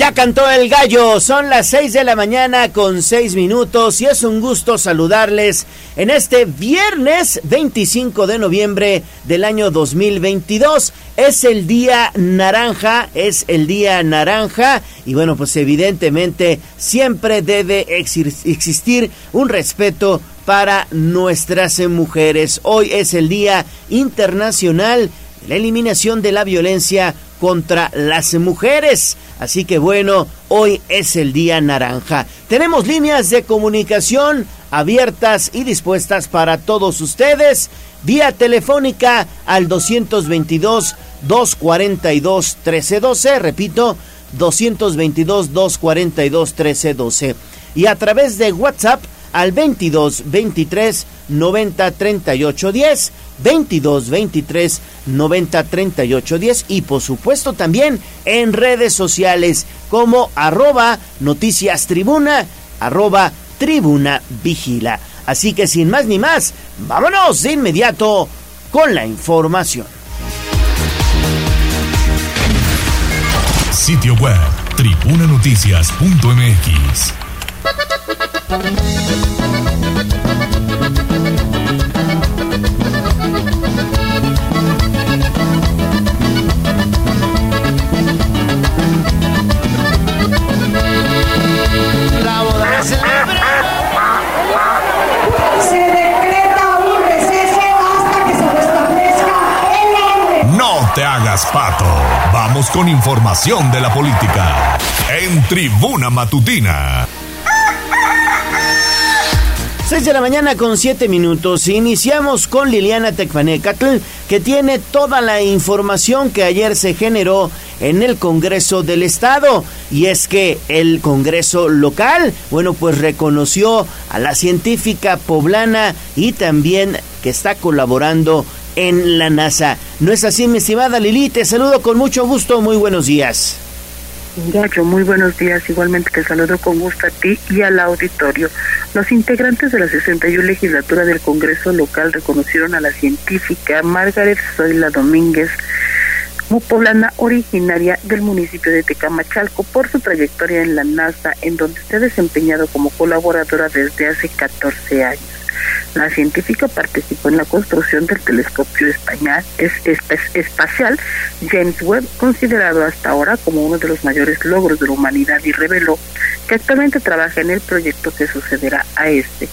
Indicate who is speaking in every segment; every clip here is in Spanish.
Speaker 1: Ya cantó el gallo, son las 6 de la mañana con 6 minutos y es un gusto saludarles en este viernes 25 de noviembre del año 2022. Es el día naranja, es el día naranja y bueno, pues evidentemente siempre debe existir un respeto para nuestras mujeres. Hoy es el Día Internacional de la Eliminación de la Violencia contra las mujeres. Así que bueno, hoy es el día naranja. Tenemos líneas de comunicación abiertas y dispuestas para todos ustedes. Vía telefónica al 222 242 1312, repito, 222 242 1312. Y a través de WhatsApp al 22 23 90 38 10, 22 23 90 38 10 y por supuesto también en redes sociales como arroba noticias tribuna, arroba tribuna vigila. Así que sin más ni más, vámonos de inmediato con la información.
Speaker 2: Sitio web tribunanoticias.mx
Speaker 3: se decreta un receso hasta que se restablezca el orden.
Speaker 2: No te hagas pato. Vamos con información de la política. En Tribuna Matutina.
Speaker 1: 6 de la mañana con 7 minutos. Iniciamos con Liliana Tecpanecatl, que tiene toda la información que ayer se generó en el Congreso del Estado. Y es que el Congreso local, bueno, pues reconoció a la científica poblana y también que está colaborando en la NASA. ¿No es así, mi estimada Lili? Te saludo con mucho gusto. Muy buenos días.
Speaker 4: Gacho, muy buenos días. Igualmente te saludo con gusto a ti y al auditorio. Los integrantes de la 61 legislatura del Congreso local reconocieron a la científica Margaret Zoila Domínguez poblana originaria del municipio de Tecamachalco por su trayectoria en la NASA, en donde se ha desempeñado como colaboradora desde hace 14 años. La científica participó en la construcción del telescopio español, espacial James Webb, considerado hasta ahora como uno de los mayores logros de la humanidad y reveló que actualmente trabaja en el proyecto que sucederá a este.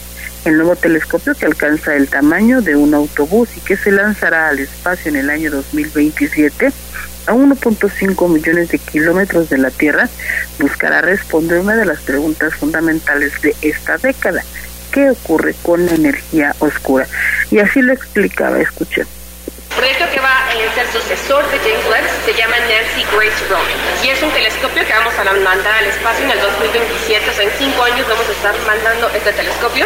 Speaker 4: El nuevo telescopio que alcanza el tamaño de un autobús y que se lanzará al espacio en el año 2027 a 1.5 millones de kilómetros de la Tierra, buscará responder una de las preguntas fundamentales de esta década. ¿Qué ocurre con la energía oscura? Y así lo explicaba, escuchen.
Speaker 5: Proyecto que va a ser sucesor de James Webb se llama Nancy Grace Roman y es un telescopio que vamos a mandar al espacio en el 2027, o sea, en cinco años vamos a estar mandando este telescopio.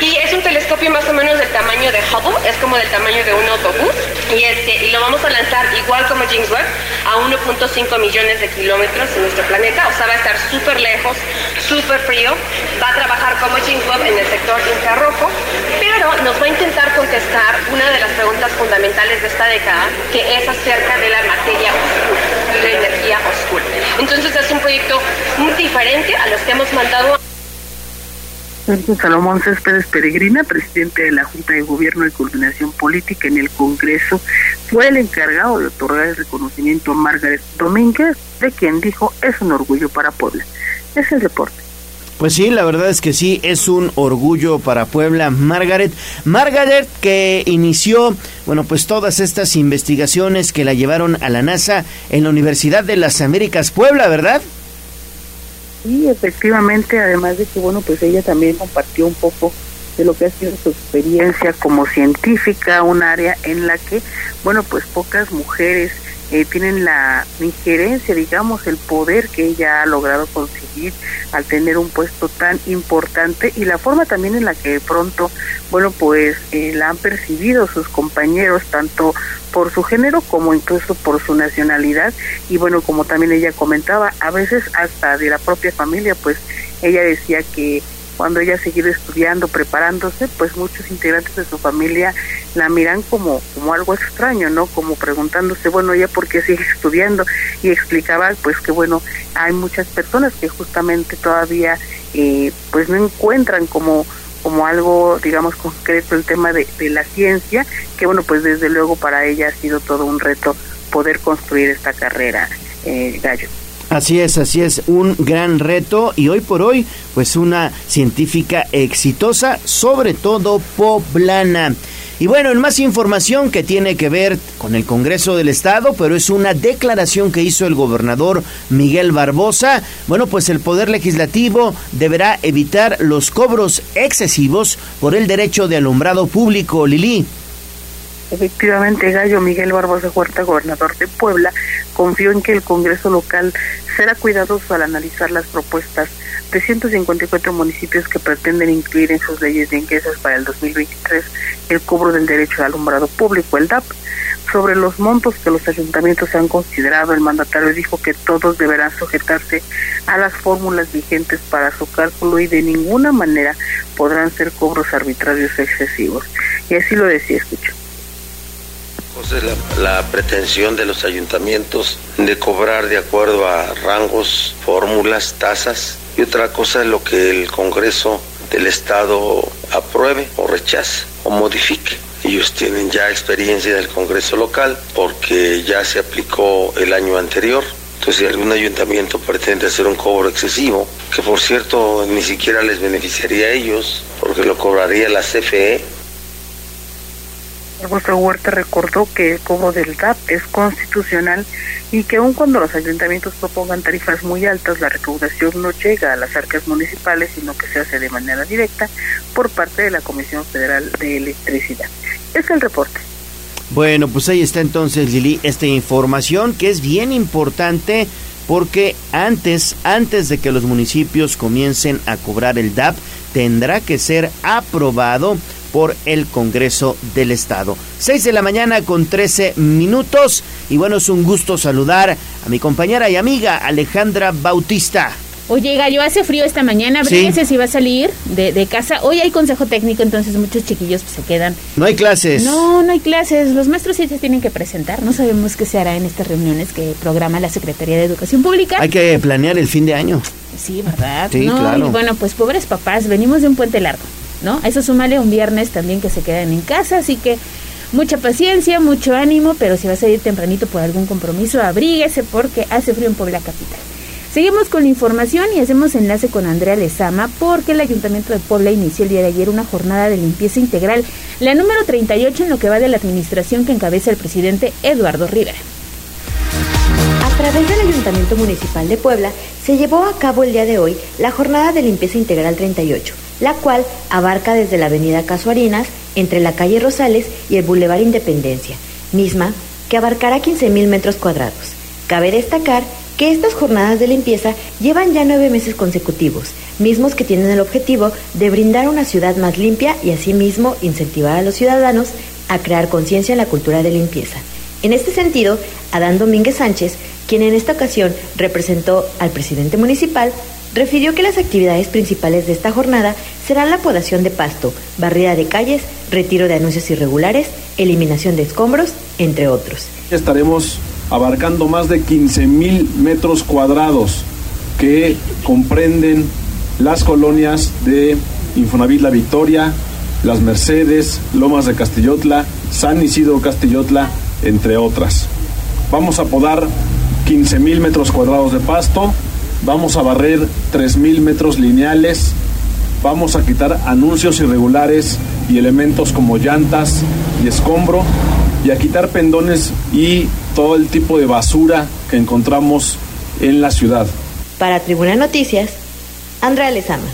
Speaker 5: Y es un telescopio más o menos del tamaño de Hubble, es como del tamaño de un autobús. Y, este, y lo vamos a lanzar igual como James Webb a 1.5 millones de kilómetros en nuestro planeta, o sea, va a estar súper lejos, súper frío, va a trabajar como James Webb en el sector infrarrojo, pero nos va a intentar contestar una de las preguntas fundamentales de esta década, que es acerca de la materia oscura, y la energía oscura. Entonces es un proyecto muy diferente a los que hemos mandado
Speaker 4: Salomón Céspedes Peregrina, presidente de la Junta de Gobierno y Coordinación Política en el Congreso, fue el encargado de otorgar el reconocimiento a Margaret Domínguez, de quien dijo es un orgullo para Puebla. Es el reporte.
Speaker 1: Pues sí, la verdad es que sí, es un orgullo para Puebla. Margaret, Margaret que inició, bueno, pues todas estas investigaciones que la llevaron a la NASA en la Universidad de las Américas Puebla, ¿verdad?
Speaker 4: Sí, efectivamente, además de que, bueno, pues ella también compartió un poco de lo que ha sido su experiencia como científica, un área en la que, bueno, pues pocas mujeres eh, tienen la injerencia, digamos, el poder que ella ha logrado conseguir al tener un puesto tan importante y la forma también en la que de pronto, bueno, pues eh, la han percibido sus compañeros, tanto por su género como incluso por su nacionalidad. Y bueno, como también ella comentaba, a veces hasta de la propia familia, pues ella decía que cuando ella seguido estudiando, preparándose, pues muchos integrantes de su familia la miran como, como algo extraño, ¿no? Como preguntándose, bueno, ella por qué sigue estudiando y explicaba pues que bueno, hay muchas personas que justamente todavía eh, pues no encuentran como como algo, digamos, concreto el tema de, de la ciencia, que bueno, pues desde luego para ella ha sido todo un reto poder construir esta carrera, eh, Gallo.
Speaker 1: Así es, así es, un gran reto y hoy por hoy, pues una científica exitosa, sobre todo poblana. Y bueno, en más información que tiene que ver con el Congreso del Estado, pero es una declaración que hizo el gobernador Miguel Barbosa. Bueno, pues el Poder Legislativo deberá evitar los cobros excesivos por el derecho de alumbrado público, Lili.
Speaker 4: Efectivamente, Gallo Miguel Barbosa Huerta, gobernador de Puebla, confió en que el Congreso local será cuidadoso al analizar las propuestas de 154 municipios que pretenden incluir en sus leyes de ingresos para el 2023 el cobro del derecho de alumbrado público, el DAP. Sobre los montos que los ayuntamientos han considerado, el mandatario dijo que todos deberán sujetarse a las fórmulas vigentes para su cálculo y de ninguna manera podrán ser cobros arbitrarios excesivos. Y así lo decía, escucho.
Speaker 6: Cosa es la, la pretensión de los ayuntamientos de cobrar de acuerdo a rangos, fórmulas, tasas. Y otra cosa es lo que el Congreso del Estado apruebe o rechace o modifique. Ellos tienen ya experiencia del Congreso local porque ya se aplicó el año anterior. Entonces, si algún ayuntamiento pretende hacer un cobro excesivo, que por cierto ni siquiera les beneficiaría a ellos, porque lo cobraría la CFE,
Speaker 4: Barbosa Huerta recordó que el cobro del DAP es constitucional y que aun cuando los ayuntamientos propongan tarifas muy altas, la recaudación no llega a las arcas municipales, sino que se hace de manera directa por parte de la Comisión Federal de Electricidad. Es el reporte.
Speaker 1: Bueno, pues ahí está entonces, Lili, esta información que es bien importante porque antes, antes de que los municipios comiencen a cobrar el DAP, tendrá que ser aprobado por el Congreso del Estado. 6 de la mañana con 13 minutos y bueno, es un gusto saludar a mi compañera y amiga Alejandra Bautista.
Speaker 7: Oye, Gallo, hace frío esta mañana, abríguese si va a salir de, de casa. Hoy hay consejo técnico, entonces muchos chiquillos pues, se quedan.
Speaker 1: No hay clases.
Speaker 7: No, no hay clases. Los maestros sí se tienen que presentar. No sabemos qué se hará en estas reuniones que programa la Secretaría de Educación Pública.
Speaker 1: Hay que planear el fin de año.
Speaker 7: Sí, ¿verdad?
Speaker 1: Sí,
Speaker 7: no,
Speaker 1: claro.
Speaker 7: y bueno, pues pobres papás, venimos de un puente largo, ¿no? A eso un viernes también que se quedan en casa, así que mucha paciencia, mucho ánimo, pero si vas a ir tempranito por algún compromiso, abríguese porque hace frío en Puebla Capital. Seguimos con la información y hacemos enlace con Andrea Lezama porque el Ayuntamiento de Puebla inició el día de ayer una jornada de limpieza integral, la número 38 en lo que va de la administración que encabeza el presidente Eduardo Rivera.
Speaker 8: A través del Ayuntamiento Municipal de Puebla se llevó a cabo el día de hoy la Jornada de Limpieza Integral 38, la cual abarca desde la Avenida Casuarinas, entre la calle Rosales y el Boulevard Independencia, misma que abarcará 15.000 metros cuadrados. Cabe destacar que estas jornadas de limpieza llevan ya nueve meses consecutivos, mismos que tienen el objetivo de brindar una ciudad más limpia y asimismo incentivar a los ciudadanos a crear conciencia en la cultura de limpieza. En este sentido, Adán Domínguez Sánchez, quien en esta ocasión representó al presidente municipal, refirió que las actividades principales de esta jornada serán la podación de pasto, barrida de calles, retiro de anuncios irregulares, eliminación de escombros, entre otros.
Speaker 9: Estaremos abarcando más de 15 mil metros cuadrados que comprenden las colonias de Infonavit La Victoria, Las Mercedes, Lomas de Castillotla, San Isidro Castillotla, entre otras. Vamos a podar 15 mil metros cuadrados de pasto, vamos a barrer 3 mil metros lineales, vamos a quitar anuncios irregulares y elementos como llantas y escombro y a quitar pendones y todo el tipo de basura que encontramos en la ciudad.
Speaker 8: Para Tribuna Noticias, Andrea Lezama.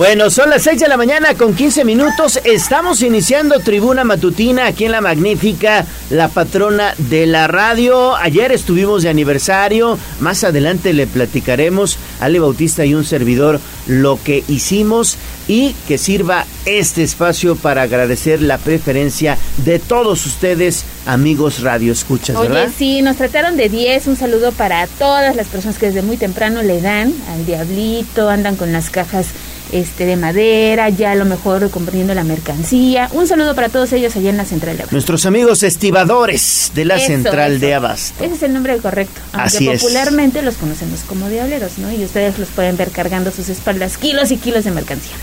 Speaker 1: Bueno, son las 6 de la mañana con 15 minutos. Estamos iniciando tribuna matutina aquí en la magnífica, la patrona de la radio. Ayer estuvimos de aniversario. Más adelante le platicaremos a Ale Bautista y un servidor lo que hicimos y que sirva este espacio para agradecer la preferencia de todos ustedes, amigos radio escuchas, ¿verdad?
Speaker 7: Oye, sí, nos trataron de 10. Un saludo para todas las personas que desde muy temprano le dan al diablito, andan con las cajas este de madera, ya a lo mejor componiendo la mercancía. Un saludo para todos ellos allá en la central de
Speaker 1: Abasto. Nuestros amigos estibadores de la central de Abasto.
Speaker 7: Ese es el nombre correcto. Aunque popularmente los conocemos como diableros, ¿no? Y ustedes los pueden ver cargando sus espaldas kilos y kilos de mercancía.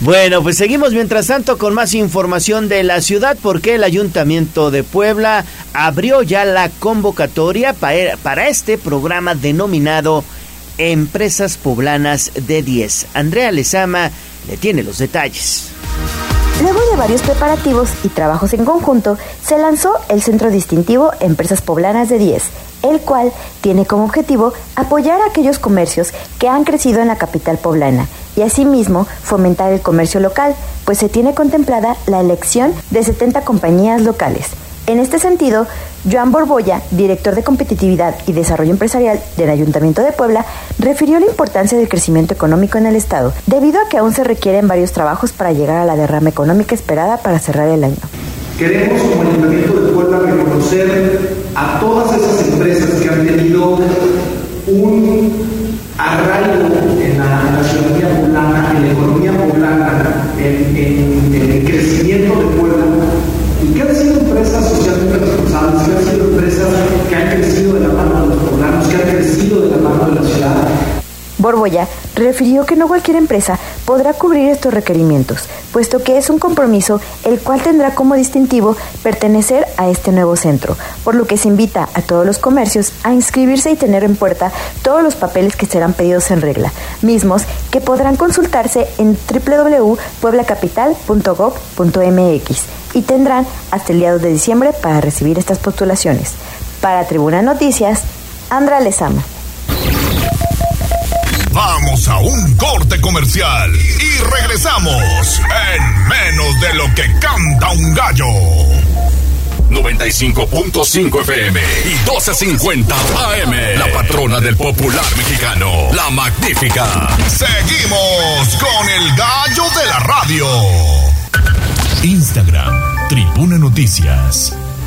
Speaker 1: Bueno, pues seguimos mientras tanto con más información de la ciudad porque el Ayuntamiento de Puebla abrió ya la convocatoria para, para este programa denominado Empresas Poblanas de 10. Andrea Lezama le tiene los detalles.
Speaker 8: Luego de varios preparativos y trabajos en conjunto, se lanzó el Centro Distintivo Empresas Poblanas de 10, el cual tiene como objetivo apoyar aquellos comercios que han crecido en la capital poblana y asimismo fomentar el comercio local, pues se tiene contemplada la elección de 70 compañías locales. En este sentido, Joan Borboya, director de competitividad y desarrollo empresarial del Ayuntamiento de Puebla, refirió la importancia del crecimiento económico en el Estado, debido a que aún se requieren varios trabajos para llegar a la derrama económica esperada para cerrar el año.
Speaker 10: Queremos como Ayuntamiento de Puebla reconocer a todas esas empresas que han tenido un arraigo en la, en la ciudadanía poblana, en la economía poblana, en, en, en el crecimiento de Puebla y que han sido empresas socialmente responsables, que han sido empresas que han crecido de la mano de los que crecido de la mano de la ciudad.
Speaker 8: Borboya refirió que no cualquier empresa podrá cubrir estos requerimientos, puesto que es un compromiso el cual tendrá como distintivo pertenecer a este nuevo centro, por lo que se invita a todos los comercios a inscribirse y tener en puerta todos los papeles que serán pedidos en regla, mismos que podrán consultarse en www.pueblacapital.gov.mx y tendrán hasta el día 2 de diciembre para recibir estas postulaciones. Para Tribuna Noticias, Andra Lezama.
Speaker 2: Vamos a un corte comercial y regresamos en menos de lo que canta un gallo. 95.5 FM y 12.50 AM. La patrona del popular mexicano, la magnífica. Seguimos con el gallo de la radio. Instagram, Tribuna Noticias.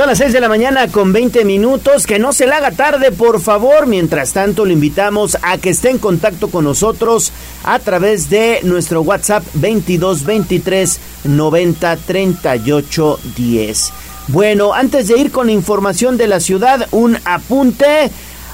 Speaker 1: Son las 6 de la mañana con 20 minutos. Que no se le haga tarde, por favor. Mientras tanto, le invitamos a que esté en contacto con nosotros a través de nuestro WhatsApp 22 23 90 38 10. Bueno, antes de ir con información de la ciudad, un apunte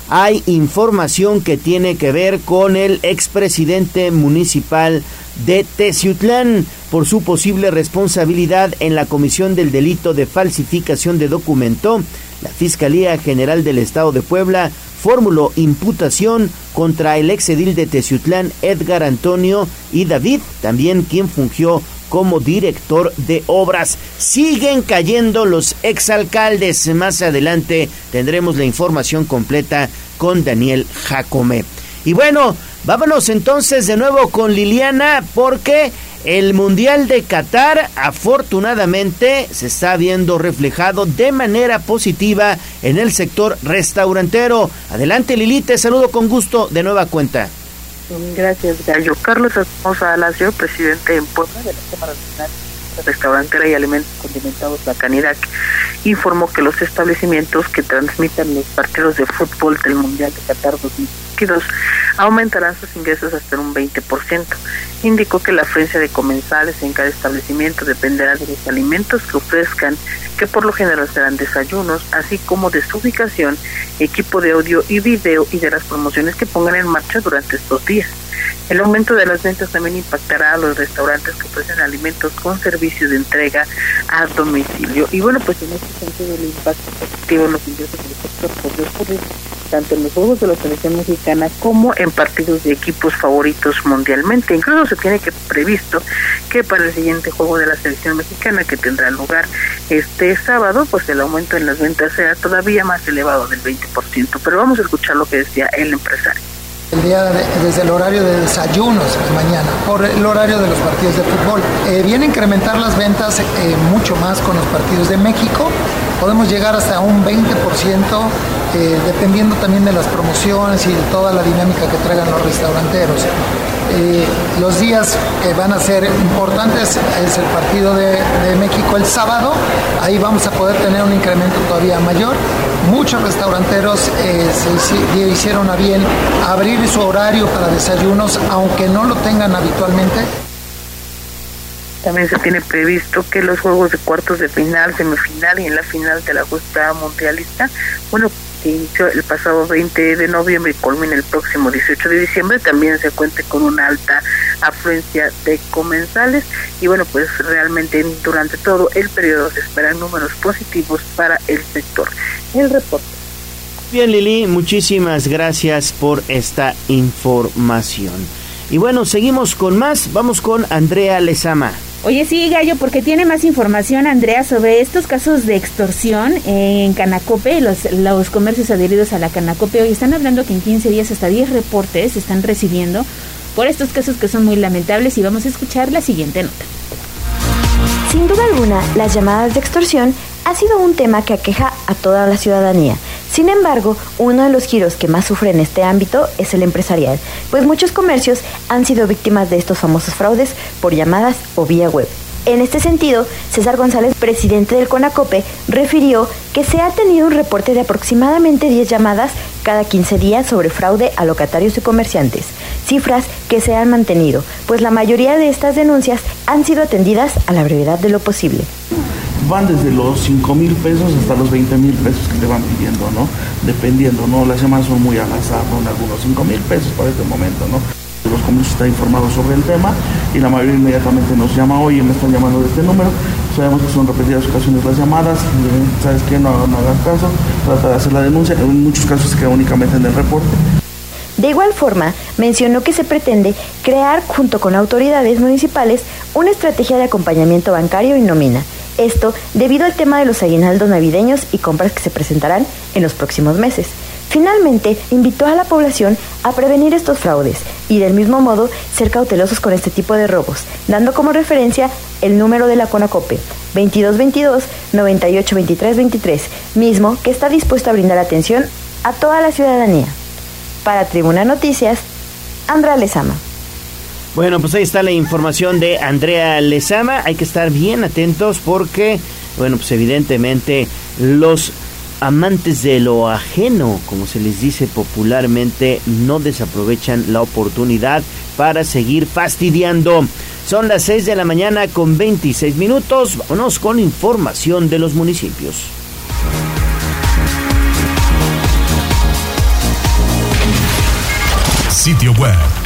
Speaker 1: hay información que tiene que ver con el expresidente municipal de Teciutlán por su posible responsabilidad en la comisión del delito de falsificación de documento. La Fiscalía General del Estado de Puebla formuló imputación contra el exedil de Teciutlán Edgar Antonio y David, también quien fungió como director de obras. Siguen cayendo los exalcaldes. Más adelante tendremos la información completa con Daniel Jacome. Y bueno, vámonos entonces de nuevo con Liliana porque el Mundial de Qatar afortunadamente se está viendo reflejado de manera positiva en el sector restaurantero. Adelante Lili, te saludo con gusto de nueva cuenta.
Speaker 4: Gracias, Gallo. Carlos Esposa Alacio, presidente en Puebla de la Cámara Nacional Restaurantera y Alimentos Condimentados La Canirac, informó que los establecimientos que transmitan los partidos de fútbol del Mundial de Qatar 2022 aumentarán sus ingresos hasta un 20%. Indicó que la afluencia de comensales en cada establecimiento dependerá de los alimentos que ofrezcan, que por lo general serán desayunos, así como de su ubicación, equipo de audio y video y de las promociones que pongan en marcha durante estos días. El aumento de las ventas también impactará a los restaurantes que ofrecen alimentos con servicio de entrega a domicilio. Y bueno, pues en este sentido el impacto positivo en los ingresos del sector podría ocurrir tanto en los juegos de la selección mexicana como en partidos de equipos favoritos mundialmente. Incluso se tiene que previsto que para el siguiente juego de la selección mexicana que tendrá lugar este sábado, pues el aumento en las ventas sea todavía más elevado del 20%. Pero vamos a escuchar lo que decía el empresario.
Speaker 11: El día de, desde el horario de desayunos mañana, por el horario de los partidos de fútbol. Eh, viene a incrementar las ventas eh, mucho más con los partidos de México Podemos llegar hasta un 20%, eh, dependiendo también de las promociones y de toda la dinámica que traigan los restauranteros. Eh, los días que van a ser importantes es el partido de, México el sábado, ahí vamos a poder tener un incremento todavía mayor. Muchos restauranteros eh, se hicieron a bien abrir su horario para desayunos, aunque no lo tengan habitualmente.
Speaker 4: También se tiene previsto que los juegos de cuartos de final, semifinal y en la final de la justa mundialista, bueno, que inició el pasado 20 de noviembre y culmina el próximo 18 de diciembre, también se cuente con una alta afluencia de comensales y bueno, pues realmente durante todo el periodo se esperan números positivos para el sector. El reporte.
Speaker 1: Bien, Lili, muchísimas gracias por esta información. Y bueno, seguimos con más. Vamos con Andrea Lezama.
Speaker 7: Oye, sí, Gallo, porque tiene más información, Andrea, sobre estos casos de extorsión en Canacope, los, los comercios adheridos a la Canacope. Hoy están hablando que en 15 días hasta 10 reportes están recibiendo por estos casos que son muy lamentables y vamos a escuchar la siguiente nota.
Speaker 8: Sin duda alguna, las llamadas de extorsión ha sido un tema que aqueja a toda la ciudadanía. Sin embargo, uno de los giros que más sufre en este ámbito es el empresarial, pues muchos comercios han sido víctimas de estos famosos fraudes por llamadas o vía web. En este sentido, César González, presidente del CONACOPE, refirió que se ha tenido un reporte de aproximadamente 10 llamadas cada 15 días sobre fraude a locatarios y comerciantes, cifras que se han mantenido, pues la mayoría de estas denuncias han sido atendidas a la brevedad de lo posible
Speaker 12: van desde los 5 mil pesos hasta los 20 mil pesos que te van pidiendo, ¿no? Dependiendo, ¿no? Las llamadas son muy al azar, ¿no? Algunos 5 mil pesos para este momento, ¿no? Los comercios están informados sobre el tema y la mayoría inmediatamente nos llama, hoy y me están llamando de este número. Sabemos que son repetidas ocasiones las llamadas, ¿sabes qué? No, no hagas caso, trata de hacer la denuncia. En muchos casos se queda únicamente en el reporte.
Speaker 8: De igual forma, mencionó que se pretende crear, junto con autoridades municipales, una estrategia de acompañamiento bancario y nómina esto debido al tema de los aguinaldos navideños y compras que se presentarán en los próximos meses. Finalmente, invitó a la población a prevenir estos fraudes y del mismo modo ser cautelosos con este tipo de robos, dando como referencia el número de la CONACOPE 2222 982323, mismo que está dispuesto a brindar atención a toda la ciudadanía. Para Tribuna Noticias, Andra Lezama.
Speaker 1: Bueno, pues ahí está la información de Andrea Lezama. Hay que estar bien atentos porque, bueno, pues evidentemente los amantes de lo ajeno, como se les dice popularmente, no desaprovechan la oportunidad para seguir fastidiando. Son las 6 de la mañana con 26 minutos. Vámonos con información de los municipios.
Speaker 2: Sitio web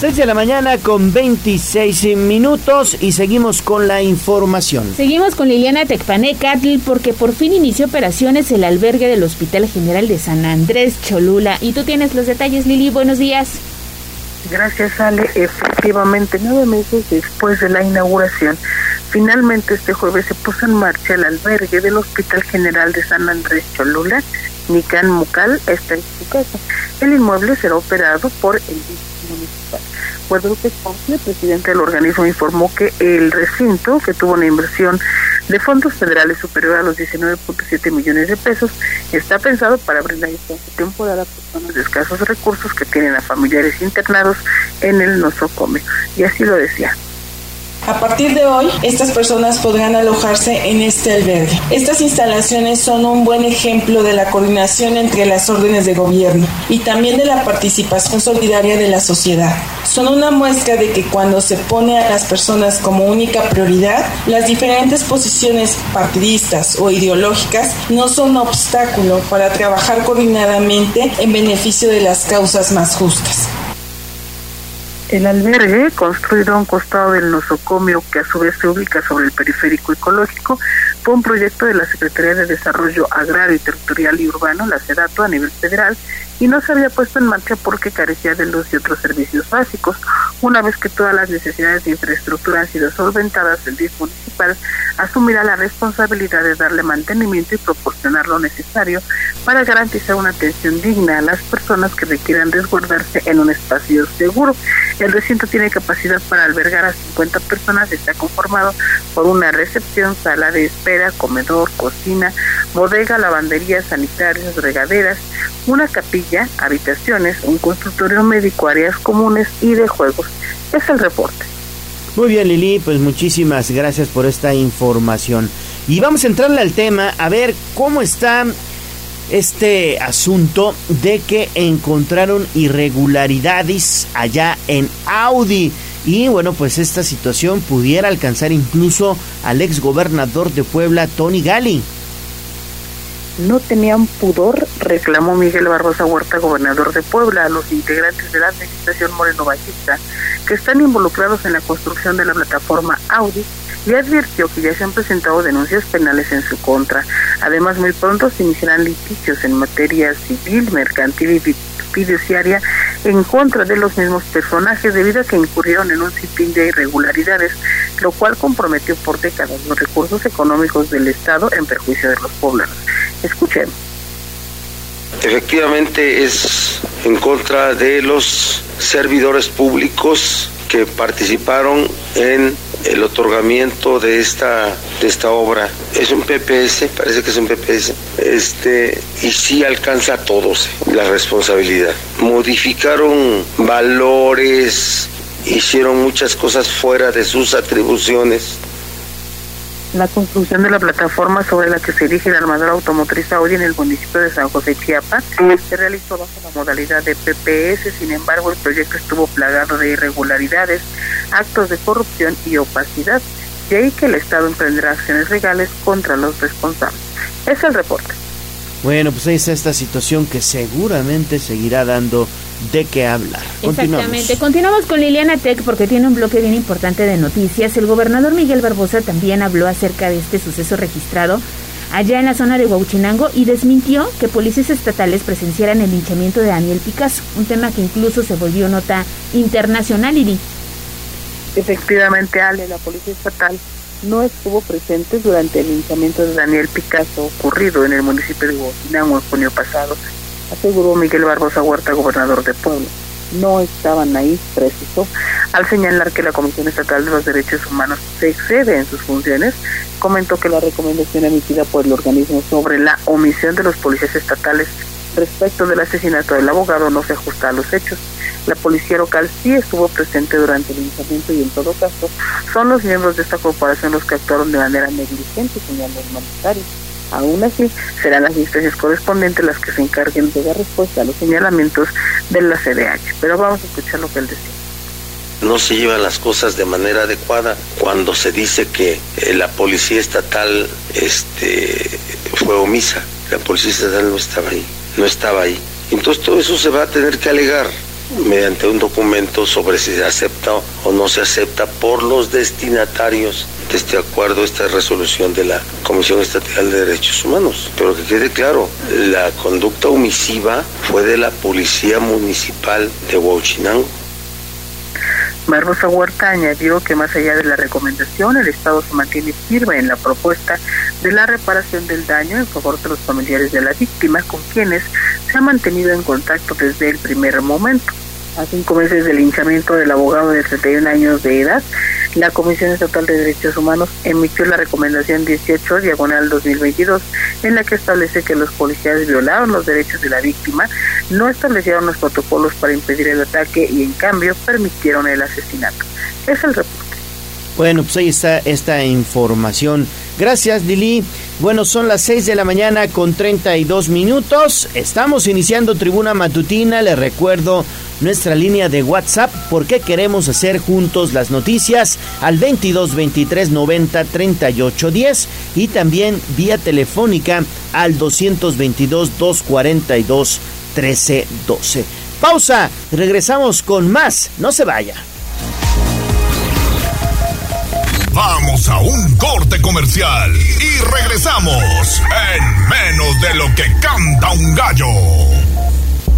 Speaker 1: 6 de la mañana con 26 minutos y seguimos con la información.
Speaker 7: Seguimos con Liliana Tecpanecatl porque por fin inició operaciones el albergue del Hospital General de San Andrés Cholula. Y tú tienes los detalles, Lili. Buenos días.
Speaker 4: Gracias, Ale. Efectivamente, nueve meses después de la inauguración, finalmente este jueves se puso en marcha el albergue del Hospital General de San Andrés Cholula. Nican Mucal está en su casa. El inmueble será operado por el municipal. Guadalupe Ponce, presidente del organismo, informó que el recinto, que tuvo una inversión de fondos federales superior a los 19.7 millones de pesos, está pensado para brindar estancia temporal a personas de escasos recursos que tienen a familiares internados en el nosocomio. Y así lo decía.
Speaker 13: A partir de hoy, estas personas podrán alojarse en este albergue. Estas instalaciones son un buen ejemplo de la coordinación entre las órdenes de gobierno y también de la participación solidaria de la sociedad. Son una muestra de que cuando se pone a las personas como única prioridad, las diferentes posiciones partidistas o ideológicas no son obstáculo para trabajar coordinadamente en beneficio de las causas más justas.
Speaker 4: El albergue, construido a un costado del nosocomio, que a su vez se ubica sobre el periférico ecológico, fue un proyecto de la Secretaría de Desarrollo Agrario y Territorial y Urbano, la SEDATO, a nivel federal, y no se había puesto en marcha porque carecía de luz y otros servicios básicos. Una vez que todas las necesidades de infraestructura han sido solventadas, el DIF municipal asumirá la responsabilidad de darle mantenimiento y proporcionar lo necesario para garantizar una atención digna a las personas que requieran resguardarse en un espacio seguro. El recinto tiene capacidad para albergar a 50 personas y está conformado por una recepción, sala de espera, comedor, cocina, bodega, lavandería, sanitarios, regaderas, una capilla, habitaciones, un consultorio médico, áreas comunes y de juegos. Es el reporte.
Speaker 1: Muy bien, Lili, pues muchísimas gracias por esta información. Y vamos a entrarle al tema, a ver cómo está este asunto de que encontraron irregularidades allá en Audi. Y bueno, pues esta situación pudiera alcanzar incluso al ex gobernador de Puebla, Tony Gali
Speaker 4: no tenían pudor, reclamó Miguel Barbosa Huerta, gobernador de Puebla, a los integrantes de la administración Moreno Bajista que están involucrados en la construcción de la plataforma Audi y advirtió que ya se han presentado denuncias penales en su contra. Además, muy pronto se iniciarán litigios en materia civil, mercantil y fiduciaria en contra de los mismos personajes debido a que incurrieron en un sinfín de irregularidades, lo cual comprometió por décadas los recursos económicos del Estado en perjuicio de los poblanos. Escuchemos.
Speaker 6: Efectivamente es en contra de los servidores públicos que participaron en el otorgamiento de esta de esta obra. Es un PPS parece que es un PPS este y sí alcanza a todos la responsabilidad. Modificaron valores hicieron muchas cosas fuera de sus atribuciones
Speaker 4: la construcción de la plataforma sobre la que se dirige la armadora automotriz Audi en el municipio de San José Chiapas se realizó bajo la modalidad de PPS, sin embargo el proyecto estuvo plagado de irregularidades, actos de corrupción y opacidad, de ahí que el Estado emprenderá acciones legales contra los responsables. Es el reporte.
Speaker 1: Bueno, pues ahí está esta situación que seguramente seguirá dando de qué hablar.
Speaker 7: Exactamente. Continuamos con Liliana Tech porque tiene un bloque bien importante de noticias. El gobernador Miguel Barbosa también habló acerca de este suceso registrado allá en la zona de Huauchinango y desmintió que policías estatales presenciaran el linchamiento de Daniel Picasso, un tema que incluso se volvió nota internacional, y
Speaker 4: Efectivamente, Ale, la policía estatal no estuvo presente durante el linchamiento de Daniel Picasso ocurrido en el municipio de Huauchinango en junio pasado aseguró Miguel Barbosa Huerta, gobernador de Puebla. No estaban ahí, precisó, al señalar que la Comisión Estatal de los Derechos Humanos se excede en sus funciones, comentó que la recomendación emitida por el organismo sobre la omisión de los policías estatales respecto del asesinato del abogado no se ajusta a los hechos. La policía local sí estuvo presente durante el linchamiento y en todo caso son los miembros de esta corporación los que actuaron de manera negligente, señaló el mandatario. Aún así, serán las instancias correspondientes las que se encarguen de dar respuesta a los señalamientos de la CDH. Pero vamos a escuchar lo que él decía
Speaker 6: no se llevan las cosas de manera adecuada cuando se dice que eh, la policía estatal este fue omisa la policía estatal no estaba ahí no estaba ahí entonces todo eso se va a tener que alegar mediante un documento sobre si se acepta o no se acepta por los destinatarios de este acuerdo, esta resolución de la Comisión Estatal de Derechos Humanos. Pero que quede claro, la conducta omisiva fue de la Policía Municipal de Huachinango.
Speaker 4: Barbosa Huerta añadió que más allá de la recomendación, el Estado se mantiene firme en la propuesta de la reparación del daño en favor de los familiares de la víctima, con quienes se ha mantenido en contacto desde el primer momento. A cinco meses del linchamiento del abogado de 31 años de edad, la Comisión Estatal de Derechos Humanos emitió la recomendación 18 diagonal 2022 en la que establece que los policías violaron los derechos de la víctima, no establecieron los protocolos para impedir el ataque y en cambio permitieron el asesinato. Es el reporte.
Speaker 1: Bueno, pues ahí está esta información. Gracias, Lili. Bueno, son las 6 de la mañana con 32 minutos. Estamos iniciando tribuna matutina. Les recuerdo nuestra línea de WhatsApp porque queremos hacer juntos las noticias al 22 23 90 38 10 y también vía telefónica al 222 242 13 12. Pausa, regresamos con más, no se vaya.
Speaker 2: Vamos a un corte comercial y regresamos en menos de lo que canta un gallo.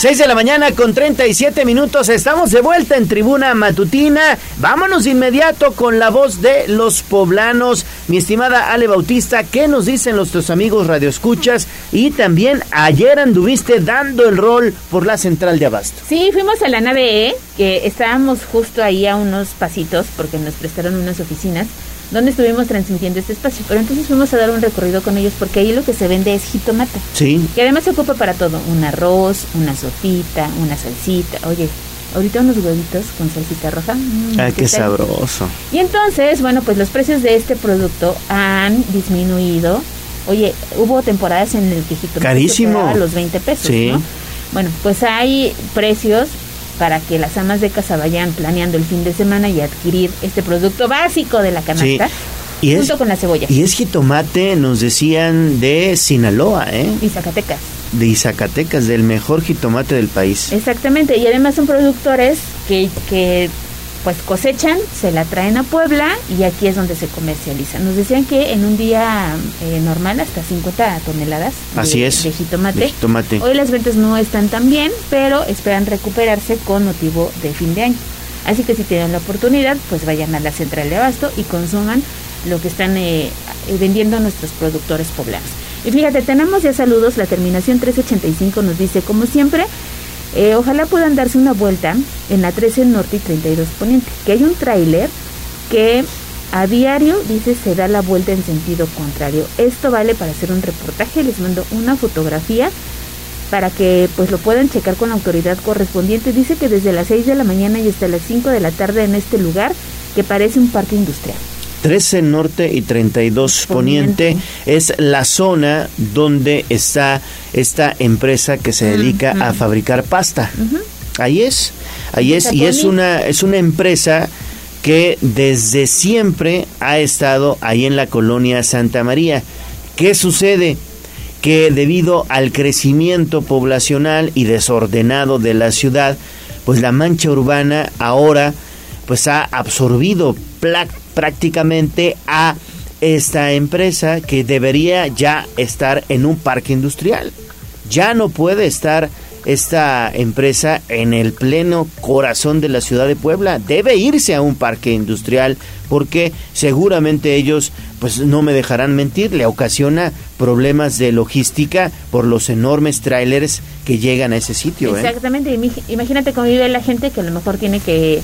Speaker 1: 6 de la mañana con 37 minutos. Estamos de vuelta en Tribuna Matutina. Vámonos de inmediato con la voz de los poblanos. Mi estimada Ale Bautista, ¿qué nos dicen nuestros amigos radioescuchas? Y también ayer anduviste dando el rol por la central de Abasto.
Speaker 7: Sí, fuimos a la nave E, que estábamos justo ahí a unos pasitos porque nos prestaron unas oficinas donde estuvimos transmitiendo este espacio. Pero entonces fuimos a dar un recorrido con ellos porque ahí lo que se vende es jitomate.
Speaker 1: Sí.
Speaker 7: Que además se ocupa para todo. Un arroz, una sopita, una salsita. Oye, ahorita unos huevitos con salsita roja. mm,
Speaker 1: qué sabroso.
Speaker 7: Y entonces, bueno, pues los precios de este producto han disminuido. Oye, hubo temporadas en el que jitomate
Speaker 1: Carísimo.
Speaker 7: superaba los 20 pesos,
Speaker 1: Sí.
Speaker 7: ¿no? Bueno, pues hay precios para que las amas de casa vayan planeando el fin de semana y adquirir este producto básico de la canasta.
Speaker 1: Y es,
Speaker 7: junto con la cebolla.
Speaker 1: y es jitomate, nos decían, de Sinaloa, ¿eh?
Speaker 7: Y Zacatecas.
Speaker 1: De Zacatecas, del mejor jitomate del país.
Speaker 7: Exactamente, y además son productores que, que pues cosechan, se la traen a Puebla y aquí es donde se comercializa. Nos decían que en un día eh, normal hasta 50 toneladas de,
Speaker 1: es.
Speaker 7: de jitomate.
Speaker 1: De jitomate.
Speaker 7: Hoy las ventas no están tan bien, pero esperan recuperarse con motivo de fin de año. Así que si tienen la oportunidad, pues vayan a la central de abasto y consuman lo que están eh, eh, vendiendo nuestros productores poblanos. Y fíjate, tenemos ya saludos, la terminación 385 nos dice, como siempre, eh, ojalá puedan darse una vuelta en la 13 Norte y 32 Poniente, que hay un tráiler que a diario, dice, se da la vuelta en sentido contrario. Esto vale para hacer un reportaje, les mando una fotografía para que pues lo puedan checar con la autoridad correspondiente. Dice que desde las 6 de la mañana y hasta las 5 de la tarde en este lugar que parece un parque industrial.
Speaker 1: 13 Norte y 32 Poniente, es la zona donde está esta empresa que se dedica a fabricar pasta. Ahí es, ahí es, y es una, es una empresa que desde siempre ha estado ahí en la colonia Santa María. ¿Qué sucede? Que debido al crecimiento poblacional y desordenado de la ciudad, pues la mancha urbana ahora pues ha absorbido prácticamente a esta empresa que debería ya estar en un parque industrial. Ya no puede estar esta empresa en el pleno corazón de la ciudad de Puebla. Debe irse a un parque industrial porque seguramente ellos, pues no me dejarán mentir, le ocasiona problemas de logística por los enormes trailers que llegan a ese sitio. ¿eh?
Speaker 7: Exactamente, imagínate cómo vive la gente que a lo mejor tiene que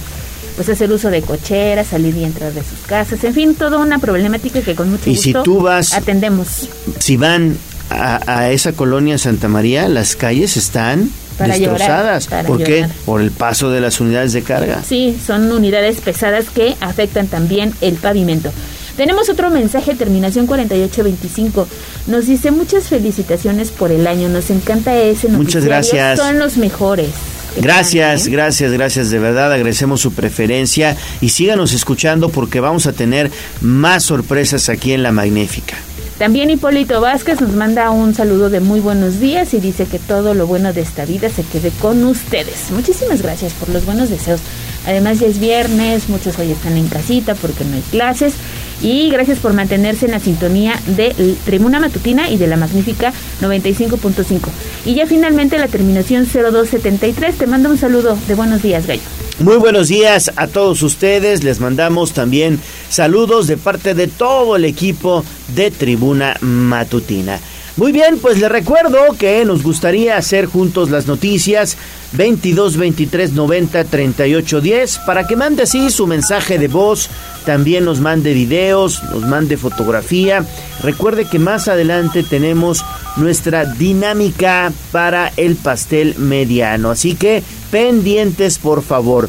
Speaker 7: pues hacer uso de cocheras, salir y entrar de sus casas, en fin, toda una problemática que con mucho
Speaker 1: Y si
Speaker 7: gusto
Speaker 1: tú vas-
Speaker 7: atendemos.
Speaker 1: si van a, a esa colonia Santa María, las calles están
Speaker 7: Para
Speaker 1: destrozadas.
Speaker 7: llorar, para
Speaker 1: ¿Por qué? Por el paso de las unidades de carga.
Speaker 7: Sí, son unidades pesadas que afectan también el pavimento. Tenemos otro mensaje, terminación 4825. Nos dice muchas felicitaciones por el año. Nos encanta ese
Speaker 1: Muchas
Speaker 7: noticiario.
Speaker 1: gracias.
Speaker 7: Son los mejores.
Speaker 1: Gracias,
Speaker 7: ¿eh?
Speaker 1: gracias, gracias, de verdad agradecemos su preferencia y síganos escuchando porque vamos a tener más sorpresas aquí en La Magnífica.
Speaker 7: También Hipólito Vázquez nos manda un saludo de muy buenos días y dice que todo lo bueno de esta vida se quede con ustedes. Muchísimas gracias por los buenos deseos. Además ya es viernes, muchos hoy están en casita porque no hay clases y gracias por mantenerse en la sintonía de Tribuna Matutina y de la magnífica 95.5. Y ya finalmente la terminación 0273 te manda un saludo de buenos días, Gallo.
Speaker 1: Muy buenos días a todos ustedes. Les mandamos también saludos de parte de todo el equipo de Tribuna Matutina. Muy bien, pues les recuerdo que nos gustaría hacer juntos las noticias 22 23 90 38 10 para que mande así su mensaje de voz, también nos mande videos, nos mande fotografía. Recuerde que más adelante tenemos nuestra dinámica para el pastel mediano, así que pendientes por favor.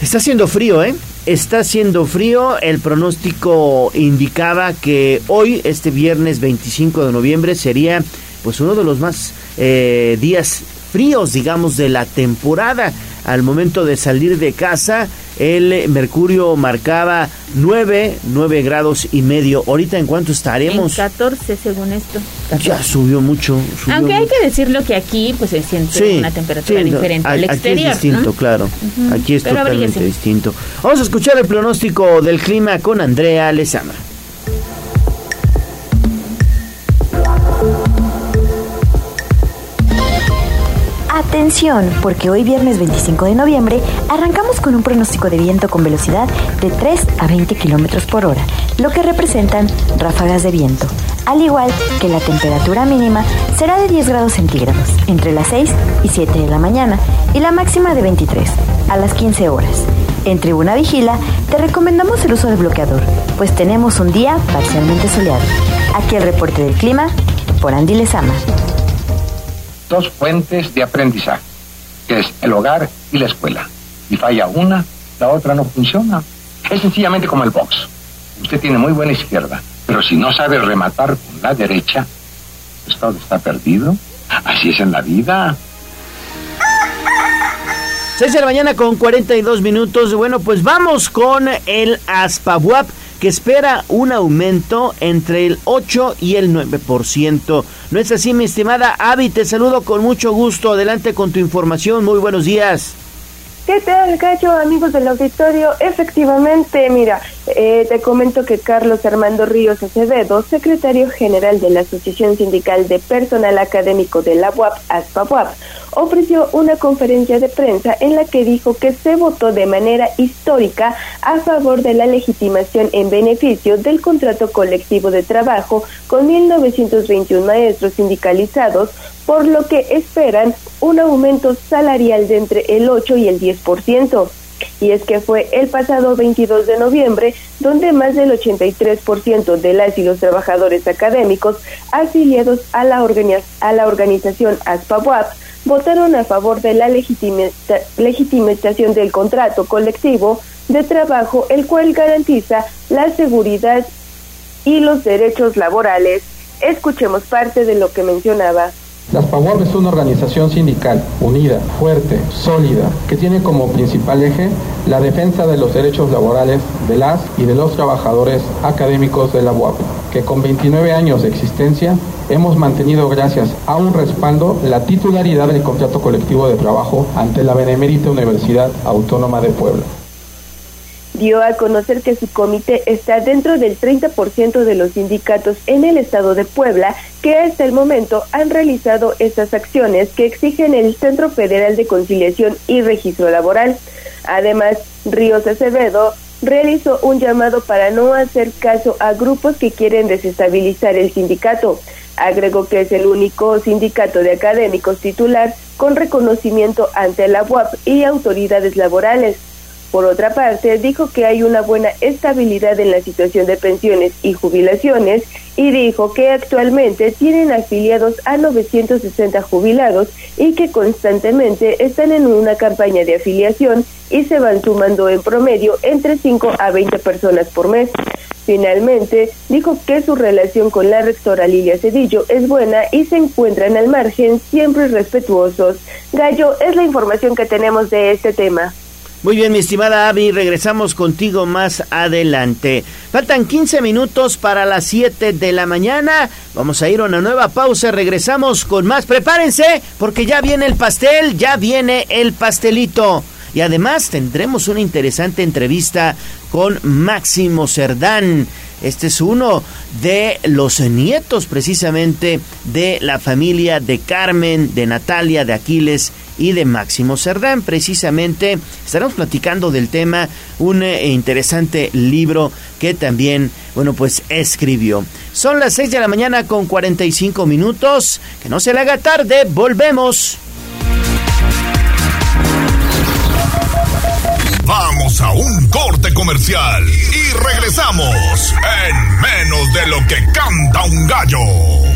Speaker 1: Está haciendo frío, ¿eh? Está haciendo frío. El pronóstico indicaba que hoy, este viernes 25 de noviembre, sería pues uno de los más eh, días fríos, digamos, de la temporada. Al momento de salir de casa, el mercurio marcaba 9, 9 grados y medio. Ahorita, ¿en cuánto estaremos?
Speaker 7: En 14, según esto.
Speaker 1: Ya subió mucho. subió
Speaker 7: Aunque hay
Speaker 1: mucho.
Speaker 7: que decirlo que aquí pues se siente
Speaker 1: Sí,
Speaker 7: una temperatura
Speaker 1: sí,
Speaker 7: diferente
Speaker 1: a-
Speaker 7: al
Speaker 1: Aquí
Speaker 7: exterior.
Speaker 1: es distinto,
Speaker 7: ¿no?
Speaker 1: claro. Aquí es
Speaker 7: pero
Speaker 1: totalmente
Speaker 7: abríguese.
Speaker 1: distinto. Vamos a escuchar el pronóstico del clima con Andrea Lezama.
Speaker 8: Atención, porque hoy viernes 25 de noviembre arrancamos con un pronóstico de viento con velocidad de 3 a 20 kilómetros por hora, lo que representan ráfagas de viento. Al igual que la temperatura mínima será de 10 grados centígrados entre las 6 y 7 de la mañana y la máxima de 23 a las 15 horas. En Tribuna Vigila te recomendamos el uso de bloqueador, pues tenemos un día parcialmente soleado. Aquí el reporte del clima por Andy Lezama.
Speaker 14: Dos fuentes de aprendizaje, que es el hogar y la escuela. Y falla una, la otra no funciona. Es sencillamente como el box. Usted tiene muy buena izquierda, pero si no sabe rematar con la derecha, pues todo está perdido. Así es en la vida.
Speaker 1: 6 de la mañana con 42 minutos. Bueno, pues vamos con el Aspabuap que espera un aumento entre el 8 y el 9%. ¿No es así, mi estimada Avi? Te saludo con mucho gusto. Adelante con tu información. Muy buenos días.
Speaker 15: ¿Qué tal, Gallo, amigos del auditorio? Efectivamente, mira, eh, te comento que Carlos Armando Ríos Acevedo, secretario general de la Asociación Sindical de Personal Académico de la UAP, ASPAWAP, ofreció una conferencia de prensa en la que dijo que se votó de manera histórica a favor de la legitimación en beneficio del contrato colectivo de trabajo con 1.921 maestros sindicalizados, por lo que esperan un aumento salarial de entre el 8 y el 10%. Y es que fue el pasado 22 de noviembre donde más del 83% de las y los trabajadores académicos afiliados a la, a la organización ASPAWAP votaron a favor de la legitimización del contrato colectivo de trabajo, el cual garantiza la seguridad y los derechos laborales. Escuchemos parte de lo que mencionaba.
Speaker 16: La SPAWAP es una organización sindical unida, fuerte, sólida, que tiene como principal eje la defensa de los derechos laborales de las y de los trabajadores académicos de la UAP, que con 29 años de existencia hemos mantenido gracias a un respaldo la titularidad del contrato colectivo de trabajo ante la Benemérita Universidad Autónoma de Puebla.
Speaker 15: Dio a conocer que su comité está dentro del 30% de los sindicatos en el estado de Puebla que hasta el momento han realizado estas acciones que exigen el Centro Federal de Conciliación y Registro Laboral. Además, Ríos Acevedo realizó un llamado para no hacer caso a grupos que quieren desestabilizar el sindicato. Agregó que es el único sindicato de académicos titular con reconocimiento ante la UAP y autoridades laborales. Por otra parte, dijo que hay una buena estabilidad en la situación de pensiones y jubilaciones y dijo que actualmente tienen afiliados a 960 jubilados y que constantemente están en una campaña de afiliación y se van sumando en promedio entre 5 a 20 personas por mes. Finalmente, dijo que su relación con la rectora Lilia Cedillo es buena y se encuentran al margen siempre respetuosos. Gallo, es la información que tenemos de este tema.
Speaker 1: Muy bien, mi estimada Avi, regresamos contigo más adelante. Faltan 15 minutos para las 7 de la mañana. Vamos a ir a una nueva pausa. Regresamos con más. Prepárense, porque ya viene el pastel, ya viene el pastelito. Y además tendremos una interesante entrevista con Máximo Cerdán. Este es uno de los nietos precisamente de la familia de Carmen, de Natalia, de Aquiles y de Máximo Cerdán. Precisamente estaremos platicando del tema, un eh, interesante libro que también, bueno, pues escribió. Son las 6 de la mañana con 45 minutos. Que no se le haga tarde, volvemos.
Speaker 2: Vamos a un corte comercial y regresamos en menos de lo que canta un gallo.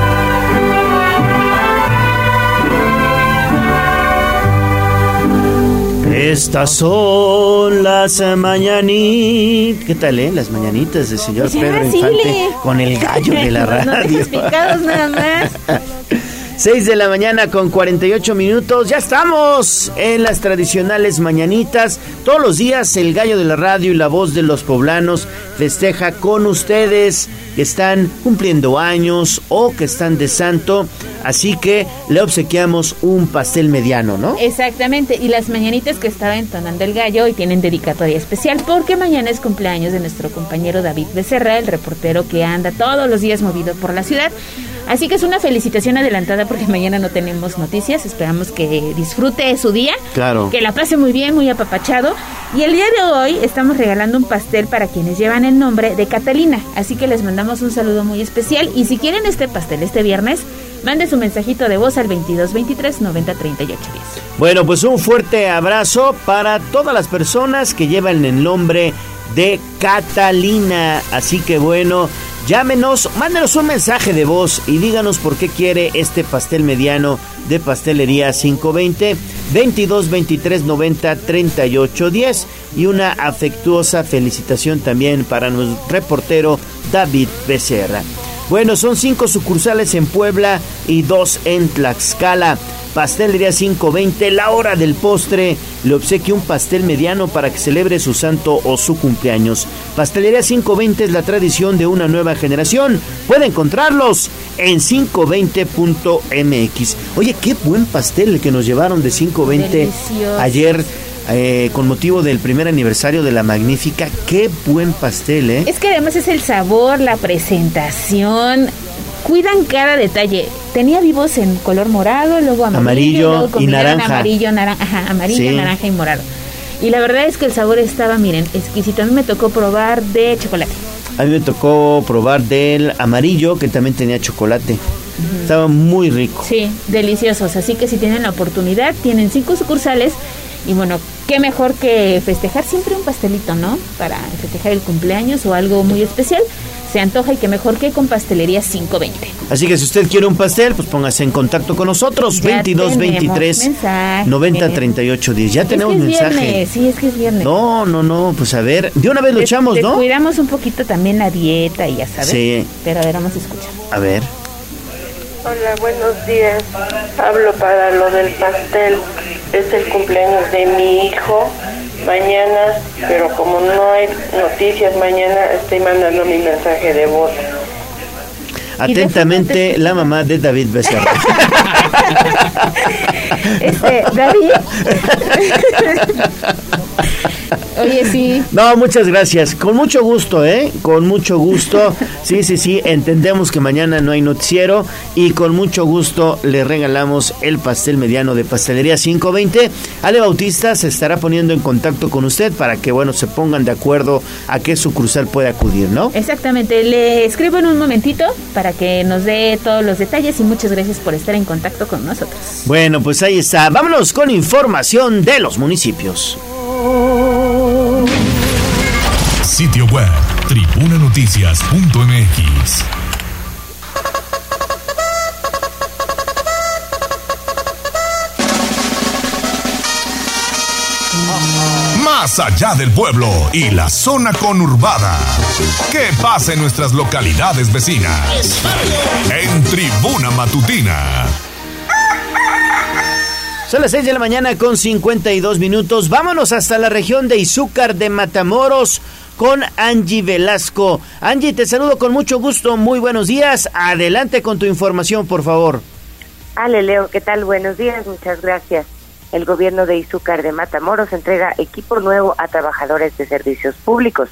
Speaker 1: Estas son las mañanitas. ¿Qué tal, eh? Las mañanitas del señor
Speaker 7: Pues
Speaker 1: Pedro. Infante con el gallo de la radio.
Speaker 7: nada más.
Speaker 1: 6 de la mañana con 48 minutos. Ya estamos en las tradicionales mañanitas. Todos los días el gallo de la radio y la voz de los poblanos festeja con ustedes que están cumpliendo años o que están de santo. Así que le obsequiamos un pastel mediano, ¿no?
Speaker 7: Exactamente, y las mañanitas que estaba entonando el gallo hoy tienen dedicatoria especial porque mañana es cumpleaños de nuestro compañero David Becerra, el reportero que anda todos los días movido por la ciudad. Así que es una felicitación adelantada porque mañana no tenemos noticias. Esperamos que disfrute su día.
Speaker 1: Claro.
Speaker 7: Que la pase muy bien, muy apapachado. Y el día de hoy estamos regalando un pastel para quienes llevan el nombre de Catalina. Así que les mandamos un saludo muy especial. Y si quieren este pastel este viernes, mande su mensajito de voz al 22 23 90 38 10.
Speaker 1: Bueno, pues un fuerte abrazo para todas las personas que llevan el nombre de Catalina. Así que bueno, llámenos, mándenos un mensaje de voz y díganos por qué quiere este pastel mediano de Pastelería 520 22 23 90 38 10 y una afectuosa felicitación también para nuestro reportero David Becerra. Bueno, son cinco sucursales en Puebla y dos en Tlaxcala. Pastelería 520, la hora del postre. Le obsequia un pastel mediano para que celebre su santo o su cumpleaños. Pastelería 520 es la tradición de una nueva generación. Puede encontrarlos en 520.mx. Oye, qué buen pastel el que nos llevaron de 520
Speaker 7: Delicioso.
Speaker 1: ayer. eh, con motivo del primer aniversario de la Magnífica, qué buen pastel, ¿eh?
Speaker 7: Es que además es el sabor, la presentación. Cuidan cada detalle. Tenía vivos en color morado, luego amarillo,
Speaker 1: Amarillo
Speaker 7: luego
Speaker 1: y
Speaker 7: combinaron
Speaker 1: naranja.
Speaker 7: Amarillo, naranja, ajá, amarillo,
Speaker 1: Sí.
Speaker 7: naranja y morado. Y la verdad es que el sabor estaba, miren, exquisito. A mí me tocó probar de chocolate.
Speaker 1: A mí me tocó probar del amarillo que también tenía chocolate. Estaba muy rico.
Speaker 7: Sí, deliciosos. Así que si tienen la oportunidad, tienen cinco sucursales. Y bueno, qué mejor que festejar siempre un pastelito, ¿no? Para festejar el cumpleaños o algo muy especial. Se antoja y qué mejor que con pastelería 520.
Speaker 1: Así que si usted quiere un pastel, pues póngase en contacto con nosotros.
Speaker 7: Ya
Speaker 1: 22
Speaker 7: tenemos
Speaker 1: 23
Speaker 7: mensaje.
Speaker 1: 90 38 10. Ya
Speaker 7: Es
Speaker 1: tenemos
Speaker 7: que es
Speaker 1: mensaje.
Speaker 7: viernes, sí, es que es viernes.
Speaker 1: No, no, no, pues a ver, de una vez lo
Speaker 7: Des-
Speaker 1: echamos, ¿no?
Speaker 7: Descuidamos un poquito también la dieta y ya sabes.
Speaker 1: Sí.
Speaker 7: Pero a ver, vamos a escuchar.
Speaker 1: A ver.
Speaker 17: Hola, buenos días. Hablo para lo del pastel. Es el cumpleaños de mi hijo mañana, pero como no hay noticias mañana, estoy mandando mi mensaje de voz.
Speaker 1: Atentamente, la mamá de David Becerra.
Speaker 7: Este, David. Oye, sí.
Speaker 1: No, muchas gracias. Con mucho gusto, ¿eh? Con mucho gusto. Sí, sí, sí. Entendemos que mañana no hay noticiero y con mucho gusto le regalamos el pastel mediano de Pastelería 520. Ale Bautista se estará poniendo en contacto con usted para que, bueno, se pongan de acuerdo a qué sucursal puede acudir, ¿no?
Speaker 7: Exactamente, le escribo en un momentito para que nos dé todos los detalles y muchas gracias por estar en contacto con nosotros.
Speaker 1: Bueno, pues ahí está. Vámonos con información de los municipios.
Speaker 2: Sitio web tribunanoticias.mx. Más allá del pueblo y la zona conurbada. ¿Qué pasa en nuestras localidades vecinas? En Tribuna Matutina.
Speaker 1: Son las 6 de la mañana con 52 minutos. Vámonos hasta la región de Izúcar de Matamoros con Angie Velasco. Angie, te saludo con mucho gusto, muy buenos días. Adelante con tu información, por favor.
Speaker 18: Ale Leo, ¿qué tal? Buenos días, muchas gracias. El gobierno de Izúcar de Matamoros entrega equipo nuevo a trabajadores de servicios públicos.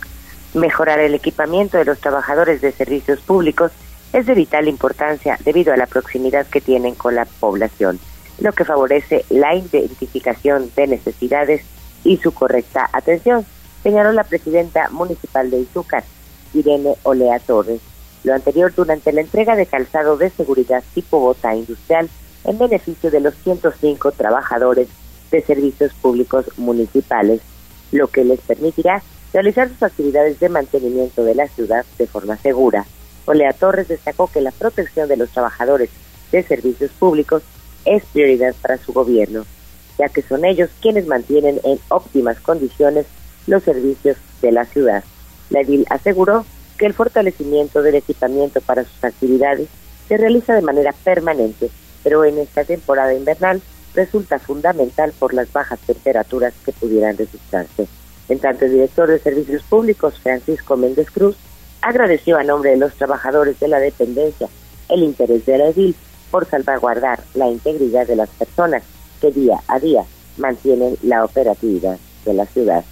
Speaker 18: Mejorar el equipamiento de los trabajadores de servicios públicos es de vital importancia debido a la proximidad que tienen con la población, lo que favorece la identificación de necesidades y su correcta atención, señaló la presidenta municipal de Izúcar, Irene Olea Torres. Lo anterior durante la entrega de calzado de seguridad tipo bota industrial en beneficio de los 105 trabajadores de servicios públicos municipales, lo que les permitirá realizar sus actividades de mantenimiento de la ciudad de forma segura. Olea Torres destacó que la protección de los trabajadores de servicios públicos es prioridad para su gobierno, ya que son ellos quienes mantienen en óptimas condiciones los servicios de la ciudad. La edil aseguró que el fortalecimiento del equipamiento para sus actividades se realiza de manera permanente, pero en esta temporada invernal resulta fundamental por las bajas temperaturas que pudieran registrarse. En tanto, el director de Servicios Públicos, Francisco Méndez Cruz, agradeció a nombre de los trabajadores de la dependencia el interés de la edil por salvaguardar la integridad de las personas que día a día mantienen la operatividad de la ciudad.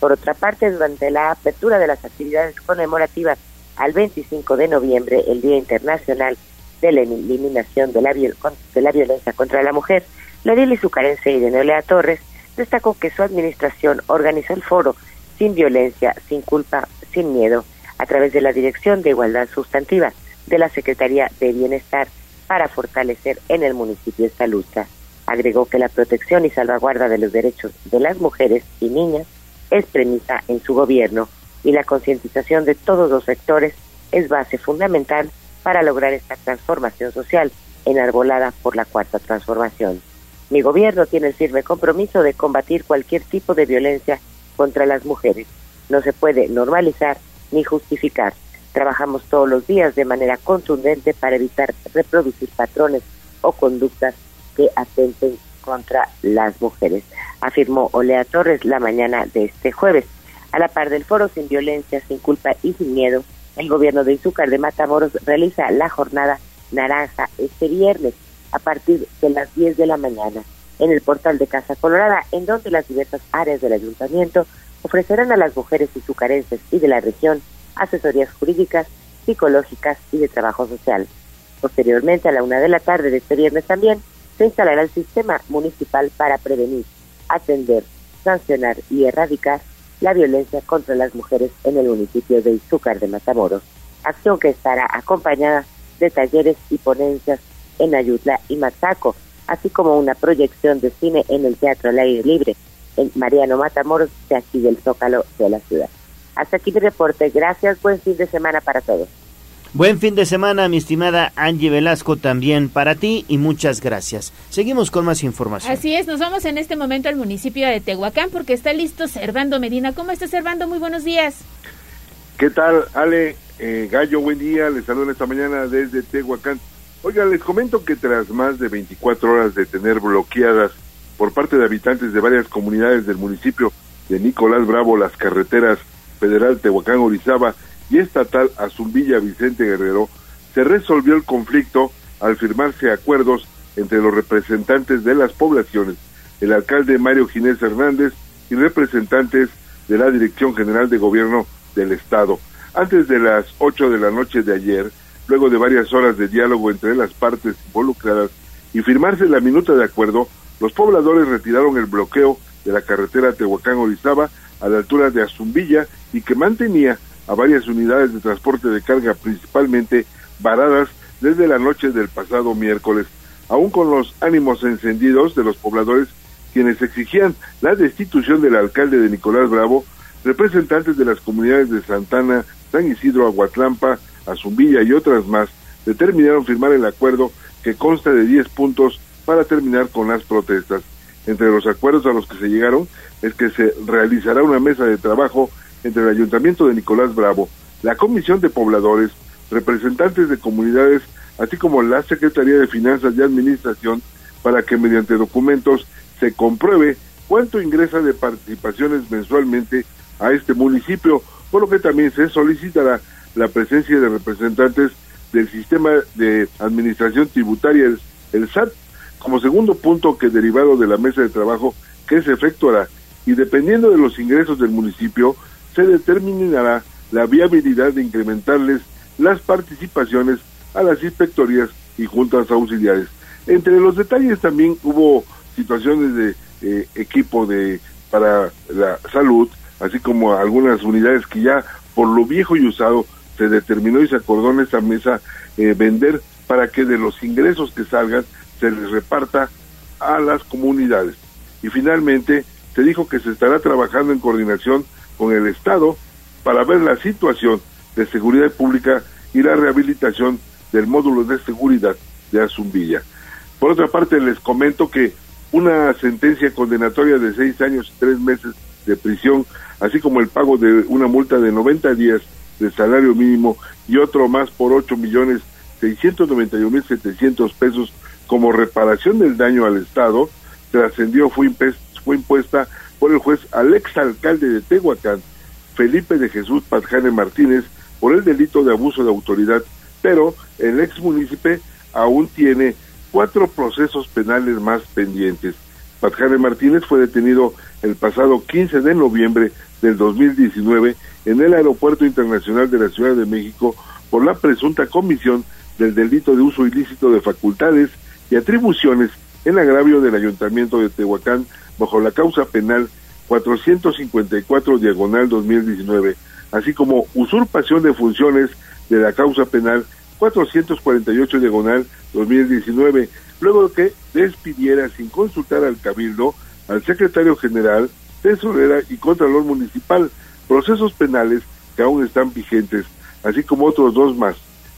Speaker 18: Por otra parte, durante la apertura de las actividades conmemorativas al 25 de noviembre, el Día Internacional de la Eliminación de la, Violencia contra la Mujer, la edil Izucarense y de Neolea Torres destacó que su administración organizó el foro Sin Violencia, Sin Culpa, Sin Miedo, a través de la Dirección de Igualdad Sustantiva de la Secretaría de Bienestar para fortalecer en el municipio esta lucha. Agregó que la protección y salvaguarda de los derechos de las mujeres y niñas es premisa en su gobierno y la concientización de todos los sectores es base fundamental para lograr esta transformación social enarbolada por la cuarta transformación. Mi gobierno tiene el firme compromiso de combatir cualquier tipo de violencia contra las mujeres. No se puede normalizar ni justificar. Trabajamos todos los días de manera contundente para evitar reproducir patrones o conductas que atenten contra las mujeres, afirmó Olea Torres la mañana de este jueves. A la par del foro Sin Violencia, Sin Culpa y Sin Miedo, el gobierno de Izúcar de Matamoros realiza la jornada naranja este viernes a partir de las 10 de la mañana en el portal de Casa Colorada, en donde las diversas áreas del ayuntamiento ofrecerán a las mujeres izucarenses y de la región asesorías jurídicas, psicológicas y de trabajo social. Posteriormente, a la una de la tarde de este viernes también, se instalará el sistema municipal para prevenir, atender, sancionar y erradicar la violencia contra las mujeres en el municipio de Izúcar de Matamoros, acción que estará acompañada de talleres y ponencias en Ayutla y Mazaco, así como una proyección de cine en el Teatro al Aire Libre, en Mariano Matamoros, de aquí del Zócalo de la ciudad. Hasta aquí mi reporte. Gracias. Buen fin de semana para todos.
Speaker 1: Buen fin de semana, mi estimada Angie Velasco, también para ti y muchas gracias. Seguimos con más información.
Speaker 7: Así es, nos vamos en este momento al municipio de Tehuacán porque está listo Servando Medina. ¿Cómo está Servando? Muy buenos días.
Speaker 19: ¿Qué tal, Ale? Eh, Gallo, buen día. Les saludo esta mañana desde Tehuacán. Oiga, les comento que tras más de 24 horas de tener bloqueadas por parte de habitantes de varias comunidades del municipio de Nicolás Bravo las carreteras federal Tehuacán Orizaba y estatal Azumbilla Vicente Guerrero, se resolvió el conflicto al firmarse acuerdos entre los representantes de las poblaciones, el alcalde Mario Ginés Hernández y representantes de la Dirección General de Gobierno del Estado. Antes de las 8 de la noche de ayer, luego de varias horas de diálogo entre las partes involucradas y firmarse la minuta de acuerdo, los pobladores retiraron el bloqueo de la carretera Tehuacán-Orizaba a la altura de Azumbilla y que mantenía a varias unidades de transporte de carga, principalmente varadas desde la noche del pasado miércoles, aún con los ánimos encendidos de los pobladores quienes exigían la destitución del alcalde de Nicolás Bravo, representantes de las comunidades de Santana, San Isidro, Aguatlampa, Azumbilla y otras más, determinaron firmar el acuerdo que consta de 10 puntos para terminar con las protestas. Entre los acuerdos a los que se llegaron es que se realizará una mesa de trabajo entre el Ayuntamiento de Nicolás Bravo, la Comisión de Pobladores, representantes de comunidades, así como la Secretaría de Finanzas y Administración, para que mediante documentos se compruebe cuánto ingresa de participaciones mensualmente a este municipio, por lo que también se solicitará la presencia de representantes del sistema de administración tributaria, el SAT, como segundo punto que derivado de la mesa de trabajo que se efectuará. Y dependiendo de los ingresos del municipio, se determinará la viabilidad de incrementarles las participaciones a las inspectorías y juntas auxiliares. Entre los detalles también hubo situaciones de eh, equipo de para la salud, así como algunas unidades que ya por lo viejo y usado se determinó y se acordó en esta mesa eh, vender para que de los ingresos que salgan se les reparta a las comunidades. Y finalmente se dijo que se estará trabajando en coordinación con el Estado para ver la situación de seguridad pública y la rehabilitación del módulo de seguridad de Azumbilla. Por otra parte, les comento que una sentencia condenatoria de seis años y tres meses de prisión, así como el pago de una multa de 90 días de salario mínimo y otro más por ocho millones seiscientos noventa mil setecientos pesos como reparación del daño al Estado, trascendió, fue, fue impuesta por el juez al exalcalde de Tehuacán, Felipe de Jesús Padjane Martínez, por el delito de abuso de autoridad, pero el ex municipio aún tiene cuatro procesos penales más pendientes. Padjane Martínez fue detenido el pasado 15 de noviembre del 2019 en el Aeropuerto Internacional de la Ciudad de México por la presunta comisión del delito de uso ilícito de facultades y atribuciones en agravio del Ayuntamiento de Tehuacán bajo la causa penal 454 diagonal 2019, así como usurpación de funciones de la causa penal 448 diagonal 2019, luego de que despidiera sin consultar al Cabildo, al secretario general, tesorera y contralor municipal, procesos penales que aún están vigentes, así como otros dos más.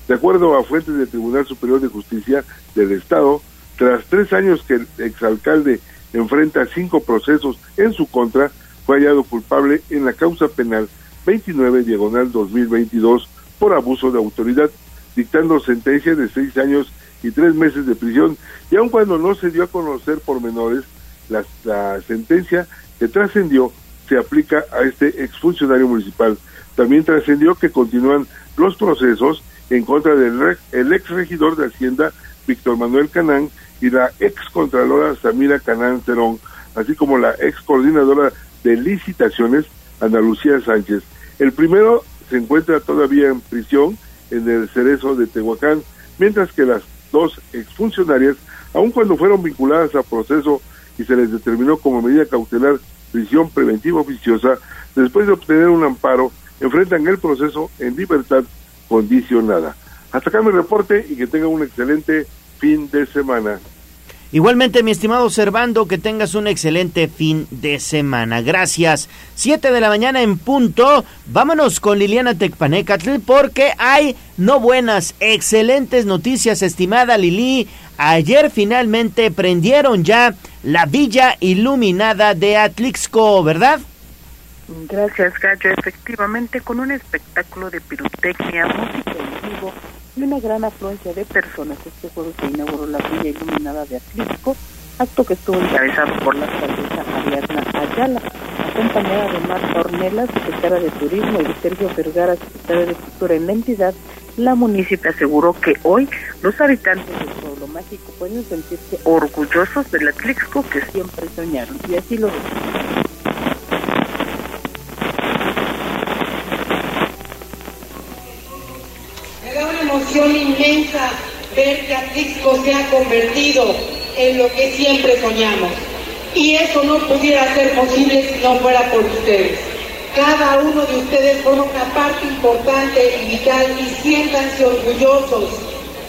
Speaker 19: De acuerdo a fuentes del Tribunal Superior de Justicia del Estado, tras tres años que el exalcalde enfrenta cinco procesos en su contra, fue hallado culpable en la causa penal 29 diagonal 2022 por abuso de autoridad, dictando sentencia de seis años y tres meses de prisión, y aun cuando no se dio a conocer por menores, la, sentencia que trascendió se aplica a este exfuncionario municipal. También trascendió que continúan los procesos en contra del el ex regidor de Hacienda, Víctor Manuel Canán, y la ex contralora Samira Canán Cerón, así como la ex coordinadora de licitaciones, Ana Lucía Sánchez. El primero se encuentra todavía en prisión en el cerezo de Tehuacán, mientras que las dos exfuncionarias, aun cuando fueron vinculadas a proceso y se les determinó como medida cautelar prisión preventiva oficiosa, después de obtener un amparo, enfrentan el proceso en libertad condicionada. Hasta acá mi reporte y que tengan un excelente fin de semana.
Speaker 1: Igualmente, mi estimado Servando, que tengas un excelente fin de semana. Gracias. Siete de la mañana en punto. Vámonos con Liliana Tecpanecatl porque hay no buenas, excelentes noticias, estimada Lili. Ayer finalmente prendieron ya la villa iluminada de Atlixco, ¿verdad?
Speaker 4: Gracias, Gallo. Efectivamente, con un espectáculo de pirotecnia, música en vivo y una gran afluencia de personas. Este jueves se inauguró la Villa Iluminada de Atlisco, acto que estuvo encabezado por la alcaldesa Ariadna Ayala, acompañada de Marta Ornelas, secretaria de Turismo, y Sergio Vergara, secretaria de Cultura en la entidad. La municipio aseguró que hoy los habitantes del pueblo mágico pueden sentirse orgullosos del Atlixco que siempre soñaron, y así lo
Speaker 20: emoción ver que Atlixco se ha convertido en lo que siempre soñamos. Y eso no pudiera ser posible si no fuera por ustedes. Cada uno de ustedes forma una parte importante y vital y siéntanse orgullosos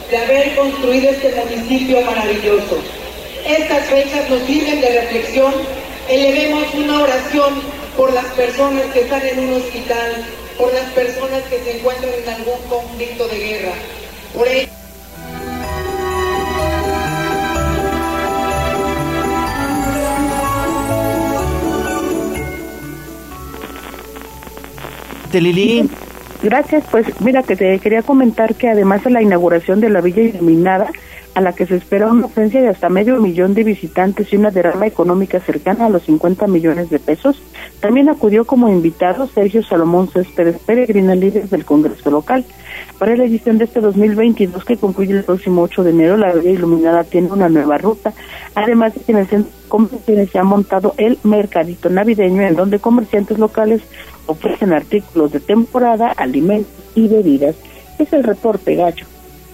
Speaker 20: de haber construido este municipio maravilloso. Estas fechas nos sirven de reflexión. Elevemos una oración por las personas que están en un hospital, por las personas que se encuentran en algún conflicto de guerra.
Speaker 1: Lili.
Speaker 4: Gracias, pues mira que te quería comentar que además de la inauguración de la Villa Iluminada, a la que se espera una ausencia de hasta medio millón de visitantes y una derrama económica cercana a los 50 millones de pesos. También acudió como invitado Sergio Salomón Céspedes Peregrina, líder del Congreso local. Para la edición de este 2022 que concluye el próximo 8 de enero, la Vía Iluminada tiene una nueva ruta. Además en el centro de se ha montado el mercadito navideño en donde comerciantes locales ofrecen artículos de temporada, alimentos y bebidas. Es el reporte, Gallo.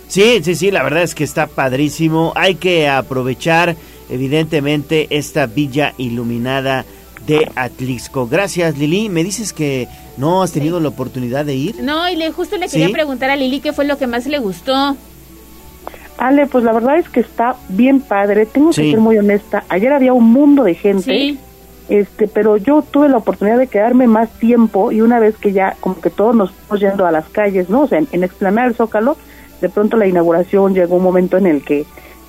Speaker 1: Sí, sí, sí, la verdad es que está padrísimo. Hay que aprovechar, evidentemente, esta villa iluminada de Atlixco. Gracias, Lili. Me dices que no has tenido la oportunidad de ir.
Speaker 7: No, y le, justo le quería preguntar a Lili qué fue lo que más le gustó.
Speaker 4: Ale, pues la verdad es que está bien padre. Tengo
Speaker 1: Sí.
Speaker 4: que ser muy honesta. Ayer había un mundo de gente.
Speaker 7: Sí.
Speaker 4: Este, pero yo tuve la oportunidad de quedarme más tiempo y una vez que ya como que todos nos fuimos yendo a las calles, ¿no? O sea, en, en Explanada del Zócalo, de pronto la inauguración llegó un momento en el que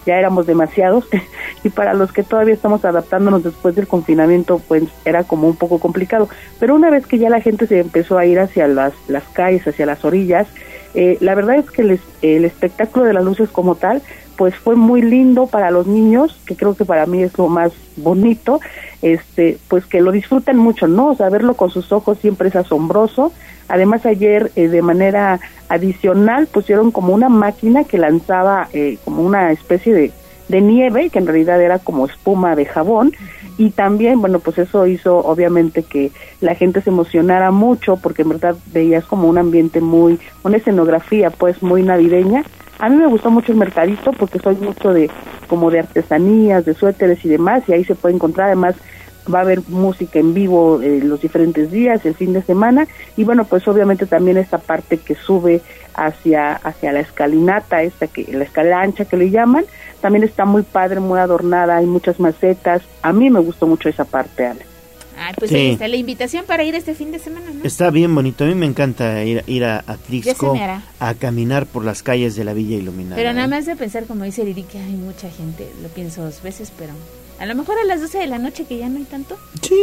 Speaker 4: ya éramos demasiados. Y para los que todavía estamos adaptándonos después del confinamiento pues era como un poco complicado. Pero una vez que ya la gente se empezó a ir hacia las, las calles hacia las orillas eh, la verdad es que el, es- el espectáculo de las luces como tal pues fue muy lindo para los niños que creo que para mí es lo más bonito este pues que lo disfruten mucho no o sea verlo con sus ojos siempre es asombroso. Además ayer eh, de manera adicional pusieron como una máquina que lanzaba eh, como una especie de, de nieve que en realidad era como espuma de jabón. Y también bueno pues eso hizo obviamente que la gente se emocionara mucho porque en verdad veías como un ambiente muy una escenografía pues muy navideña a mí me gustó mucho el mercadito porque soy mucho de como de artesanías de suéteres y demás y ahí se puede encontrar. Además va a haber música en vivo eh, los diferentes días, el fin de semana, y bueno, pues obviamente también esta parte que sube hacia, hacia la escalinata, esta que, la escalera ancha que le llaman, también está muy padre, muy adornada, hay muchas macetas, a mí me gustó mucho esa parte, Ale.
Speaker 7: Ay, pues
Speaker 1: Sí.
Speaker 7: ahí está la invitación para ir este fin de semana, ¿no?
Speaker 1: Está bien bonito. A mí me encanta ir, ir a
Speaker 7: me hará.
Speaker 1: a caminar por las calles de la Villa Iluminada.
Speaker 7: Pero nada
Speaker 1: ¿eh?
Speaker 7: más de pensar, como dice Lili, que hay mucha gente, lo pienso dos veces, pero a lo mejor a las 12 de la noche que ya no hay tanto.
Speaker 1: Sí,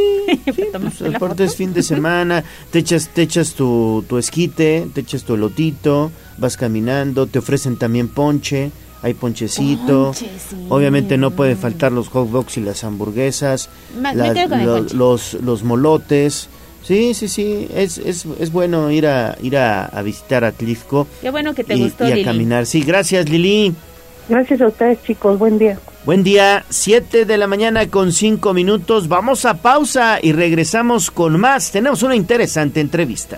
Speaker 7: tomarse
Speaker 1: Pues, aparte es fin de semana, te echas, te echas tu, tu esquite, te echas tu elotito, vas caminando, te ofrecen también ponche, hay ponchecito.
Speaker 7: Ponche, sí.
Speaker 1: Obviamente no pueden faltar los hot dogs y las hamburguesas,
Speaker 7: Ma- el
Speaker 1: lo- los, los molotes. Sí, sí, sí, es, es, es bueno ir a ir a, a visitar Atlixco
Speaker 7: Qué bueno que te
Speaker 1: y,
Speaker 7: gustó,
Speaker 1: y a
Speaker 7: Lili.
Speaker 1: caminar. Sí, gracias Lili.
Speaker 4: Gracias a ustedes chicos, buen día.
Speaker 1: Buen día, 7 de la mañana con 5 minutos. Vamos a pausa y regresamos con más. Tenemos una interesante entrevista.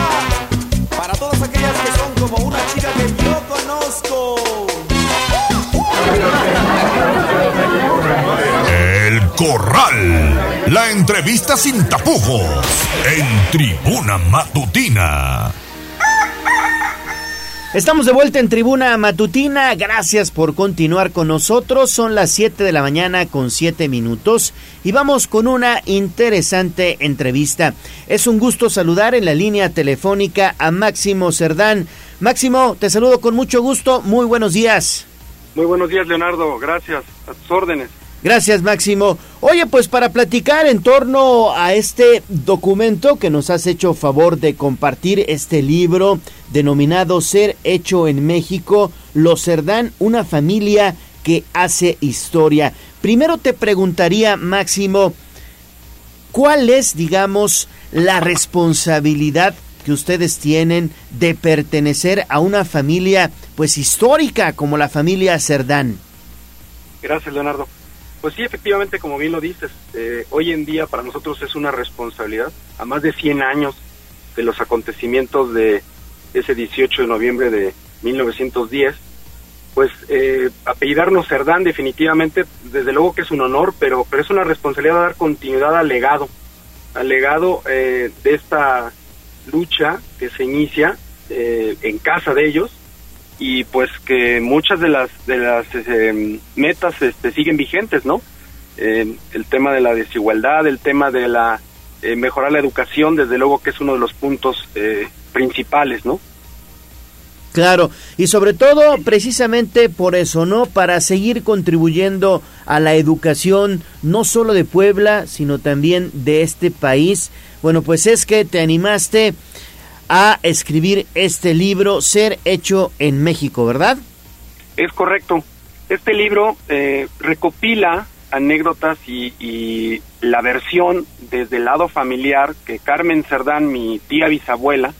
Speaker 2: La entrevista sin tapujos. En tribuna matutina.
Speaker 1: Estamos de vuelta en Tribuna Matutina. Gracias por continuar con nosotros. Son las 7 de la mañana con 7 minutos y vamos con una interesante entrevista. Es un gusto saludar en la línea telefónica a Máximo Cerdán. Máximo, te saludo con mucho gusto. Muy buenos días.
Speaker 21: Muy buenos días, Leonardo. Gracias. A tus órdenes.
Speaker 1: Gracias, Máximo. Oye, pues para platicar en torno a este documento que nos has hecho favor de compartir, este libro denominado Ser Hecho en México, Los Cerdán, una familia que hace historia. Primero te preguntaría, Máximo, ¿cuál es, digamos, la responsabilidad que ustedes tienen de pertenecer a una familia, pues histórica como la familia Cerdán?
Speaker 21: Gracias, Leonardo. Pues sí, efectivamente, como bien lo dices, eh, hoy en día para nosotros es una responsabilidad, a más de 100 años de los acontecimientos de ese 18 de noviembre de 1910, pues eh, apellidarnos Cerdán definitivamente, desde luego que es un honor, pero, pero es una responsabilidad dar continuidad al legado, al legado eh, de esta lucha que se inicia eh, en casa de ellos y pues que muchas de las de las eh, metas este, siguen vigentes, ¿no? eh, el tema de la desigualdad, el tema de la eh, mejorar la educación, desde luego que es uno de los puntos eh, principales, ¿no?
Speaker 1: Claro, y sobre todo precisamente por eso, ¿no? Para seguir contribuyendo a la educación no solo de Puebla, sino también de este país. Bueno, pues es que te animaste a escribir este libro, Ser hecho en México, ¿verdad?
Speaker 21: Es correcto. Este libro eh, recopila anécdotas y, la versión desde el lado familiar que Carmen Cerdán, mi tía bisabuela,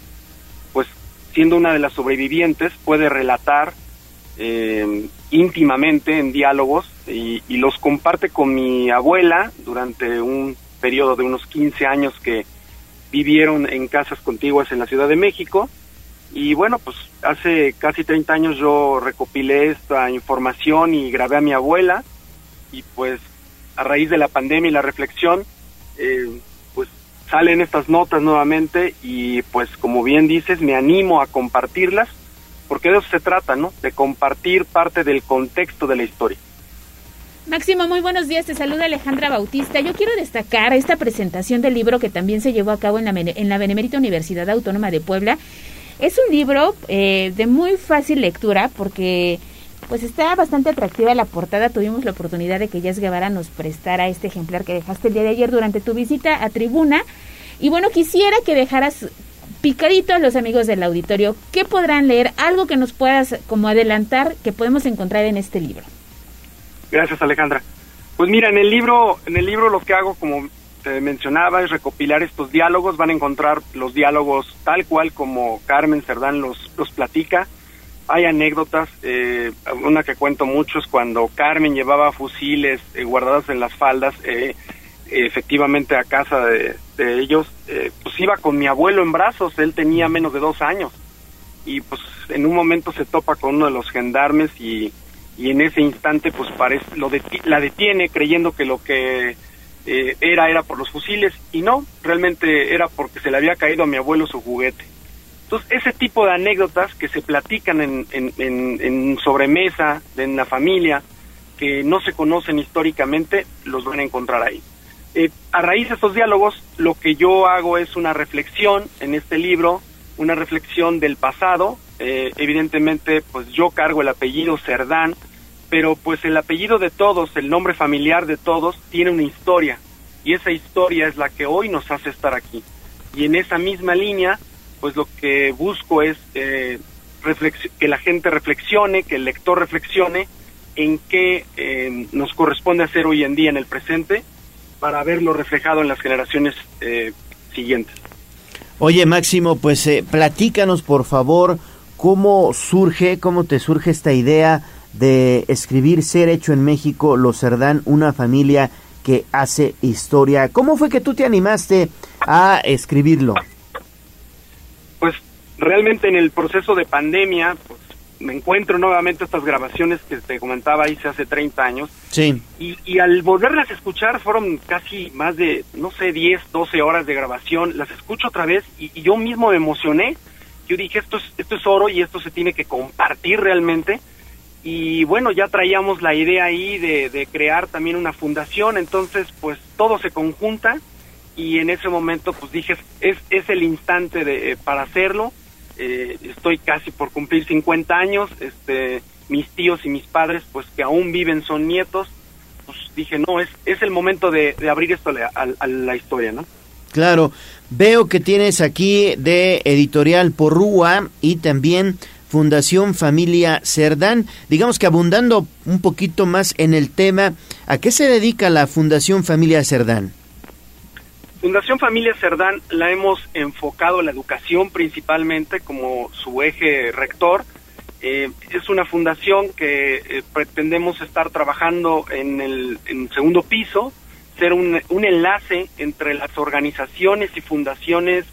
Speaker 21: pues siendo una de las sobrevivientes, puede relatar eh, íntimamente en diálogos y, y, los comparte con mi abuela durante un periodo de unos 15 años que vivieron en casas contiguas en la Ciudad de México. Y bueno, pues hace casi 30 años yo recopilé esta información y grabé a mi abuela y pues a raíz de la pandemia y la reflexión, eh, pues salen estas notas nuevamente y pues como bien dices, me animo a compartirlas porque de eso se trata, ¿no? De compartir parte del contexto de la historia.
Speaker 7: Máximo, muy buenos días. Te saluda Alejandra Bautista. Yo quiero destacar esta presentación del libro que también se llevó a cabo en la, en la Benemérita Universidad Autónoma de Puebla. Es un libro eh, de muy fácil lectura porque pues está bastante atractiva la portada. Tuvimos la oportunidad de que Jazz Guevara nos prestara este ejemplar que dejaste el día de ayer durante tu visita a Tribuna. Y bueno, quisiera que dejaras picadito a los amigos del auditorio. ¿Qué podrán leer? Algo que nos puedas como adelantar que podemos encontrar en este libro.
Speaker 21: Gracias, Alejandra. Pues mira, en el libro, en el libro lo que hago, como te mencionaba, es recopilar estos diálogos. Van a encontrar los diálogos tal cual como Carmen Cerdán los, los platica. Hay anécdotas, eh, una que cuento mucho es cuando Carmen llevaba fusiles eh, guardados en las faldas, eh, efectivamente a casa de, de ellos, pues iba con mi abuelo en brazos, él tenía menos de dos años, y pues en un momento se topa con uno de los gendarmes y y en ese instante pues parece lo la detiene creyendo que lo que eh, era era por los fusiles y no realmente era porque se le había caído a mi abuelo su juguete. Entonces ese tipo de anécdotas que se platican en, en, en, en sobremesa en la familia que no se conocen históricamente los van a encontrar ahí. Eh, a raíz de estos diálogos lo que yo hago es una reflexión en este libro una reflexión del pasado. Eh, evidentemente pues yo cargo el apellido Cerdán, pero pues el apellido de todos, el nombre familiar de todos tiene una historia y esa historia es la que hoy nos hace estar aquí. Y en esa misma línea, pues lo que busco es eh, que la gente reflexione, que el lector reflexione en qué eh, nos corresponde hacer hoy en día en el presente para verlo reflejado en las generaciones eh, siguientes.
Speaker 1: Oye Máximo, pues eh, platícanos por favor ¿Cómo surge, cómo te surge esta idea de escribir Ser hecho en México, Los Cerdán, una familia que hace historia? ¿Cómo fue que tú te animaste a escribirlo?
Speaker 21: Pues realmente en el proceso de pandemia, pues me encuentro nuevamente estas grabaciones que te comentaba hice hace 30 años.
Speaker 1: Sí.
Speaker 21: Y, y, al volverlas a escuchar fueron casi más de, no sé, 10, 12 horas de grabación. Las escucho otra vez y, y yo mismo me emocioné yo dije, esto es, esto es oro y esto se tiene que compartir realmente. Y bueno, ya traíamos la idea ahí de, de crear también una fundación, entonces pues todo se conjunta y en ese momento pues dije, es, es el instante de, para hacerlo. Eh, estoy casi por cumplir 50 años, este, mis tíos y mis padres pues que aún viven son nietos, pues dije, no, es, es el momento de, de abrir esto a, a, a la historia, ¿no?
Speaker 1: Claro, veo que tienes aquí de Editorial Porrúa y también Fundación Familia Cerdán. Digamos que abundando un poquito más en el tema, ¿a qué se dedica la Fundación Familia Cerdán?
Speaker 21: Fundación Familia Cerdán la hemos enfocado la educación principalmente como su eje rector. Eh, es una fundación que eh, pretendemos estar trabajando en el en segundo piso, ser un, un enlace entre las organizaciones y fundaciones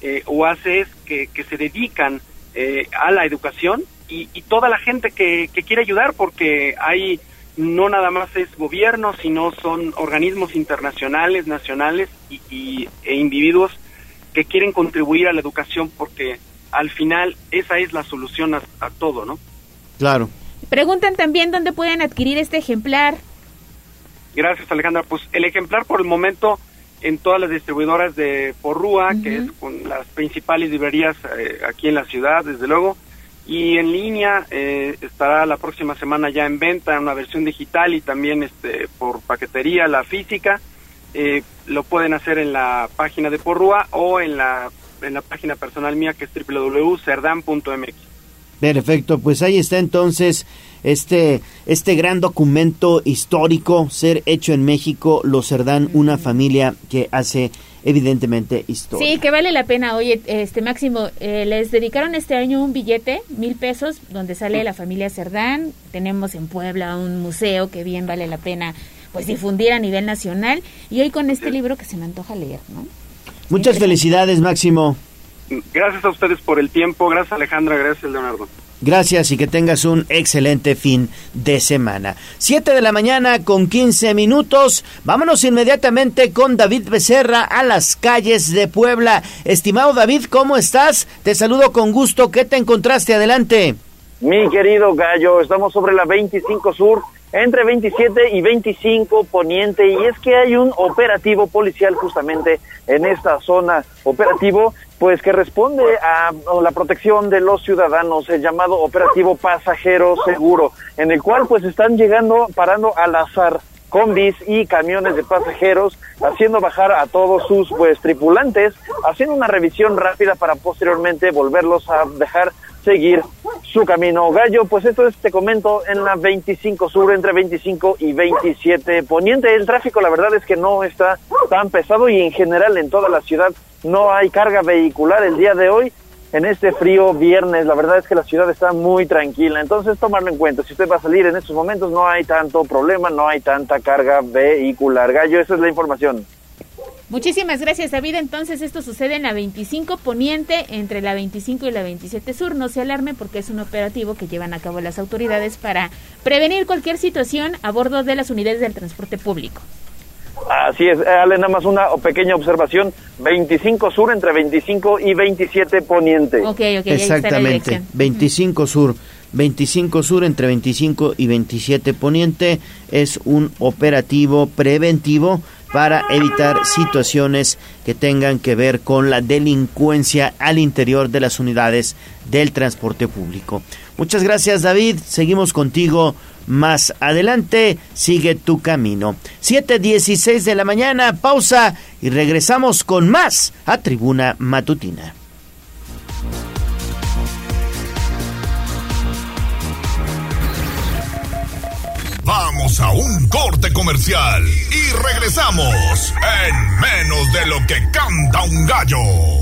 Speaker 21: eh, o ACES que, que se dedican eh, a la educación y, y toda la gente que, que, quiere ayudar porque hay no nada más es gobierno sino son organismos internacionales nacionales y, y, e individuos que quieren contribuir a la educación porque al final esa es la solución a, a todo no
Speaker 1: claro.
Speaker 7: Preguntan también dónde pueden adquirir este ejemplar.
Speaker 21: Gracias, Alejandra. Pues el ejemplar por el momento en todas las distribuidoras de Porrúa, que es con las principales librerías eh, aquí en la ciudad, desde luego. Y en línea eh, estará la próxima semana ya en venta en una versión digital y también este por paquetería, la física. Eh, lo pueden hacer en la página de Porrúa o en la, en la página personal mía que es www.cerdam.mx.
Speaker 1: Perfecto, pues ahí está entonces este, este gran documento histórico, ser hecho en México, los Cerdán, una familia que hace evidentemente historia.
Speaker 7: Sí, que vale la pena. Oye, este Máximo, eh, les dedicaron este año un billete, mil pesos, donde sale la familia Cerdán. Tenemos en Puebla un museo que bien vale la pena pues difundir a nivel nacional. Y hoy con este libro que se me antoja leer, ¿no?
Speaker 1: Muchas felicidades, Máximo.
Speaker 21: Gracias a ustedes por el tiempo, gracias Alejandra, gracias Leonardo.
Speaker 1: Gracias y que tengas un excelente fin de semana. Siete de la mañana con 15 minutos. Vámonos inmediatamente con David Becerra a las calles de Puebla. Estimado David, ¿cómo estás? Te saludo con gusto. ¿Qué te encontraste? Adelante.
Speaker 22: Mi querido Gallo, estamos sobre la 25 Sur entre 27 y 25 Poniente y es que hay un operativo policial justamente en esta zona operativo pues que responde a, la protección de los ciudadanos, el llamado operativo pasajero seguro, en el cual pues están llegando, parando al azar combis y camiones de pasajeros, haciendo bajar a todos sus pues tripulantes, haciendo una revisión rápida para posteriormente volverlos a dejar seguir su camino. Gallo, pues esto es, te comento, en la 25 Sur, entre 25 y 27 Poniente. El tráfico, la verdad es que no está tan pesado y en general en toda la ciudad no hay carga vehicular el día de hoy. En este frío viernes, la verdad es que la ciudad está muy tranquila. Entonces, tomarlo en cuenta. Si usted va a salir en estos momentos, no hay tanto problema, no hay tanta carga vehicular. Gallo, esa es la información.
Speaker 7: Muchísimas gracias, David. Entonces, esto sucede en la 25 Poniente, entre la 25 y la 27 Sur. No se alarme porque es un operativo que llevan a cabo las autoridades para prevenir cualquier situación a bordo de las unidades del transporte público.
Speaker 22: Así es, Ale, nada más una pequeña observación. 25 Sur, entre 25 y 27 Poniente.
Speaker 7: Ok, ok,
Speaker 1: Exactamente, 25 Sur. 25 Sur entre 25 y 27 Poniente es un operativo preventivo para evitar situaciones que tengan que ver con la delincuencia al interior de las unidades del transporte público. Muchas gracias David, seguimos contigo más adelante, sigue tu camino. 7.16 de la mañana, pausa y regresamos con más a Tribuna Matutina.
Speaker 2: Vamos a un corte comercial y regresamos en menos de lo que canta un gallo.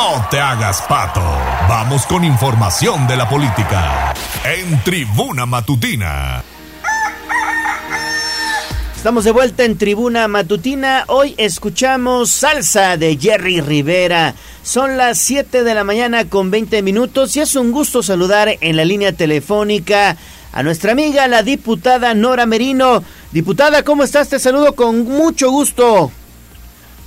Speaker 2: No te hagas pato. Vamos con información de la política. En Tribuna Matutina.
Speaker 1: Estamos de vuelta en Tribuna Matutina. Hoy escuchamos Salsa de Jerry Rivera. Son las 7 de la mañana con 20 minutos y es un gusto saludar en la línea telefónica a nuestra amiga, la diputada Nora Merino. Diputada, ¿cómo estás? Te saludo con mucho gusto.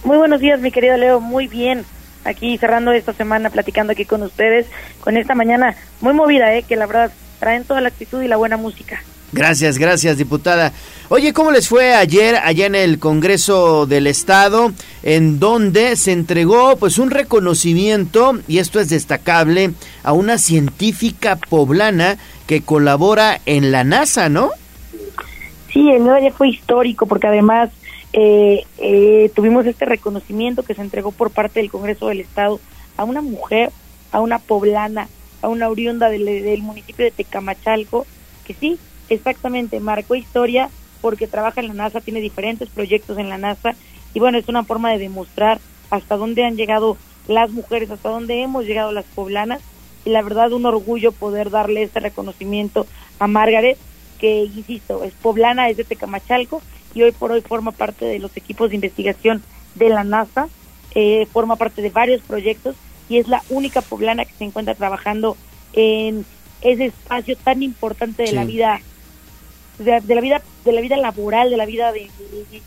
Speaker 23: Muy buenos días, mi querido Leo. Muy bien. Aquí cerrando esta semana, platicando aquí con ustedes, con esta mañana muy movida, ¿eh? que la verdad traen toda la actitud y la buena música.
Speaker 1: Gracias, gracias, diputada. Oye, ¿cómo les fue ayer allá en el Congreso del Estado, en donde se entregó pues un reconocimiento, y esto es destacable, a una científica poblana que colabora en la NASA, ¿no?
Speaker 23: Sí, el día fue histórico porque además eh, eh, tuvimos este reconocimiento que se entregó por parte del Congreso del Estado a una mujer, a una poblana, a una oriunda del, del municipio de Tecamachalco, que sí, exactamente, marcó historia porque trabaja en la NASA, tiene diferentes proyectos en la NASA y bueno, es una forma de demostrar hasta dónde han llegado las mujeres, hasta dónde hemos llegado las poblanas y la verdad un orgullo poder darle este reconocimiento a Margaret, que insisto, es poblana, es de Tecamachalco y hoy por hoy forma parte de los equipos de investigación de la NASA, eh, forma parte de varios proyectos y es la única poblana que se encuentra trabajando en ese espacio tan importante de la vida de, de la vida de la vida laboral de la vida de,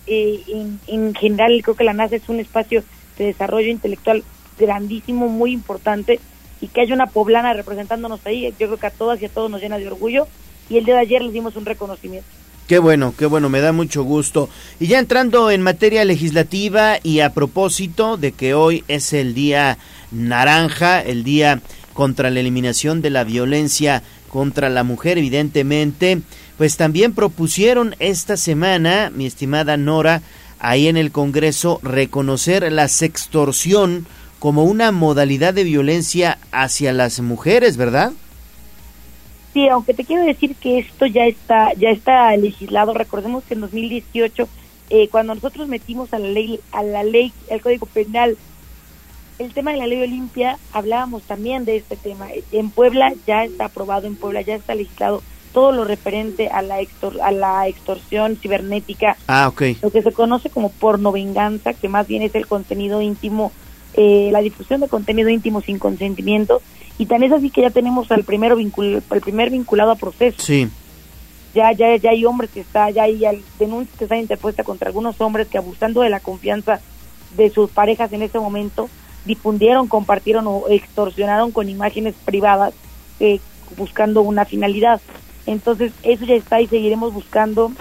Speaker 23: en, en general creo que la NASA es un espacio de desarrollo intelectual grandísimo muy importante y que haya una poblana representándonos ahí yo creo que a todas y a todos nos llena de orgullo y el día de ayer les dimos un reconocimiento
Speaker 1: Qué bueno, qué bueno, me da mucho gusto. Y ya entrando en materia legislativa y a propósito de que hoy es el día naranja, el día contra la eliminación de la violencia contra la mujer, evidentemente, pues también propusieron esta semana, mi estimada Nora, ahí en el Congreso, reconocer la sextorsión como una modalidad de violencia hacia las mujeres, ¿verdad?
Speaker 23: Sí, aunque te quiero decir que esto ya está ya está legislado. Recordemos que en 2018, eh, cuando nosotros metimos a la ley a la ley el Código Penal el tema de la ley Olimpia, hablábamos también de este tema. En Puebla ya está aprobado, en Puebla ya está legislado todo lo referente a la extor a la extorsión cibernética.
Speaker 1: Ah, ok.
Speaker 23: Lo que se conoce como porno venganza, que más bien es el contenido íntimo, eh, la difusión de contenido íntimo sin consentimiento. Y tan es así que ya tenemos al primero vincul el primer vinculado a proceso.
Speaker 1: Sí.
Speaker 23: Ya, ya, ya hay hombres que está, ya hay denuncias que están interpuestas contra algunos hombres que abusando de la confianza de sus parejas en ese momento difundieron, compartieron o extorsionaron con imágenes privadas eh, buscando una finalidad. Entonces, eso ya está y seguiremos buscando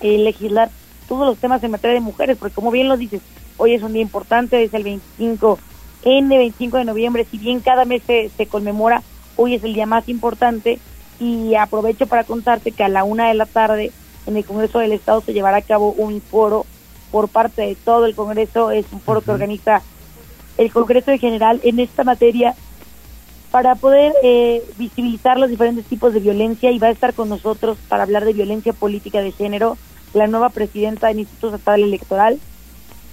Speaker 23: eh, legislar todos los temas en materia de mujeres, porque como bien lo dices, hoy es un día importante, es el 25 N, 25 de noviembre, si bien cada mes se, se conmemora, hoy es el día más importante y aprovecho para contarte que a la una de la tarde en el Congreso del Estado se llevará a cabo un foro por parte de todo el Congreso, es un foro que organiza el Congreso en general en esta materia para poder eh, visibilizar los diferentes tipos de violencia y va a estar con nosotros para hablar de violencia política de género la nueva presidenta del Instituto Estatal Electoral.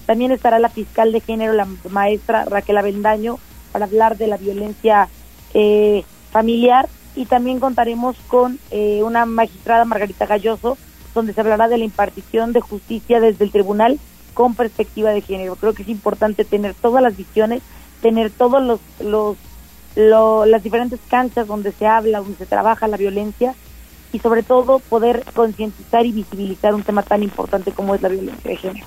Speaker 23: También estará la fiscal de género, la maestra Raquel Avendaño, para hablar de la violencia eh, familiar y también contaremos con eh, una magistrada Margarita Galloso, donde se hablará de la impartición de justicia desde el tribunal con perspectiva de género. Creo que es importante tener todas las visiones, tener todos los, las diferentes canchas donde se habla, donde se trabaja la violencia y sobre todo poder concientizar y visibilizar un tema tan importante como es la violencia de género.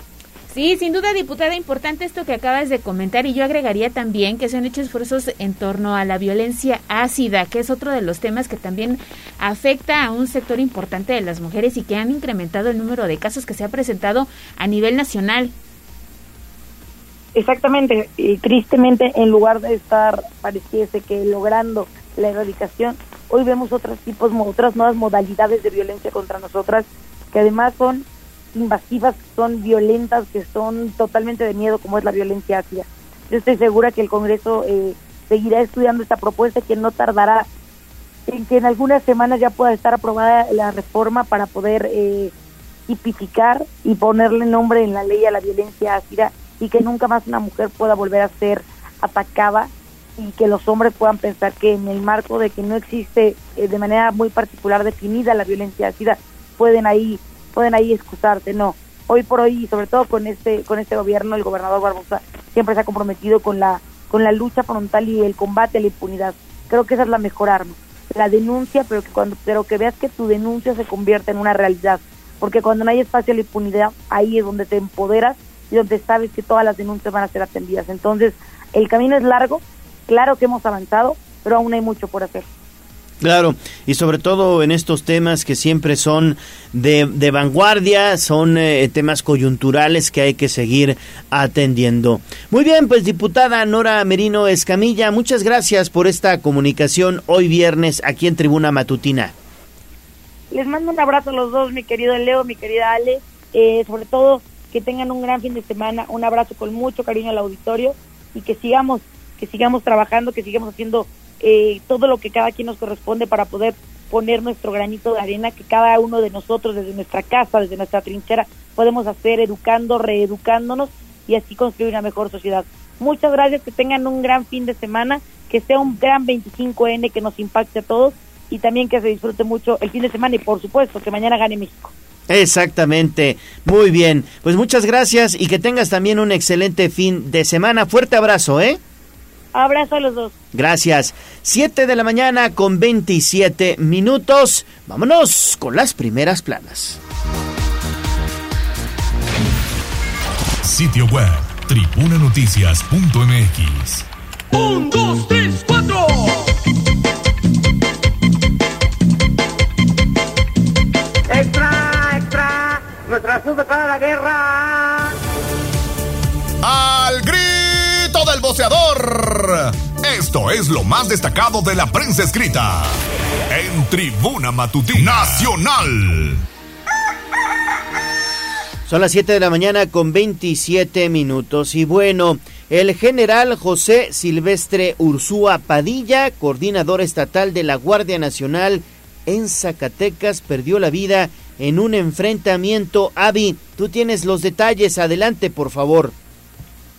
Speaker 7: Sí, sin duda, diputada, importante esto que acabas de comentar y yo agregaría también que se han hecho esfuerzos en torno a la violencia ácida, que es otro de los temas que también afecta a un sector importante de las mujeres y que han incrementado el número de casos que se ha presentado a nivel nacional.
Speaker 23: Exactamente, y tristemente en lugar de estar, pareciese que logrando la erradicación, hoy vemos otros tipos, otras nuevas modalidades de violencia contra nosotras, que además son invasivas, que son violentas, que son totalmente de miedo, como es la violencia ácida. Yo estoy segura que el Congreso eh, seguirá estudiando esta propuesta, que no tardará en que en algunas semanas ya pueda estar aprobada la reforma para poder eh, tipificar y ponerle nombre en la ley a la violencia ácida y que nunca más una mujer pueda volver a ser atacada y que los hombres puedan pensar que en el marco de que no existe eh, de manera muy particular definida la violencia ácida, pueden ahí pueden ahí excusarse, no. Hoy por hoy, y sobre todo con este con este gobierno, el gobernador Barbosa siempre se ha comprometido con la con la lucha frontal y el combate a la impunidad. Creo que esa es la mejor arma. La denuncia, pero que cuando pero que veas que tu denuncia se convierta en una realidad, porque cuando no hay espacio a la impunidad, ahí es donde te empoderas y donde sabes que todas las denuncias van a ser atendidas. Entonces, el camino es largo, claro que hemos avanzado, pero aún hay mucho por hacer.
Speaker 1: Claro, y sobre todo en estos temas que siempre son de, de vanguardia, son eh, temas coyunturales que hay que seguir atendiendo. Muy bien, pues diputada Nora Merino Escamilla, muchas gracias por esta comunicación hoy viernes aquí en Tribuna Matutina.
Speaker 23: Les mando un abrazo a los dos, mi querido Leo, mi querida Ale, eh, sobre todo que tengan un gran fin de semana, un abrazo con mucho cariño al auditorio y que sigamos, que sigamos trabajando, que sigamos haciendo eh, todo lo que cada quien nos corresponde para poder poner nuestro granito de arena, que cada uno de nosotros desde nuestra casa, desde nuestra trinchera, podemos hacer educando, reeducándonos y así construir una mejor sociedad. Muchas gracias, que tengan un gran fin de semana, que sea un gran 25N que nos impacte a todos y también que se disfrute mucho el fin de semana y por supuesto que mañana gane México.
Speaker 1: Exactamente. Muy bien. Pues muchas gracias y que tengas también un excelente fin de semana. Fuerte abrazo, ¿eh?
Speaker 23: Abrazo a los dos.
Speaker 1: Gracias. 7 de la mañana con 27 minutos. Vámonos con las primeras planas.
Speaker 2: Sitio web, tribunanoticias.mx.
Speaker 24: Un, dos, tres, cuatro.
Speaker 25: ¡Extra, extra! ¡Nuestra para la guerra!
Speaker 2: Esto es lo más destacado de la prensa escrita en Tribuna Matutina Nacional.
Speaker 1: Son las 7 de la mañana con 27 minutos. Y bueno, el general José Silvestre Ursúa Padilla, coordinador estatal de la Guardia Nacional en Zacatecas, perdió la vida en un enfrentamiento. Avi, tú tienes los detalles. Adelante, por favor.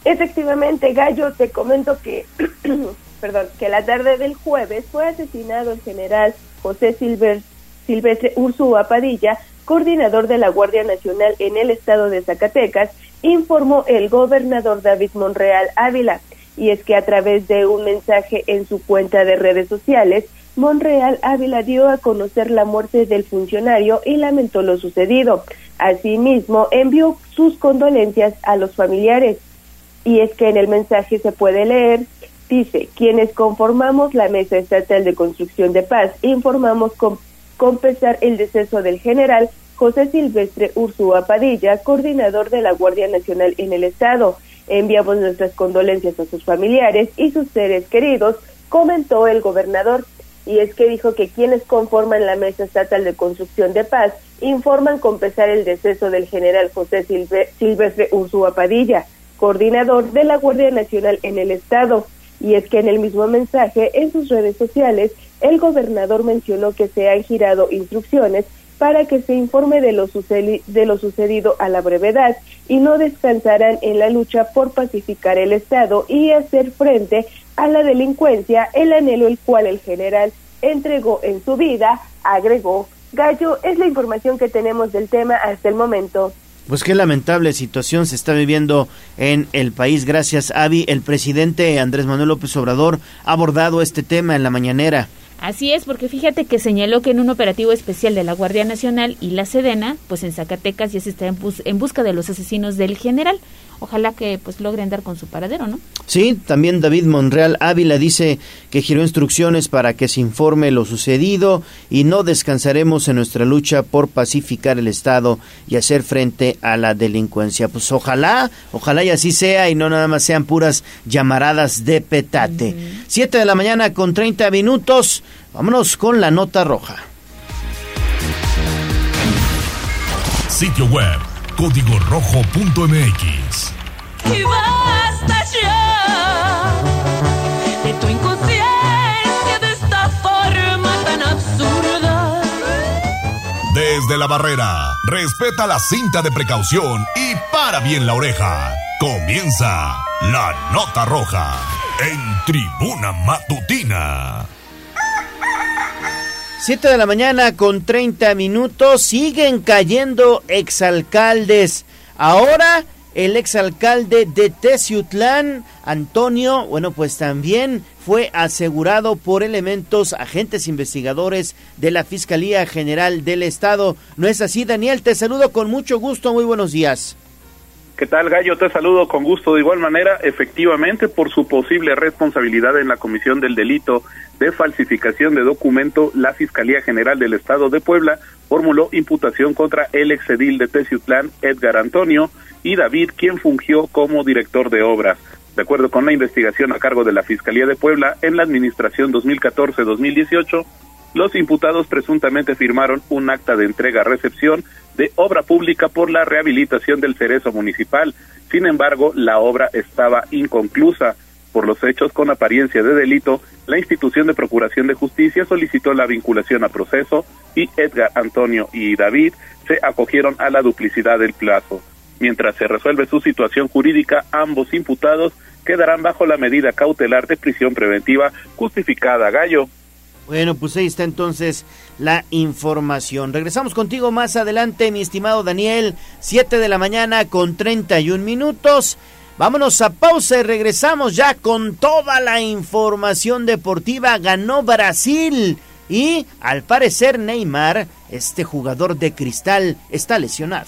Speaker 15: Efectivamente, Gallo, te comento que, perdón, que la tarde del jueves fue asesinado el general José Silver, Silvestre Ursúa Padilla, coordinador de la Guardia Nacional en el estado de Zacatecas, informó el gobernador David Monreal Ávila. Y es que a través de un mensaje en su cuenta de redes sociales, Monreal Ávila dio a conocer la muerte del funcionario y lamentó lo sucedido. Asimismo, envió sus condolencias a los familiares. Y es que en el mensaje se puede leer, dice, quienes conformamos la Mesa Estatal de Construcción de Paz, informamos con, con pesar el deceso del general José Silvestre Ursúa Padilla, coordinador de la Guardia Nacional en el Estado. Enviamos nuestras condolencias a sus familiares y sus seres queridos, comentó el gobernador. Y es que dijo que quienes conforman la Mesa Estatal de Construcción de Paz informan con pesar el deceso del general José Silve Silvestre Ursúa Padilla, coordinador de la Guardia Nacional en el Estado. Y es que en el mismo mensaje, en sus redes sociales, el gobernador mencionó que se han girado instrucciones para que se informe de lo, de lo sucedido a la brevedad y no descansarán en la lucha por pacificar el Estado y hacer frente a la delincuencia, el anhelo el cual el general entregó en su vida, agregó. Gallo, es la información que tenemos del tema hasta el momento.
Speaker 1: Pues qué lamentable situación se está viviendo en el país. Gracias, Avi. El presidente Andrés Manuel López Obrador ha abordado este tema en la mañanera.
Speaker 7: Así es, porque fíjate que señaló que en un operativo especial de la Guardia Nacional y la Sedena, pues en Zacatecas ya se está en, en busca de los asesinos del general. Ojalá que pues logren dar con su paradero, ¿no?
Speaker 1: Sí, también David Monreal Ávila dice que giró instrucciones para que se informe lo sucedido y no descansaremos en nuestra lucha por pacificar el Estado y hacer frente a la delincuencia. Pues ojalá, ojalá y así sea y no nada más sean puras llamaradas de petate. Siete de la mañana con 30 minutos. Vámonos con la nota roja.
Speaker 2: Sitio web código rojo.mx.
Speaker 24: Y basta ya de tu inconsciencia de esta forma tan absurda.
Speaker 2: Desde la barrera, respeta la cinta de precaución y para bien la oreja. Comienza la nota roja en tribuna matutina.
Speaker 1: 7 de la mañana con 30 minutos. Siguen cayendo exalcaldes. Ahora el exalcalde de Teciutlán, Antonio, bueno, pues también fue asegurado por elementos, agentes investigadores de la Fiscalía General del Estado. ¿No es así, Daniel? Te saludo con mucho gusto. Muy buenos días.
Speaker 26: ¿Qué tal, Gallo? Te saludo con gusto. De igual manera, efectivamente, por su posible responsabilidad en la comisión del delito de falsificación de documento, la Fiscalía General del Estado de Puebla formuló imputación contra el exedil de Teciutlán, Edgar Antonio, y David, quien fungió como director de obras. De acuerdo con la investigación a cargo de la Fiscalía de Puebla, en la administración 2014-2018, los imputados presuntamente firmaron un acta de entrega-recepción de obra pública por la rehabilitación del cerezo municipal. Sin embargo, la obra estaba inconclusa. Por los hechos con apariencia de delito, la institución de Procuración de Justicia solicitó la vinculación a proceso y Edgar, Antonio y David se acogieron a la duplicidad del plazo. Mientras se resuelve su situación jurídica, ambos imputados quedarán bajo la medida cautelar de prisión preventiva justificada. Gallo.
Speaker 1: Bueno, pues ahí está entonces la información. Regresamos contigo más adelante, mi estimado Daniel, 7 de la mañana con 31 minutos. Vámonos a pausa y regresamos ya con toda la información deportiva. Ganó Brasil y al parecer Neymar, este jugador de cristal, está lesionado.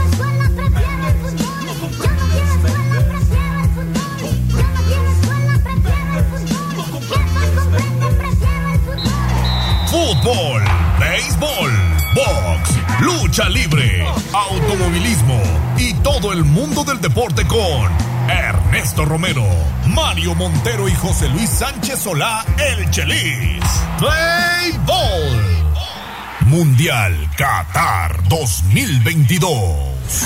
Speaker 2: Fútbol, béisbol, box, lucha libre, automovilismo y todo el mundo del deporte con Ernesto Romero, Mario Montero y José Luis Sánchez Solá, el Chelis. Play Ball. Mundial Qatar 2022.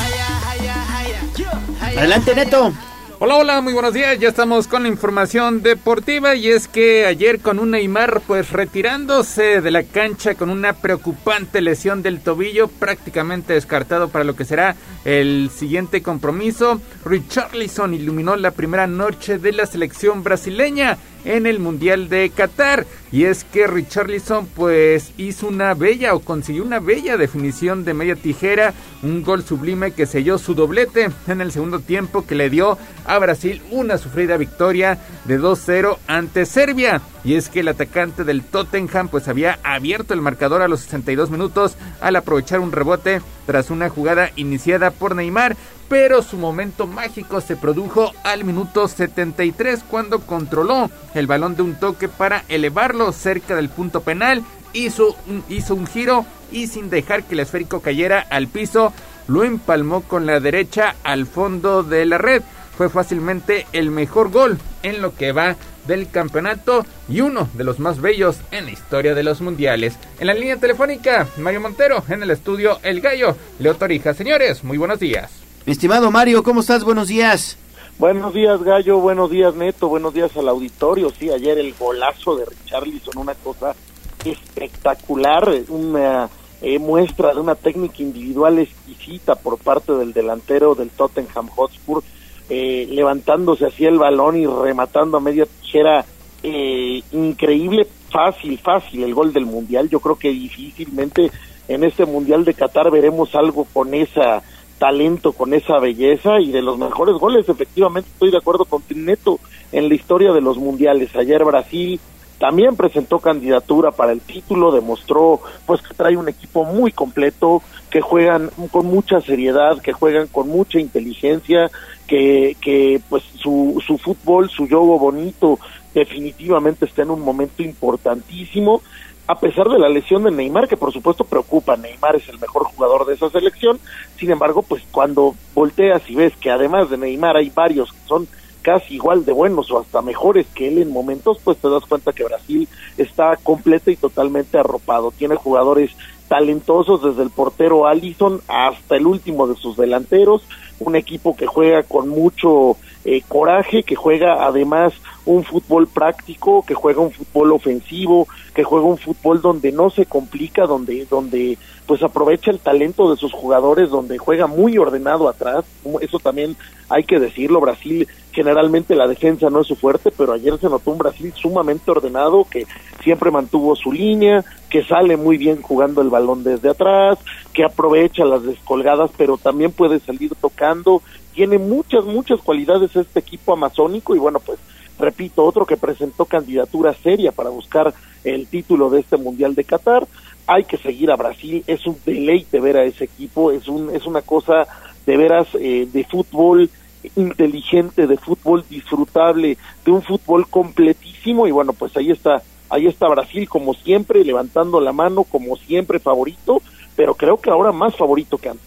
Speaker 1: Adelante, Neto.
Speaker 27: Hola, hola, muy buenos días. Ya estamos con la información deportiva y es que ayer con un Neymar pues retirándose de la cancha con una preocupante lesión del tobillo, prácticamente descartado para lo que será el siguiente compromiso, Richarlison iluminó la primera noche de la selección brasileña en el Mundial de Qatar. Y es que Richarlison pues hizo una bella o consiguió una bella definición de media tijera, un gol sublime que selló su doblete en el segundo tiempo que le dio a Brasil una sufrida victoria de 2-0 ante Serbia. Y es que el atacante del Tottenham pues había abierto el marcador a los 62 minutos al aprovechar un rebote tras una jugada iniciada por Neymar, pero su momento mágico se produjo al minuto 73 cuando controló el balón de un toque para elevarlo cerca del punto penal, hizo un, hizo un giro y sin dejar que el esférico cayera al piso, lo empalmó con la derecha al fondo de la red. Fue fácilmente el mejor gol en lo que va del campeonato y uno de los más bellos en la historia de los mundiales. En la línea telefónica, Mario Montero, en el estudio El Gallo, Leo Torija. Señores, muy buenos días.
Speaker 1: Mi estimado Mario, ¿cómo estás? Buenos días.
Speaker 28: Buenos días, Gallo. Buenos días, Neto. Buenos días al auditorio. Sí, ayer el golazo de Richarlison, una cosa espectacular, una eh, muestra de una técnica individual exquisita por parte del delantero del Tottenham Hotspur, eh, levantándose hacia el balón y rematando a media tijera. Eh, increíble, fácil, fácil el gol del Mundial. Yo creo que difícilmente en este Mundial de Qatar veremos algo con esa talento, con esa belleza y de los mejores goles. Efectivamente, estoy de acuerdo con Neto en la historia de los mundiales. Ayer Brasil también presentó candidatura para el título, demostró pues que trae un equipo muy completo, que juegan con mucha seriedad, que juegan con mucha inteligencia, que, que pues su, su fútbol, su juego bonito definitivamente está en un momento importantísimo a pesar de la lesión de Neymar, que por supuesto preocupa, Neymar es el mejor jugador de esa selección, sin embargo, pues cuando volteas y ves que además de Neymar hay varios que son casi igual de buenos o hasta mejores que él en momentos, pues te das cuenta que Brasil está completo y totalmente arropado. Tiene jugadores talentosos desde el portero Allison hasta el último de sus delanteros, un equipo que juega con mucho eh, coraje, que juega además un fútbol práctico, que juega un fútbol ofensivo, que juega un fútbol donde no se complica, donde, donde pues aprovecha el talento de sus jugadores, donde juega muy ordenado atrás, eso también hay que decirlo, Brasil generalmente la defensa no es su fuerte, pero ayer se notó un Brasil sumamente ordenado, que siempre mantuvo su línea, que sale muy bien jugando el balón desde atrás, que aprovecha las descolgadas, pero también puede salir tocando, tiene muchas, muchas cualidades este equipo amazónico y bueno, pues repito, otro que presentó candidatura seria para buscar el título de este Mundial de Qatar. Hay que seguir a Brasil, es un deleite ver a ese equipo, es, un, es una cosa de veras eh, de fútbol inteligente, de fútbol disfrutable, de un fútbol completísimo y bueno, pues ahí está, ahí está Brasil como siempre, levantando la mano como siempre favorito, pero creo que ahora más favorito que antes.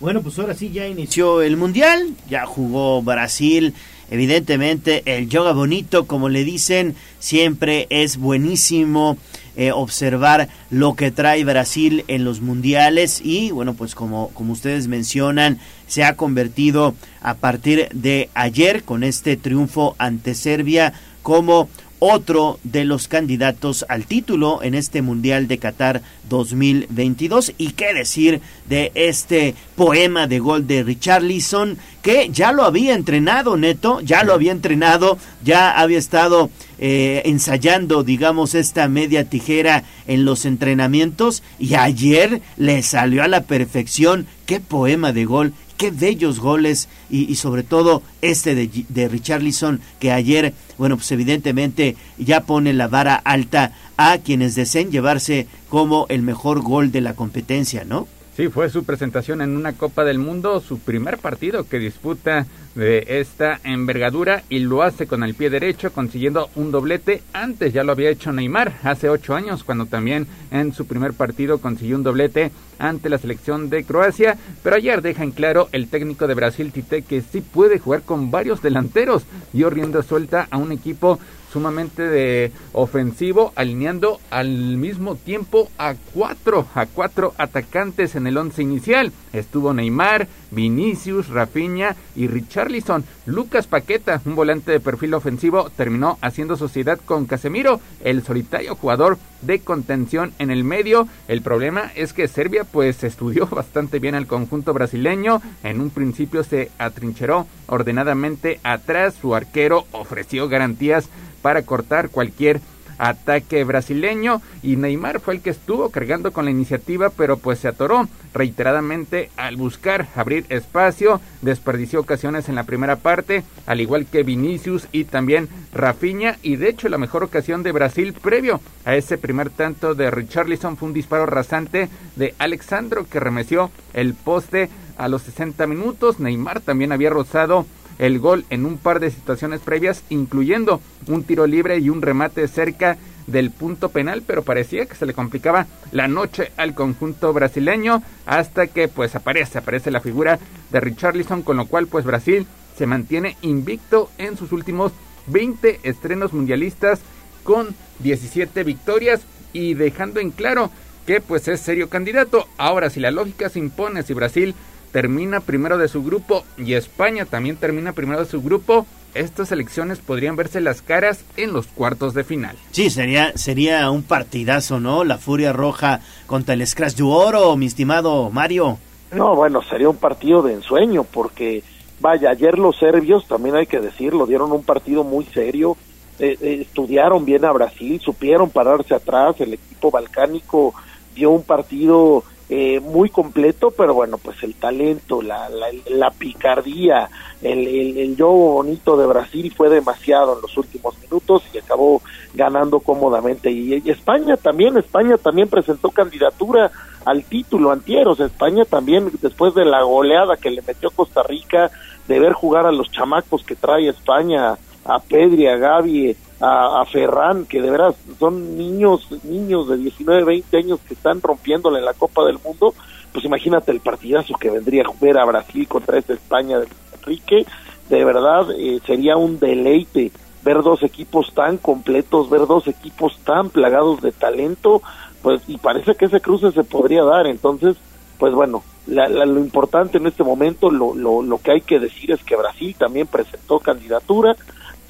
Speaker 1: Bueno, pues ahora sí ya inició el Mundial, ya jugó Brasil Evidentemente el yoga bonito, como le dicen, siempre es buenísimo eh, observar lo que trae Brasil en los mundiales y bueno pues como, como ustedes mencionan se ha convertido a partir de ayer con este triunfo ante Serbia como otro de los candidatos al título en este Mundial de Qatar 2022. Y qué decir de este poema de gol de Richarlison, que ya lo había entrenado, Neto, ya lo había entrenado, ya había estado eh, ensayando, digamos, esta media tijera en los entrenamientos y ayer le salió a la perfección. Qué poema de gol qué bellos goles y, sobre todo este de, de Richarlison que ayer, bueno, pues evidentemente ya pone la vara alta a quienes deseen llevarse como el mejor gol de la competencia, ¿no?
Speaker 27: Sí, fue su presentación en una Copa del Mundo, su primer partido que disputa de esta envergadura y lo hace con el pie derecho consiguiendo un doblete. Antes ya lo había hecho Neymar hace ocho años cuando también en su primer partido consiguió un doblete ante la selección de Croacia. Pero ayer deja en claro el técnico de Brasil Tite que sí puede jugar con varios delanteros. y rienda suelta a un equipo sumamente de ofensivo, alineando al mismo tiempo a cuatro, a cuatro atacantes en el once inicial. Estuvo Neymar, Vinicius, Rafinha y Richarlison. Lucas Paqueta, un volante de perfil ofensivo, terminó haciendo sociedad con Casemiro, el solitario jugador de contención en el medio. El problema es que Serbia pues estudió bastante bien al conjunto brasileño. En un principio se atrincheró ordenadamente atrás. Su arquero ofreció garantías para cortar cualquier ataque brasileño y Neymar fue el que estuvo cargando con la iniciativa pero pues se atoró reiteradamente al buscar abrir espacio, desperdició ocasiones en la primera parte, al igual que Vinicius y también Rafinha y de hecho la mejor ocasión de Brasil previo a ese primer tanto de Richarlison fue un disparo rasante de Alexandro que remeció el poste a los 60 minutos, Neymar también había rozado el gol en un par de situaciones previas, incluyendo un tiro libre y un remate cerca del punto penal, pero parecía que se le complicaba la noche al conjunto brasileño hasta que pues aparece, aparece la figura de Richarlison, con lo cual pues Brasil se mantiene invicto en sus últimos 20 estrenos mundialistas con 17 victorias y dejando en claro que pues es serio candidato. Ahora si la lógica se impone, si Brasil termina primero de su grupo y España también termina primero de su grupo, estas elecciones podrían verse las caras en los cuartos de final.
Speaker 1: Sí, sería, sería un partidazo, ¿no? La Furia Roja contra el Scratch de Oro, mi estimado Mario.
Speaker 28: No, bueno, sería un partido de ensueño, porque, vaya, ayer los serbios, también hay que decirlo, dieron un partido muy serio, eh, eh, estudiaron bien a Brasil, supieron pararse atrás, el equipo balcánico dio un partido eh, muy completo, pero bueno, pues el talento, la, la, picardía, el, el, el bonito de Brasil fue demasiado en los últimos minutos y acabó ganando cómodamente. Y, España también, España también presentó candidatura al título antier, o sea, España también, después de la goleada que le metió Costa Rica, de ver jugar a los chamacos que trae España, a Pedri, a Gaby, a, Ferran, que de veras son niños, niños de 19, 20 años que están rompiéndole en la Copa del Mundo, pues imagínate el partidazo que vendría a ver a Brasil contra esta España de Enrique, de verdad eh, sería un deleite ver dos equipos tan completos, ver dos equipos tan plagados de talento, pues y parece que ese cruce se podría dar, entonces, pues bueno, lo importante en este momento, lo, lo, lo que hay que decir es que Brasil también presentó candidatura,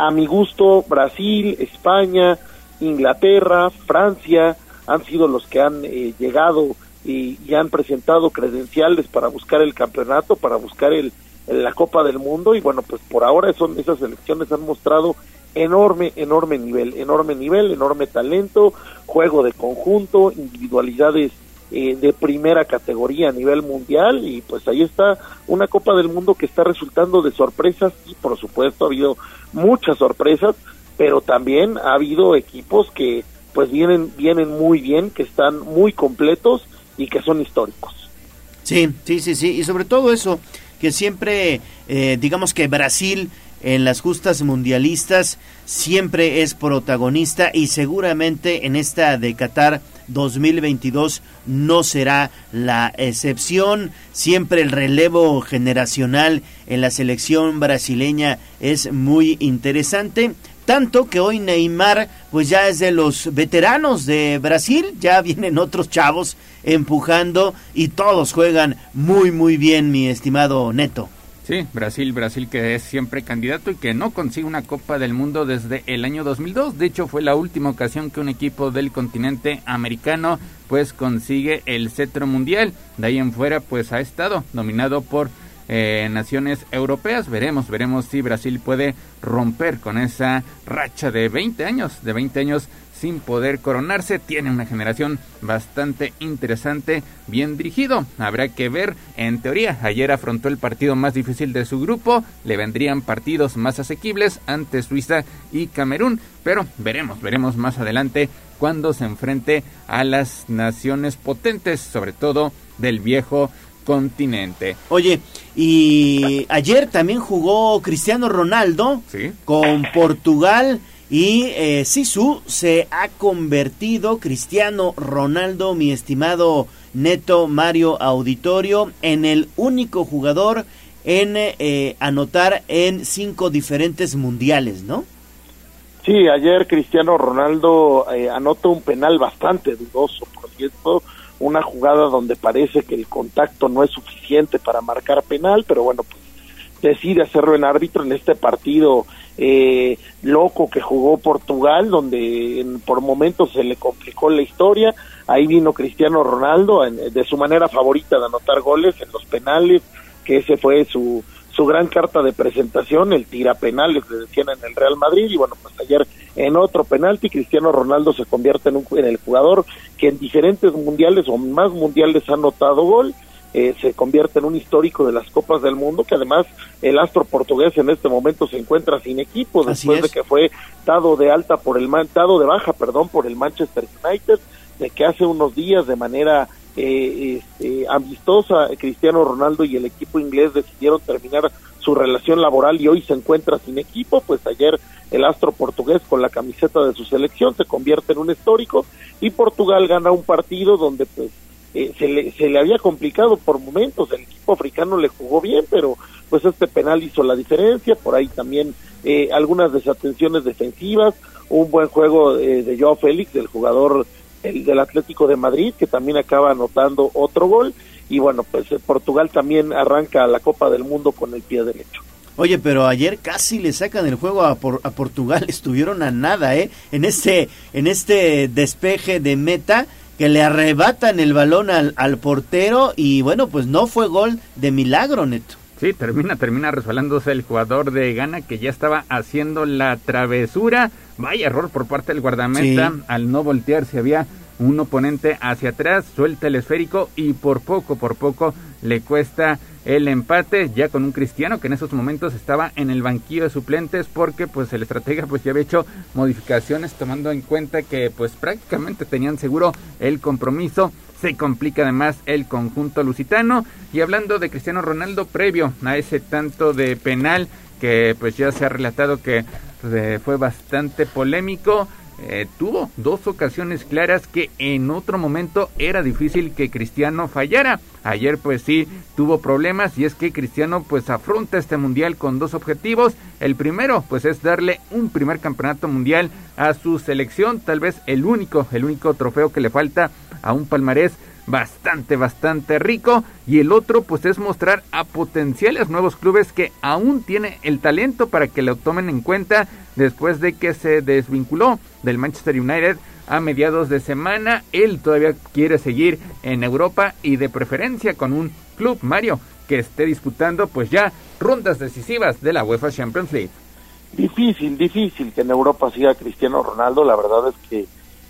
Speaker 28: a mi gusto, Brasil, España, Inglaterra, Francia han sido los que han eh, llegado y, han presentado credenciales para buscar el campeonato, para buscar el, la Copa del Mundo. Y bueno, pues por ahora son esas elecciones han mostrado enorme, enorme nivel, enorme nivel, enorme talento, juego de conjunto, individualidades eh, de primera categoría a nivel mundial y pues ahí está una Copa del Mundo que está resultando de sorpresas y por supuesto ha habido muchas sorpresas, pero también ha habido equipos que pues vienen vienen muy bien, que están muy completos y que son históricos.
Speaker 1: Sí, sí, sí, sí, y sobre todo eso, que siempre, eh, digamos que Brasil en las justas mundialistas siempre es protagonista y seguramente en esta de Qatar 2022 no será la excepción. Siempre el relevo generacional en la selección brasileña es muy interesante. tanto que hoy Neymar pues ya es de los veteranos de Brasil, ya vienen otros chavos empujando y todos juegan muy muy bien, mi estimado Neto.
Speaker 27: Sí, Brasil, Brasil que es siempre candidato y que no consigue una Copa del Mundo desde el año 2002. De hecho, fue la última ocasión que un equipo del continente americano pues consigue el cetro mundial. De ahí en fuera pues ha estado dominado por eh, naciones europeas. Veremos, veremos si Brasil puede romper con esa racha de 20 años, de 20 años sin poder coronarse. Tiene una generación bastante interesante, bien dirigido. Habrá que ver, en teoría, ayer afrontó el partido más difícil de su grupo, le vendrían partidos más asequibles ante Suiza y Camerún, pero veremos, veremos más adelante cuando se enfrente a las naciones potentes, sobre todo del viejo continente.
Speaker 1: Oye, y ayer también jugó Cristiano Ronaldo con Portugal y eh, Sisu se ha convertido, Cristiano Ronaldo, mi estimado Neto Mario Auditorio, en el único jugador en eh, anotar en cinco diferentes mundiales, ¿no?
Speaker 28: Sí, ayer Cristiano Ronaldo eh, anota un penal bastante dudoso, por cierto, una jugada donde parece que el contacto no es suficiente para marcar penal, pero bueno, pues decide hacerlo en árbitro en este partido eh, loco que jugó Portugal, donde por momentos se le complicó la historia. Ahí vino Cristiano Ronaldo de su manera favorita de anotar goles en los penales, que ese fue su, su gran carta de presentación, el tira penales, le decían en el Real Madrid, y bueno, pues ayer en otro penalti, Cristiano Ronaldo se convierte en, un, en el jugador que en diferentes mundiales o más mundiales ha anotado gol, eh, se convierte en un histórico de las Copas del Mundo, que además el astro portugués en este momento se encuentra sin equipo después de que fue dado de alta por el dado de baja, perdón, por el Manchester United, de que hace unos días de manera eh, este, amistosa Cristiano Ronaldo y el equipo inglés decidieron terminar su relación laboral y hoy se encuentra sin equipo, pues ayer el astro portugués con la camiseta de su selección se convierte en un histórico y Portugal gana un partido donde pues eh, se, le, se le había complicado por momentos, el equipo africano le jugó bien, pero pues este penal hizo la diferencia, por ahí también eh, algunas desatenciones defensivas, un buen juego eh, de Joao Félix, del jugador el, del Atlético de Madrid, que también acaba anotando otro gol, y bueno, pues Portugal también arranca la Copa del Mundo con el pie derecho.
Speaker 1: Oye, pero ayer casi le sacan el juego a, a Portugal, estuvieron a nada, ¿eh? En este, en este despeje de meta, que le arrebatan el balón al, al portero y bueno, pues no fue gol de milagro, Neto.
Speaker 27: Sí, termina, termina resbalándose el jugador de Ghana que ya estaba haciendo la travesura. Vaya error por parte del guardameta al no voltearse. Había un oponente hacia atrás, suelta el esférico y por poco, por poco le cuesta el empate ya con un Cristiano que en esos momentos estaba en el banquillo de suplentes porque pues el estratega pues ya había hecho modificaciones tomando en cuenta que pues prácticamente tenían seguro el compromiso. Se complica además el conjunto lusitano. Y hablando de Cristiano Ronaldo previo a ese tanto de penal que pues ya se ha relatado que eh, fue bastante polémico eh, tuvo dos ocasiones claras que en otro momento era difícil que Cristiano fallara. Ayer pues sí tuvo problemas y es que Cristiano pues afronta este mundial con dos objetivos. El primero pues es darle un primer campeonato mundial a su selección, tal vez el único, el único trofeo que le falta a un palmarés bastante, bastante rico. Y el otro, pues es mostrar a potenciales nuevos clubes que aún tiene el talento para que lo tomen en cuenta después de que se desvinculó del Manchester United a mediados de semana. Él todavía quiere seguir en Europa y de preferencia con un club, Mario, que esté disputando pues ya rondas decisivas de la UEFA Champions League.
Speaker 28: Difícil, difícil que en Europa siga Cristiano Ronaldo. La verdad es que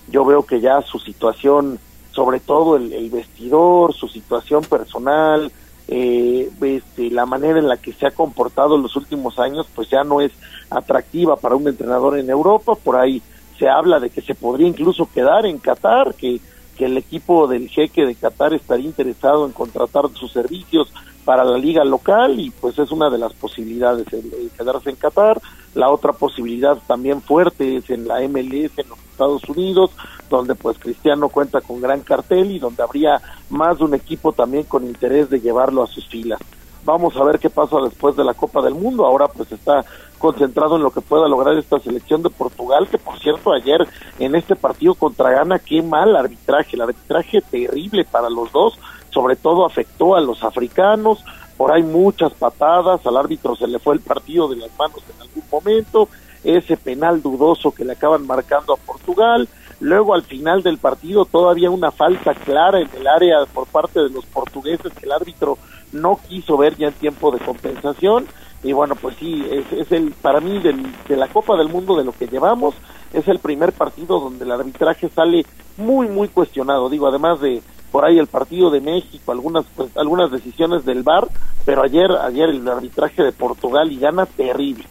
Speaker 28: yo veo que ya su situación sobre todo el, vestidor, su situación personal, eh, este, la manera en la que se ha comportado en los últimos años, pues ya no es atractiva para un entrenador en Europa. Por ahí se habla de que se podría incluso quedar en Qatar, que, que el equipo del jeque de Qatar estaría interesado en contratar sus servicios para la liga local y pues es una de las posibilidades el, quedarse en Qatar. La otra posibilidad también fuerte es en la MLS en los Estados Unidos, donde pues Cristiano cuenta con gran cartel y donde habría más de un equipo también con interés de llevarlo a sus filas. vamos a ver qué pasa después de la Copa del Mundo. Ahora pues está concentrado en lo que pueda lograr esta selección de Portugal, que por cierto ayer en este partido contra Ghana, qué mal arbitraje, el arbitraje terrible para los dos, sobre todo afectó a los africanos, por ahí muchas patadas, al árbitro se le fue el partido de las manos en algún momento, ese penal dudoso que le acaban marcando a Portugal, luego al final del partido todavía una falta clara en el área por parte de los portugueses que el árbitro no quiso ver ya en tiempo de compensación. Y bueno pues sí es, es el para mí del, de la Copa del Mundo de lo que llevamos es el primer partido donde el arbitraje sale muy muy cuestionado digo además de por ahí el partido de México algunas pues, algunas decisiones del VAR pero ayer ayer el arbitraje de Portugal y gana terrible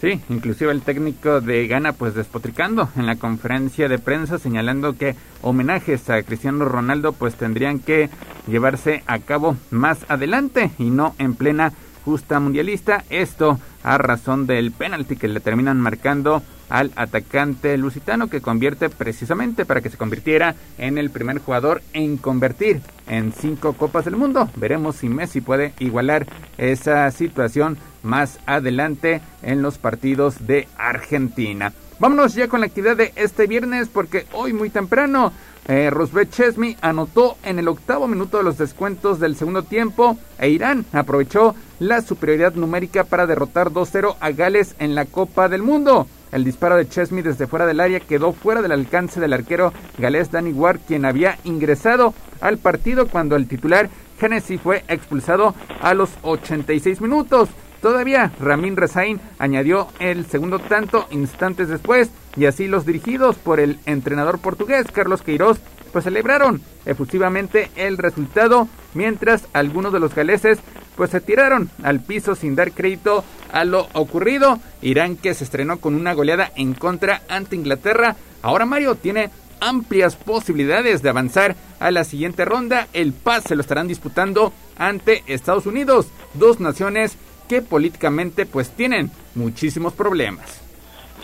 Speaker 27: Sí, inclusive el técnico de Ghana pues despotricando en la conferencia de prensa señalando que homenajes a Cristiano Ronaldo pues tendrían que llevarse a cabo más adelante y no en plena justa mundialista. Esto a razón del penalti que le terminan marcando al atacante lusitano que convierte precisamente para que se convirtiera en el primer jugador en convertir en cinco copas del mundo. Veremos si Messi puede igualar esa situación más adelante en los partidos de Argentina. Vámonos ya con la actividad de este viernes porque hoy muy temprano eh, Rosbet Chesmi anotó en el octavo minuto de los descuentos del segundo tiempo e Irán aprovechó la superioridad numérica para derrotar 2-0 a Gales en la Copa del Mundo. El disparo de Chesney desde fuera del área quedó fuera del alcance del arquero galés Danny Ward, quien había ingresado al partido cuando el titular Genesis fue expulsado a los 86 minutos. Todavía Ramin Rezain añadió el segundo tanto instantes después y así los dirigidos por el entrenador portugués Carlos Queiroz pues celebraron efusivamente el resultado mientras algunos de los galeses pues se tiraron al piso sin dar crédito a lo ocurrido. Irán que se estrenó con una goleada en contra ante Inglaterra. Ahora Mario tiene amplias posibilidades de avanzar a la siguiente ronda. El pase lo estarán disputando ante Estados Unidos, dos naciones que políticamente pues tienen muchísimos problemas.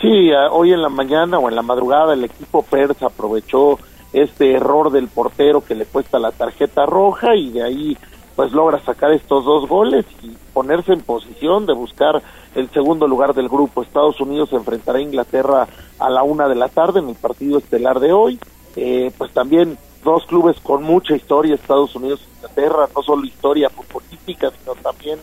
Speaker 28: Sí, hoy en la mañana o en la madrugada el equipo persa aprovechó este error del portero que le cuesta la tarjeta roja y de ahí pues logra sacar estos dos goles y ponerse en posición de buscar el segundo lugar del grupo. Estados Unidos enfrentará a Inglaterra a la una de la tarde en el partido estelar de hoy. Eh, pues también dos clubes con mucha historia, Estados Unidos e Inglaterra, no solo historia política, sino también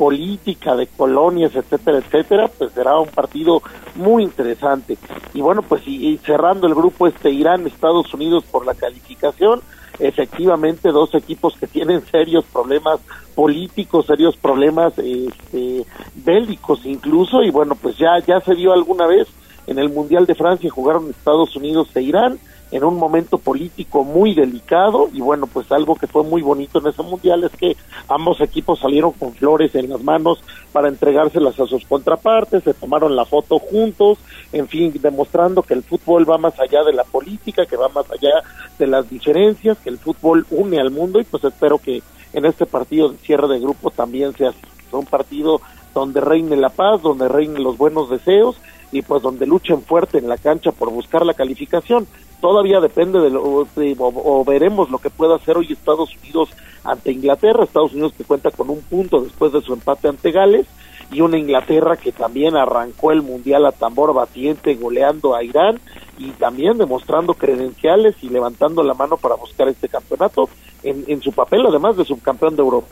Speaker 28: política de colonias, etcétera, etcétera, pues será un partido muy interesante. Y bueno, pues y, cerrando el grupo este Irán, Estados Unidos por la calificación, efectivamente dos equipos que tienen serios problemas políticos, serios problemas este, bélicos incluso, y bueno, pues ya, ya se vio alguna vez en el Mundial de Francia jugaron Estados Unidos e Irán, en un momento político muy delicado y bueno, pues algo que fue muy bonito en ese mundial es que ambos equipos salieron con flores en las manos para entregárselas a sus contrapartes, se tomaron la foto juntos, en fin, demostrando que el fútbol va más allá de la política, que va más allá de las diferencias, que el fútbol une al mundo y pues espero que en este partido de cierre de grupo también sea un partido donde reine la paz, donde reinen los buenos deseos y pues donde luchen fuerte en la cancha por buscar la calificación. Todavía depende de lo, o, veremos lo que pueda hacer hoy Estados Unidos ante Inglaterra, Estados Unidos que cuenta con un punto después de su empate ante Gales y una Inglaterra que también arrancó el mundial a tambor batiente goleando a Irán y también demostrando credenciales y levantando la mano para buscar este campeonato en, en su papel además de subcampeón de Europa.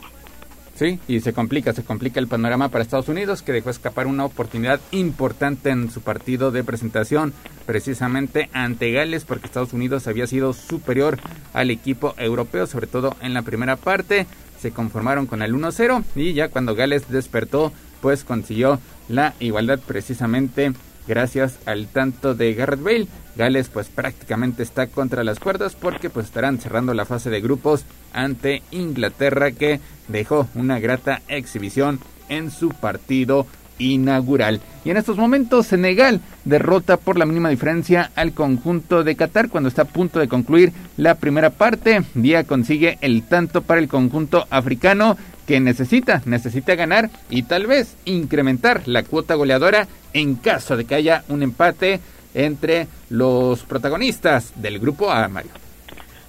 Speaker 27: Sí, y se complica, se complica el panorama para Estados Unidos, que dejó escapar una oportunidad importante en su partido de presentación, precisamente ante Gales, porque Estados Unidos había sido superior al equipo europeo, sobre todo en la primera parte. Se conformaron con el 1-0 y ya cuando Gales despertó, pues consiguió la igualdad precisamente gracias al tanto de Garrett Bale. Gales pues prácticamente está contra las cuerdas porque pues estarán cerrando la fase de grupos ante Inglaterra que dejó una grata exhibición en su partido inaugural. Y en estos momentos Senegal derrota por la mínima diferencia al conjunto de Qatar cuando está a punto de concluir la primera parte. Día consigue el tanto para el conjunto africano que necesita, necesita ganar y tal vez incrementar la cuota goleadora en caso de que haya un empate entre los protagonistas del grupo A, Mario.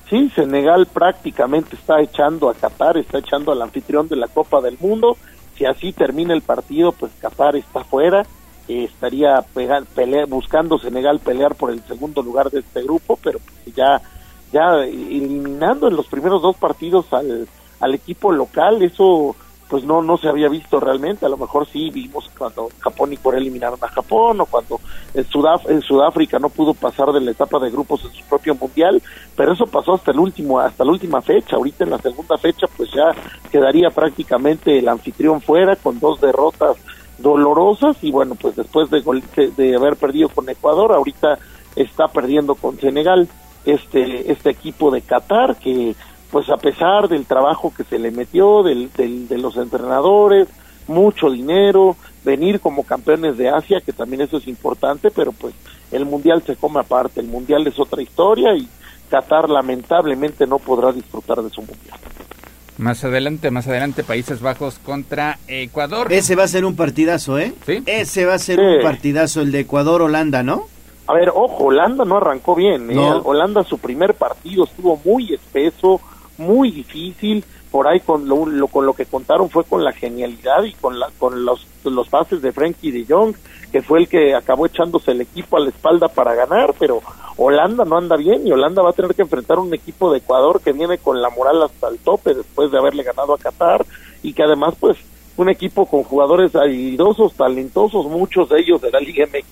Speaker 28: Sí, Senegal prácticamente está echando a Qatar, está echando al anfitrión de la Copa del Mundo. Si así termina el partido, pues Qatar está fuera. Eh, estaría pega- pelea- buscando Senegal pelear por el segundo lugar de este grupo, pero pues ya, ya eliminando en los primeros dos partidos al, al equipo local, eso pues no no se había visto realmente. A lo mejor sí vimos cuando Japón y Corea eliminaron a Japón o cuando el Sudaf en Sudáfrica no pudo pasar de la etapa de grupos en su propio mundial, pero eso pasó hasta el último hasta la última fecha. Ahorita en la segunda fecha pues ya quedaría prácticamente el anfitrión fuera con dos derrotas dolorosas y bueno pues después de, de haber perdido con Ecuador ahorita está perdiendo con Senegal este este equipo de Qatar que pues a pesar del trabajo que se le metió del, del- de los entrenadores mucho dinero venir como campeones de Asia que también eso es importante pero pues el mundial se come aparte el mundial es otra historia y Qatar lamentablemente no podrá disfrutar de su mundial
Speaker 27: Más adelante, más adelante, Países Bajos contra Ecuador.
Speaker 1: Ese va a ser un partidazo, ¿eh?
Speaker 27: Sí.
Speaker 1: Ese va a ser
Speaker 28: Sí.
Speaker 1: un partidazo, el de Ecuador-Holanda, ¿no?
Speaker 28: A ver, ojo, Holanda no arrancó bien. ¿eh?
Speaker 1: No.
Speaker 28: Holanda su primer partido estuvo muy espeso, muy difícil. Por ahí con lo, lo- con lo que contaron fue con la genialidad y con, la, con los, los pases de Frankie de Jong, que fue el que acabó echándose el equipo a la espalda para ganar. Pero Holanda no anda bien y Holanda va a tener que enfrentar un equipo de Ecuador que viene con la moral hasta el tope después de haberle ganado a Qatar y que además pues un equipo con jugadores habilidosos, talentosos, muchos de ellos de la Liga MX.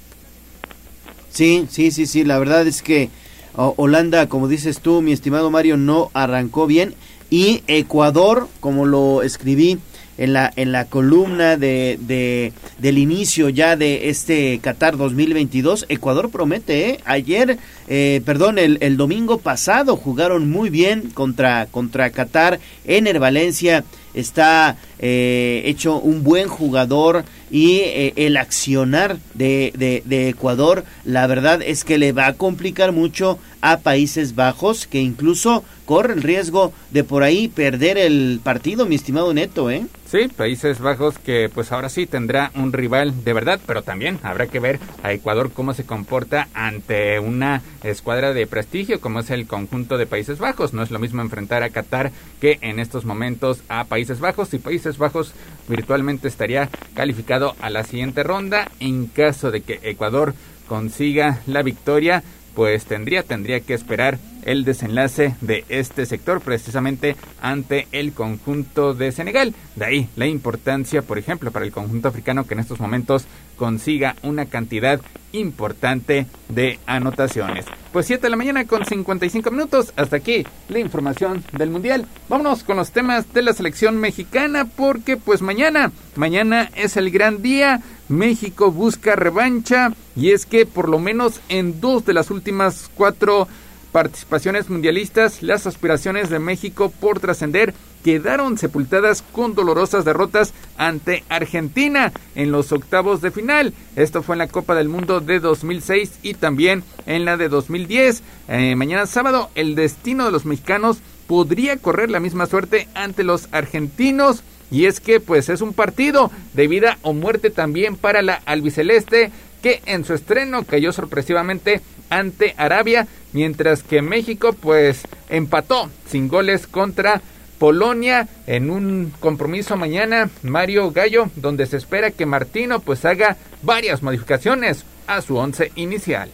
Speaker 1: Sí, sí, sí, sí. La verdad es que Holanda, como dices tú, mi estimado Mario, no arrancó bien. Y Ecuador, como lo escribí en la, en la columna de, de- del inicio ya de este Qatar 2022, Ecuador promete, ¿eh? Ayer, eh, perdón, el, el domingo pasado jugaron muy bien contra, contra Qatar. Ener Valencia está eh, hecho un buen jugador y eh, el accionar de, de, de Ecuador, la verdad es que le va a complicar mucho a Países Bajos, que incluso corre el riesgo de por ahí perder el partido, mi estimado Neto, ¿eh?
Speaker 27: Sí, Países Bajos que pues ahora sí tendrá un rival de verdad, pero también habrá que ver a Ecuador cómo se comporta ante una escuadra de prestigio como es el conjunto de Países Bajos. No es lo mismo enfrentar a Qatar que en estos momentos a Países Bajos y Países Bajos virtualmente estaría calificado a la siguiente ronda en caso de que Ecuador consiga la victoria pues tendría tendría que esperar el desenlace de este sector precisamente ante el conjunto de Senegal. De ahí la importancia, por ejemplo, para el conjunto africano que en estos momentos consiga una cantidad importante de anotaciones. Pues 7 de la mañana con 55 minutos. Hasta aquí la información del Mundial. Vámonos con los temas de la selección mexicana porque pues mañana, mañana es el gran día. México busca revancha y es que por lo menos en dos de las últimas cuatro participaciones mundialistas, las aspiraciones de México por trascender quedaron sepultadas con dolorosas derrotas ante Argentina en los octavos de final. Esto fue en la Copa del Mundo de 2006 y también en la de 2010. Eh, mañana sábado el destino de los mexicanos podría correr la misma suerte ante los argentinos. Y es que pues es un partido de vida o muerte también para la albiceleste que en su estreno cayó sorpresivamente ante Arabia, mientras que México pues empató sin goles contra Polonia en un compromiso mañana Mario Gallo donde se espera que Martino pues haga varias modificaciones a su once inicial.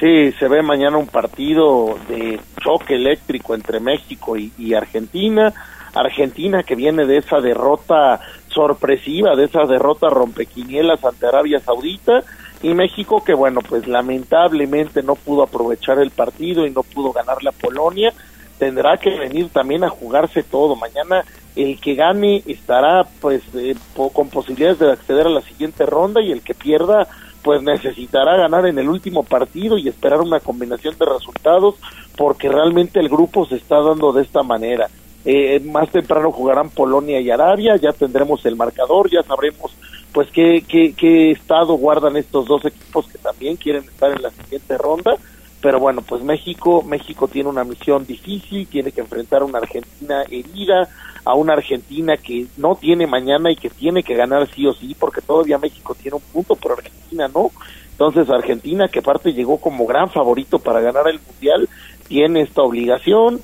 Speaker 28: Sí, se ve mañana un partido de choque eléctrico entre México y, y Argentina. Argentina que viene de esa derrota sorpresiva, de esa derrota rompequinielas ante Arabia Saudita y México que bueno, pues lamentablemente no pudo aprovechar el partido y no pudo ganarle a Polonia, tendrá que venir también a jugarse todo. Mañana el que gane estará pues eh, con posibilidades de acceder a la siguiente ronda y el que pierda pues necesitará ganar en el último partido y esperar una combinación de resultados porque realmente el grupo se está dando de esta manera. Eh, más temprano jugarán Polonia y Arabia, ya tendremos el marcador, ya sabremos pues qué, qué, qué estado guardan estos dos equipos que también quieren estar en la siguiente ronda, pero bueno, pues México, México tiene una misión difícil, tiene que enfrentar a una Argentina herida, a una Argentina que no tiene mañana y que tiene que ganar sí o sí, porque todavía México tiene un punto, pero Argentina no. Entonces Argentina, que aparte llegó como gran favorito para ganar el Mundial, tiene esta obligación,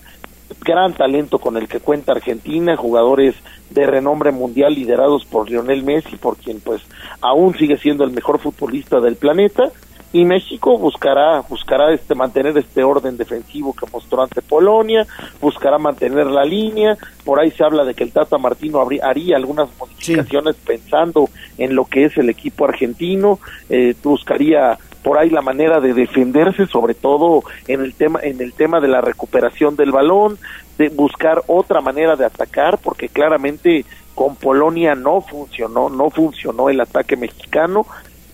Speaker 28: gran talento con el que cuenta Argentina, jugadores de renombre mundial liderados por Lionel Messi, por quien pues aún sigue siendo el mejor futbolista del planeta y México buscará buscará este mantener este orden defensivo que mostró ante Polonia, buscará mantener la línea, por ahí se habla de que el Tata Martino haría algunas modificaciones pensando en lo que es el equipo argentino, eh, buscaría por ahí la manera de defenderse, sobre todo en el tema en el tema de la recuperación del balón, de buscar otra manera de atacar, porque claramente con Polonia no funcionó, no funcionó el ataque mexicano.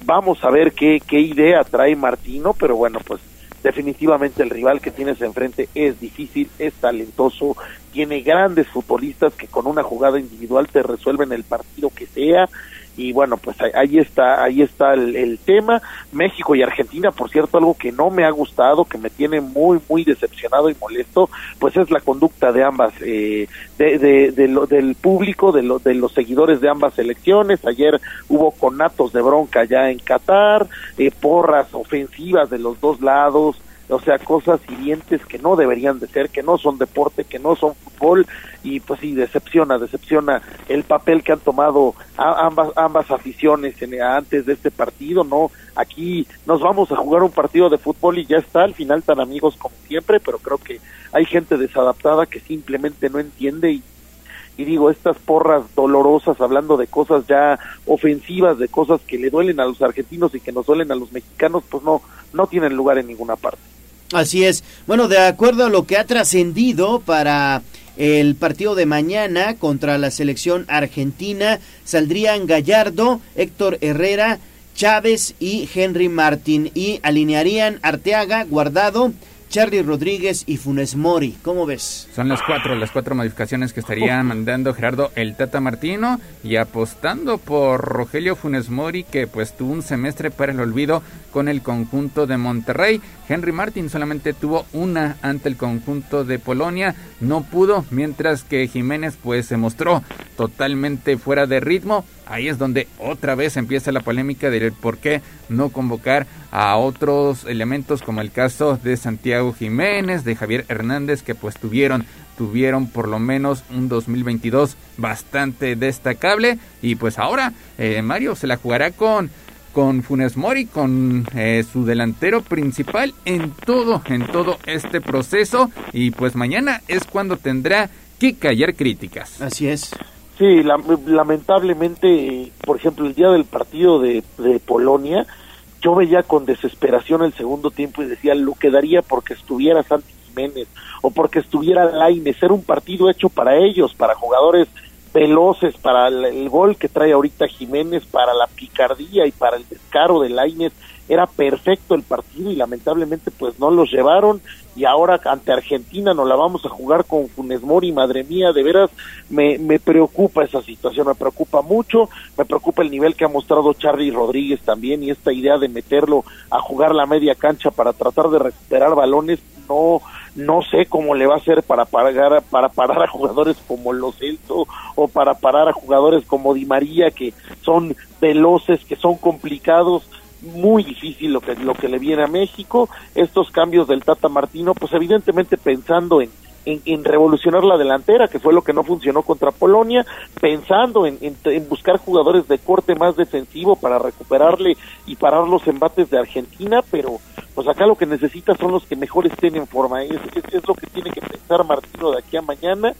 Speaker 28: Vamos a ver qué, qué idea trae Martino, pero bueno, pues definitivamente el rival que tienes enfrente es difícil, es talentoso, tiene grandes futbolistas que con una jugada individual te resuelven el partido que sea y bueno pues ahí está ahí está el, tema. México y Argentina por cierto algo que no me ha gustado que me tiene muy muy decepcionado y molesto pues es la conducta de ambas eh, de, de, del público de, de los seguidores de ambas elecciones ayer hubo conatos de bronca ya en Qatar eh, porras ofensivas de los dos lados o sea, cosas hirientes que no deberían de ser, que no son deporte, que no son fútbol, y pues sí, decepciona, decepciona el papel que han tomado ambas, ambas aficiones en, antes de este partido, ¿no? Aquí nos vamos a jugar un partido de fútbol y ya está, al final tan amigos como siempre, pero creo que hay gente desadaptada que simplemente no entiende y y digo, estas porras dolorosas hablando de cosas ya ofensivas, de cosas que le duelen a los argentinos y que nos duelen a los mexicanos, pues no, no tienen lugar en ninguna parte.
Speaker 1: Así es. Bueno, de acuerdo a lo que ha trascendido para el partido de mañana contra la selección argentina, saldrían Gallardo, Héctor Herrera, Chávez y Henry Martín y alinearían Arteaga, Guardado, Charlie Rodríguez y Funes Mori. ¿Cómo ves?
Speaker 27: Son las cuatro, las cuatro modificaciones que estaría mandando Gerardo el Tata Martino y apostando por Rogelio Funes Mori, que pues tuvo un semestre para el olvido con el conjunto de Monterrey. Henry Martin solamente tuvo una ante el conjunto de Polonia, no pudo, mientras que Jiménez pues se mostró totalmente fuera de ritmo. Ahí es donde otra vez empieza la polémica de por qué no convocar a otros elementos como el caso de Santiago Jiménez, de Javier Hernández, que pues tuvieron tuvieron por lo menos un 2022 bastante destacable y pues ahora eh, Mario se la jugará con con Funes Mori, con eh, su delantero principal en todo, en todo este proceso. Y pues mañana es cuando tendrá que callar críticas.
Speaker 1: Así es.
Speaker 28: Sí, lamentablemente, por ejemplo, el día del partido de, Polonia, yo veía con desesperación el segundo tiempo y decía, lo quedaría porque estuviera Santi Jiménez o porque estuviera Lainez. Era un partido hecho para ellos, para jugadores veloces para el, gol que trae ahorita Jiménez, para la picardía y para el descaro de Lainez. Era perfecto el partido y lamentablemente pues no los llevaron. Y ahora ante Argentina nos la vamos a jugar con Funes Mori, madre mía, de veras me, me preocupa esa situación, me preocupa mucho, me preocupa el nivel que ha mostrado Charlie Rodríguez también y esta idea de meterlo a jugar la media cancha para tratar de recuperar balones, no, no sé cómo le va a hacer para parar, para parar a jugadores como Los Celso o para parar a jugadores como Di María que son veloces, que son complicados, muy difícil lo que lo que le viene a México. Estos cambios del Tata Martino, pues evidentemente pensando en en, revolucionar la delantera, que fue lo que no funcionó contra Polonia, pensando en, en, buscar jugadores de corte más defensivo para recuperarle y parar los embates de Argentina, pero pues acá lo que necesita son los que mejor estén en forma. Es, es, lo que tiene que pensar Martino de aquí a mañana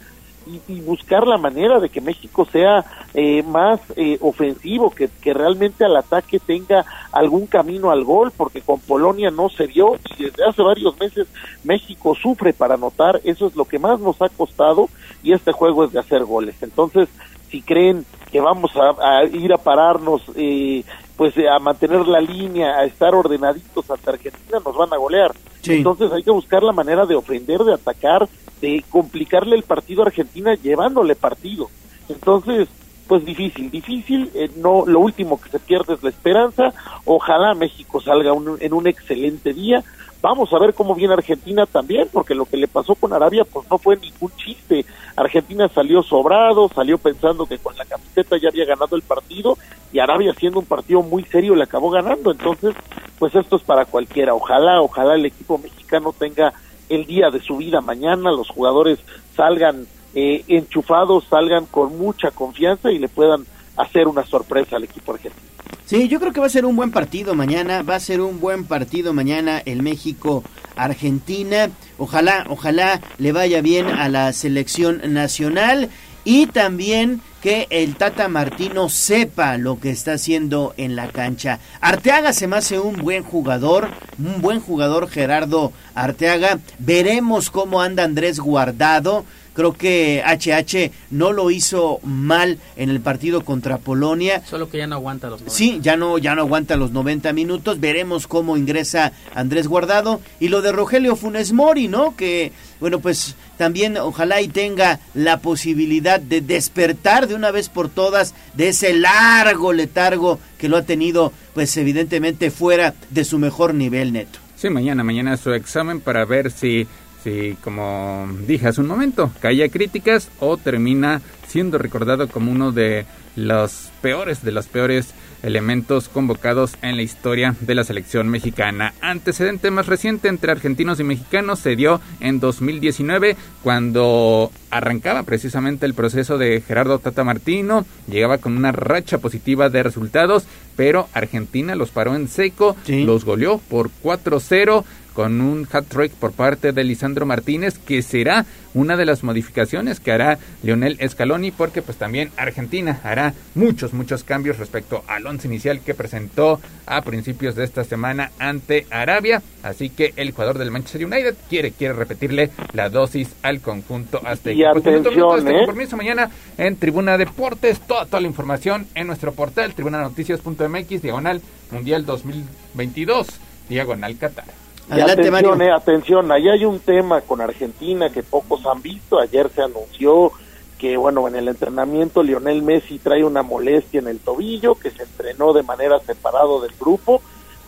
Speaker 28: y, buscar la manera de que México sea eh, más eh, ofensivo, que, que realmente al ataque tenga algún camino al gol, porque con Polonia no se dio y desde hace varios meses México sufre para anotar, eso es lo que más nos ha costado y este juego es de hacer goles. Entonces, si creen que vamos a, ir a pararnos, eh, pues a mantener la línea, a estar ordenaditos ante Argentina, nos van a golear. Entonces hay que buscar la manera de ofender, de atacar, de complicarle el partido a Argentina llevándole partido. Entonces, pues difícil, difícil, eh, no lo último que se pierde es la esperanza. Ojalá México salga en un excelente día. Vamos a ver cómo viene Argentina también, porque lo que le pasó con Arabia pues no fue ningún chiste. Argentina salió sobrado, salió pensando que con la camiseta ya había ganado el partido y Arabia siendo un partido muy serio le acabó ganando. Entonces, pues esto es para cualquiera. Ojalá, ojalá el equipo mexicano tenga el día de su vida mañana, los jugadores salgan eh, enchufados, salgan con mucha confianza y le puedan hacer una sorpresa al equipo argentino.
Speaker 1: Sí, yo creo que va a ser un buen partido mañana, va a ser un buen partido mañana el México-Argentina. Ojalá, ojalá le vaya bien a la selección nacional y también que el Tata Martino sepa lo que está haciendo en la cancha. Arteaga se me hace un buen jugador, un buen jugador Gerardo Arteaga. Veremos cómo anda Andrés Guardado. Creo que HH no lo hizo mal en el partido contra Polonia.
Speaker 29: Solo que ya no aguanta los 90.
Speaker 1: Sí, ya no, ya no aguanta los 90 minutos. Veremos cómo ingresa Andrés Guardado. Y lo de Rogelio Funes Mori, ¿no? Que, bueno, pues también ojalá y tenga la posibilidad de despertar de una vez por todas de ese largo letargo que lo ha tenido, pues evidentemente fuera de su mejor nivel neto.
Speaker 27: Sí, mañana, mañana su examen para ver si si, como dije hace un momento, cae críticas o termina siendo recordado como uno de los peores, de los peores elementos convocados en la historia de la selección mexicana. Antecedente más reciente entre argentinos y mexicanos se dio en 2019 cuando arrancaba precisamente el proceso de Gerardo Tata Martino, llegaba con una racha positiva de resultados, pero Argentina los paró en seco, los goleó por 4-0 con un hat-trick por parte de Lisandro Martínez, que será una de las modificaciones que hará Lionel Scaloni, porque pues también Argentina hará muchos, muchos cambios respecto al once inicial que presentó a principios de esta semana ante Arabia. Así que el jugador del Manchester United quiere, quiere repetirle la dosis al conjunto azteca.
Speaker 28: Y pues, atención,
Speaker 27: este
Speaker 28: ¿eh?
Speaker 27: compromiso mañana en Tribuna Deportes, toda, toda la información en nuestro portal, tribunanoticias.mx, diagonal mundial 2022, diagonal Qatar.
Speaker 28: Y atención, eh, atención, ahí hay un tema con Argentina que pocos han visto. Ayer se anunció que, bueno, en el entrenamiento Lionel Messi trae una molestia en el tobillo, que se entrenó de manera separado del grupo.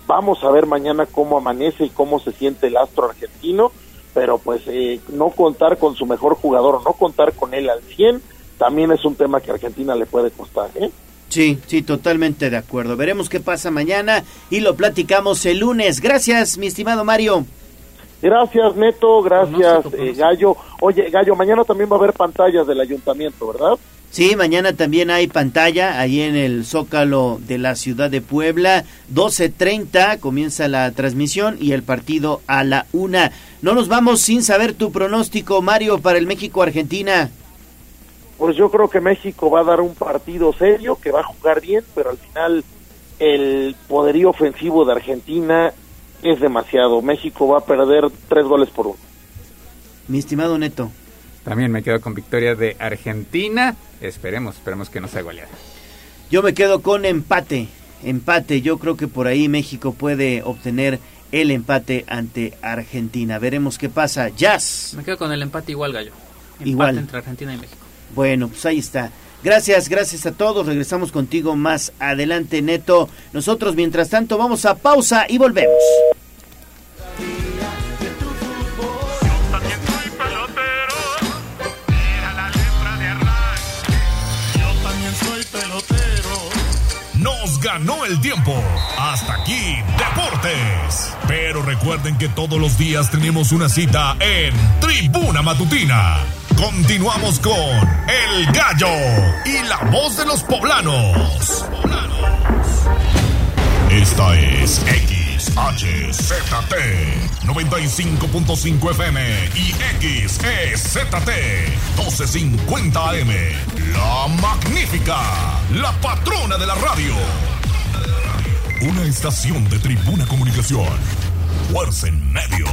Speaker 28: Vamos a ver mañana cómo amanece y cómo se siente el astro argentino, pero pues eh, no contar con su mejor jugador no contar con él al 100 también es un tema que a Argentina le puede costar, ¿eh?
Speaker 1: Sí, sí, totalmente de acuerdo. Veremos qué pasa mañana y lo platicamos el lunes. Gracias, mi estimado Mario.
Speaker 28: Gracias, Neto. Gracias, eh, Gallo. Oye, Gallo, mañana también va a haber pantallas del ayuntamiento, ¿verdad?
Speaker 1: Sí, mañana también hay pantalla ahí en el Zócalo de la ciudad de Puebla. 12.30 comienza la transmisión y el partido a la una. No nos vamos sin saber tu pronóstico, Mario, para el México-Argentina.
Speaker 28: Pues yo creo que México va a dar un partido serio, que va a jugar bien, pero al final el poderío ofensivo de Argentina es demasiado. México va a perder tres goles por uno.
Speaker 1: Mi estimado Neto.
Speaker 27: También me quedo con victoria de Argentina. Esperemos, esperemos que no sea goleada.
Speaker 1: Yo me quedo con empate. Empate. Yo creo que por ahí México puede obtener el empate ante Argentina. Veremos qué pasa. Jazz.
Speaker 29: Me quedo con el empate igual, Gallo. Empate
Speaker 1: Igual.
Speaker 29: entre Argentina y México.
Speaker 1: Bueno, pues ahí está. Gracias, gracias a todos. Regresamos contigo más adelante, Neto. Nosotros, mientras tanto, vamos a pausa y volvemos.
Speaker 2: Nos ganó el tiempo. Hasta aquí. Pero recuerden que todos los días tenemos una cita en Tribuna Matutina. Continuamos con El Gallo y la voz de los poblanos. Esta es XHZT 95.5 FM y XEZT 1250 AM. La magnífica, la patrona de la radio. Una estación de Tribuna Comunicación. Fuerza en medio.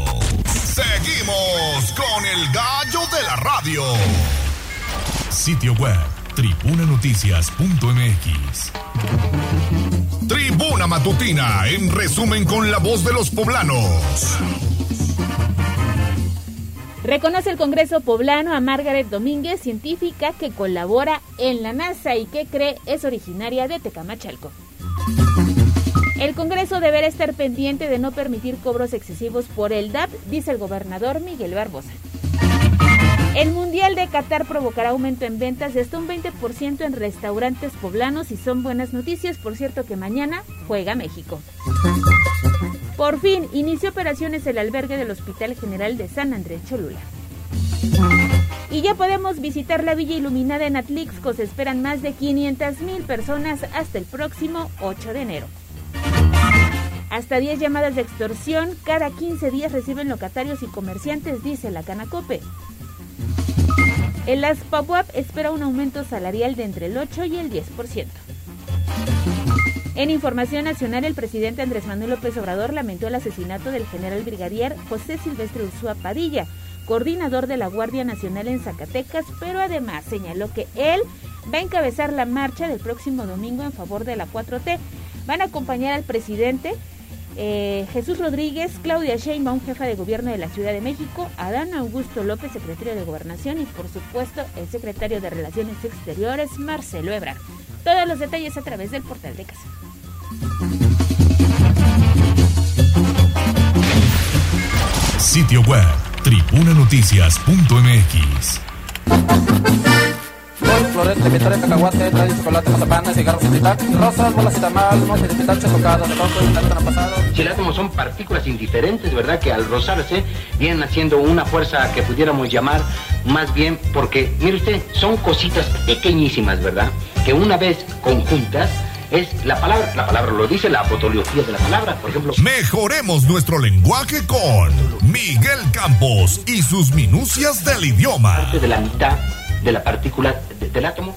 Speaker 2: Seguimos con el gallo de la radio. Sitio web tribunanoticias.mx. Tribuna Matutina, en resumen con la voz de los poblanos.
Speaker 7: Reconoce el Congreso poblano a Margaret Domínguez, científica que colabora en la NASA y que cree es originaria de Tecamachalco. El Congreso deberá estar pendiente de no permitir cobros excesivos por el DAP, dice el gobernador Miguel Barbosa. El Mundial de Qatar provocará aumento en ventas hasta un 20% en restaurantes poblanos y son buenas noticias, por cierto que mañana juega México. Por fin, inició operaciones el albergue del Hospital General de San Andrés Cholula. Y ya podemos visitar la villa iluminada en Atlixco. Se esperan más de 500 mil personas hasta el próximo 8 de enero. Hasta 10 llamadas de extorsión cada 15 días reciben locatarios y comerciantes, dice la Canacope. El ASPAWAP espera un aumento salarial de entre el 8 y el 10%. En información nacional, el presidente Andrés Manuel López Obrador lamentó el asesinato del general brigadier José Silvestre Ursúa Padilla, coordinador de la Guardia Nacional en Zacatecas, pero además señaló que él va a encabezar la marcha del próximo domingo en favor de la 4T. Van a acompañar al presidente eh, Jesús Rodríguez, Claudia Sheinbaum, jefa de gobierno de la Ciudad de México, Adán Augusto López, secretario de Gobernación y por supuesto el secretario de Relaciones Exteriores, Marcelo Ebrard. Todos los detalles a través del portal de casa.
Speaker 2: Sitio web tribunanoticias.mx
Speaker 30: florete, vitore, cacahuate, trae chocolate, cigarros y titac, rosas, bolas y tamal, de coco y pasado.
Speaker 31: Son partículas indiferentes, ¿verdad? Que al rozarse vienen haciendo una fuerza que pudiéramos llamar más bien, porque, mire usted, son cositas pequeñísimas, ¿verdad? Que una vez conjuntas, es la palabra, la palabra lo dice, la fotografía de la palabra, por ejemplo.
Speaker 2: Mejoremos nuestro lenguaje con Miguel Campos y sus minucias del idioma.
Speaker 31: Parte de la mitad de la partícula de, del átomo.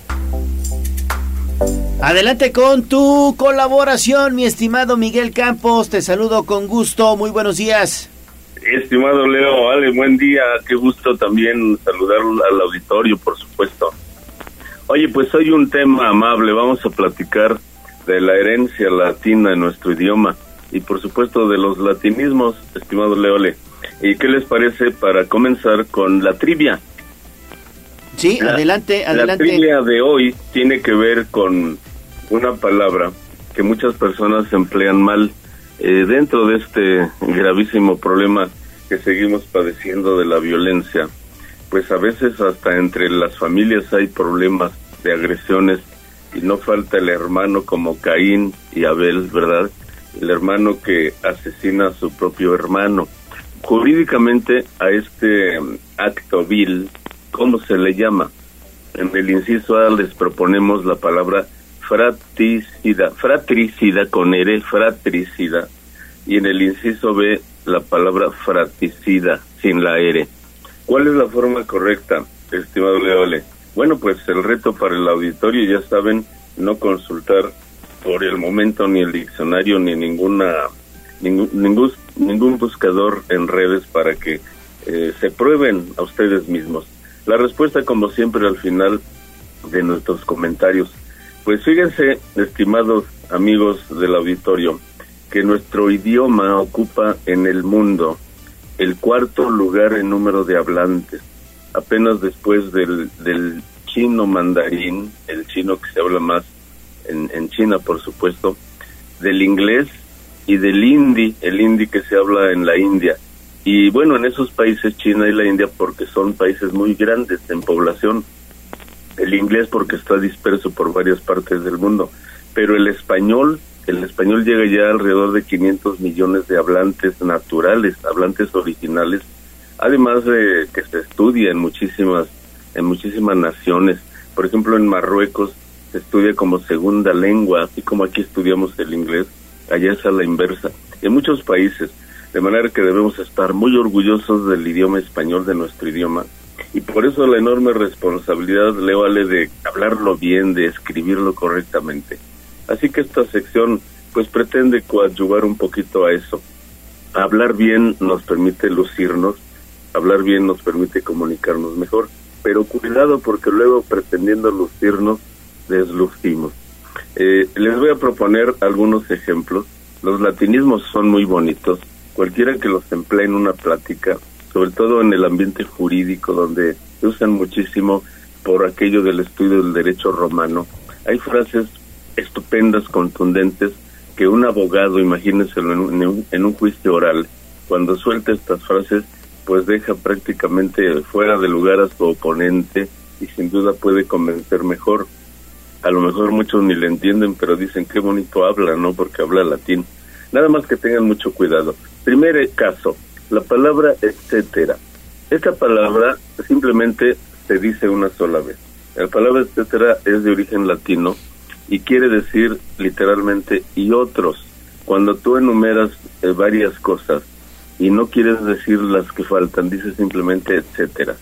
Speaker 1: Adelante con tu colaboración, mi estimado Miguel Campos. Te saludo con gusto. Muy buenos días.
Speaker 32: Estimado Leo, vale, buen día. Qué gusto también saludar al auditorio, por supuesto. Oye, pues hoy un tema amable. Vamos a platicar de la herencia latina en nuestro idioma y, por supuesto, de los latinismos, estimado Leole. ¿Y qué les parece para comenzar con la trivia?
Speaker 1: Sí, adelante, adelante.
Speaker 32: La trivia de hoy tiene que ver con una palabra que muchas personas emplean mal eh, dentro de este gravísimo problema que seguimos padeciendo de la violencia. Pues a veces hasta entre las familias hay problemas de agresiones y no falta el hermano como Caín y Abel, ¿verdad? El hermano que asesina a su propio hermano. Jurídicamente a este acto vil ¿Cómo se le llama? En el inciso A les proponemos la palabra fratricida, fratricida con R, fratricida, y en el inciso B la palabra fratricida sin la R. ¿Cuál es la forma correcta, estimado Leole? Bueno, pues el reto para el auditorio, ya saben, no consultar por el momento ni el diccionario ni ninguna ningún ningún, ningún buscador en redes para que eh, se prueben a ustedes mismos. La respuesta, como siempre, al final de nuestros comentarios. Pues fíjense, estimados amigos del auditorio, que nuestro idioma ocupa en el mundo el cuarto lugar en número de hablantes, apenas después del, del chino mandarín, el chino que se habla más en, en China, por supuesto, del inglés y del hindi, el hindi que se habla en la India. Y bueno, en esos países, China y la India, porque son países muy grandes en población, el inglés porque está disperso por varias partes del mundo, pero el español, el español llega ya alrededor de 500 millones de hablantes naturales, hablantes originales, además de que se estudia en muchísimas, en muchísimas naciones. Por ejemplo, en Marruecos se estudia como segunda lengua, así como aquí estudiamos el inglés, allá es a la inversa. En muchos países, de manera que debemos estar muy orgullosos del idioma español, de nuestro idioma, y por eso la enorme responsabilidad le vale de hablarlo bien, de escribirlo correctamente. Así que esta sección pues pretende coadyuvar un poquito a eso. Hablar bien nos permite lucirnos, hablar bien nos permite comunicarnos mejor, pero cuidado porque luego pretendiendo lucirnos deslucimos. Eh, les voy a proponer algunos ejemplos. Los latinismos son muy bonitos, cualquiera que los emplee en una plática, sobre todo en el ambiente jurídico donde se usan muchísimo por aquello del estudio del derecho romano, hay frases estupendas, contundentes, que un abogado, imagínenselo en un, en un juicio oral, cuando suelta estas frases, pues deja prácticamente fuera de lugar a su oponente y sin duda puede convencer mejor. A lo mejor muchos ni le entienden, pero dicen qué bonito habla, ¿no? Porque habla latín. Nada más que tengan mucho cuidado. Primer caso, la palabra etcétera. Esta palabra simplemente se dice una sola vez. La palabra etcétera es de origen latino y quiere decir literalmente y otros. Cuando tú enumeras eh, varias cosas y no quieres decir las que faltan, dices simplemente etcétera.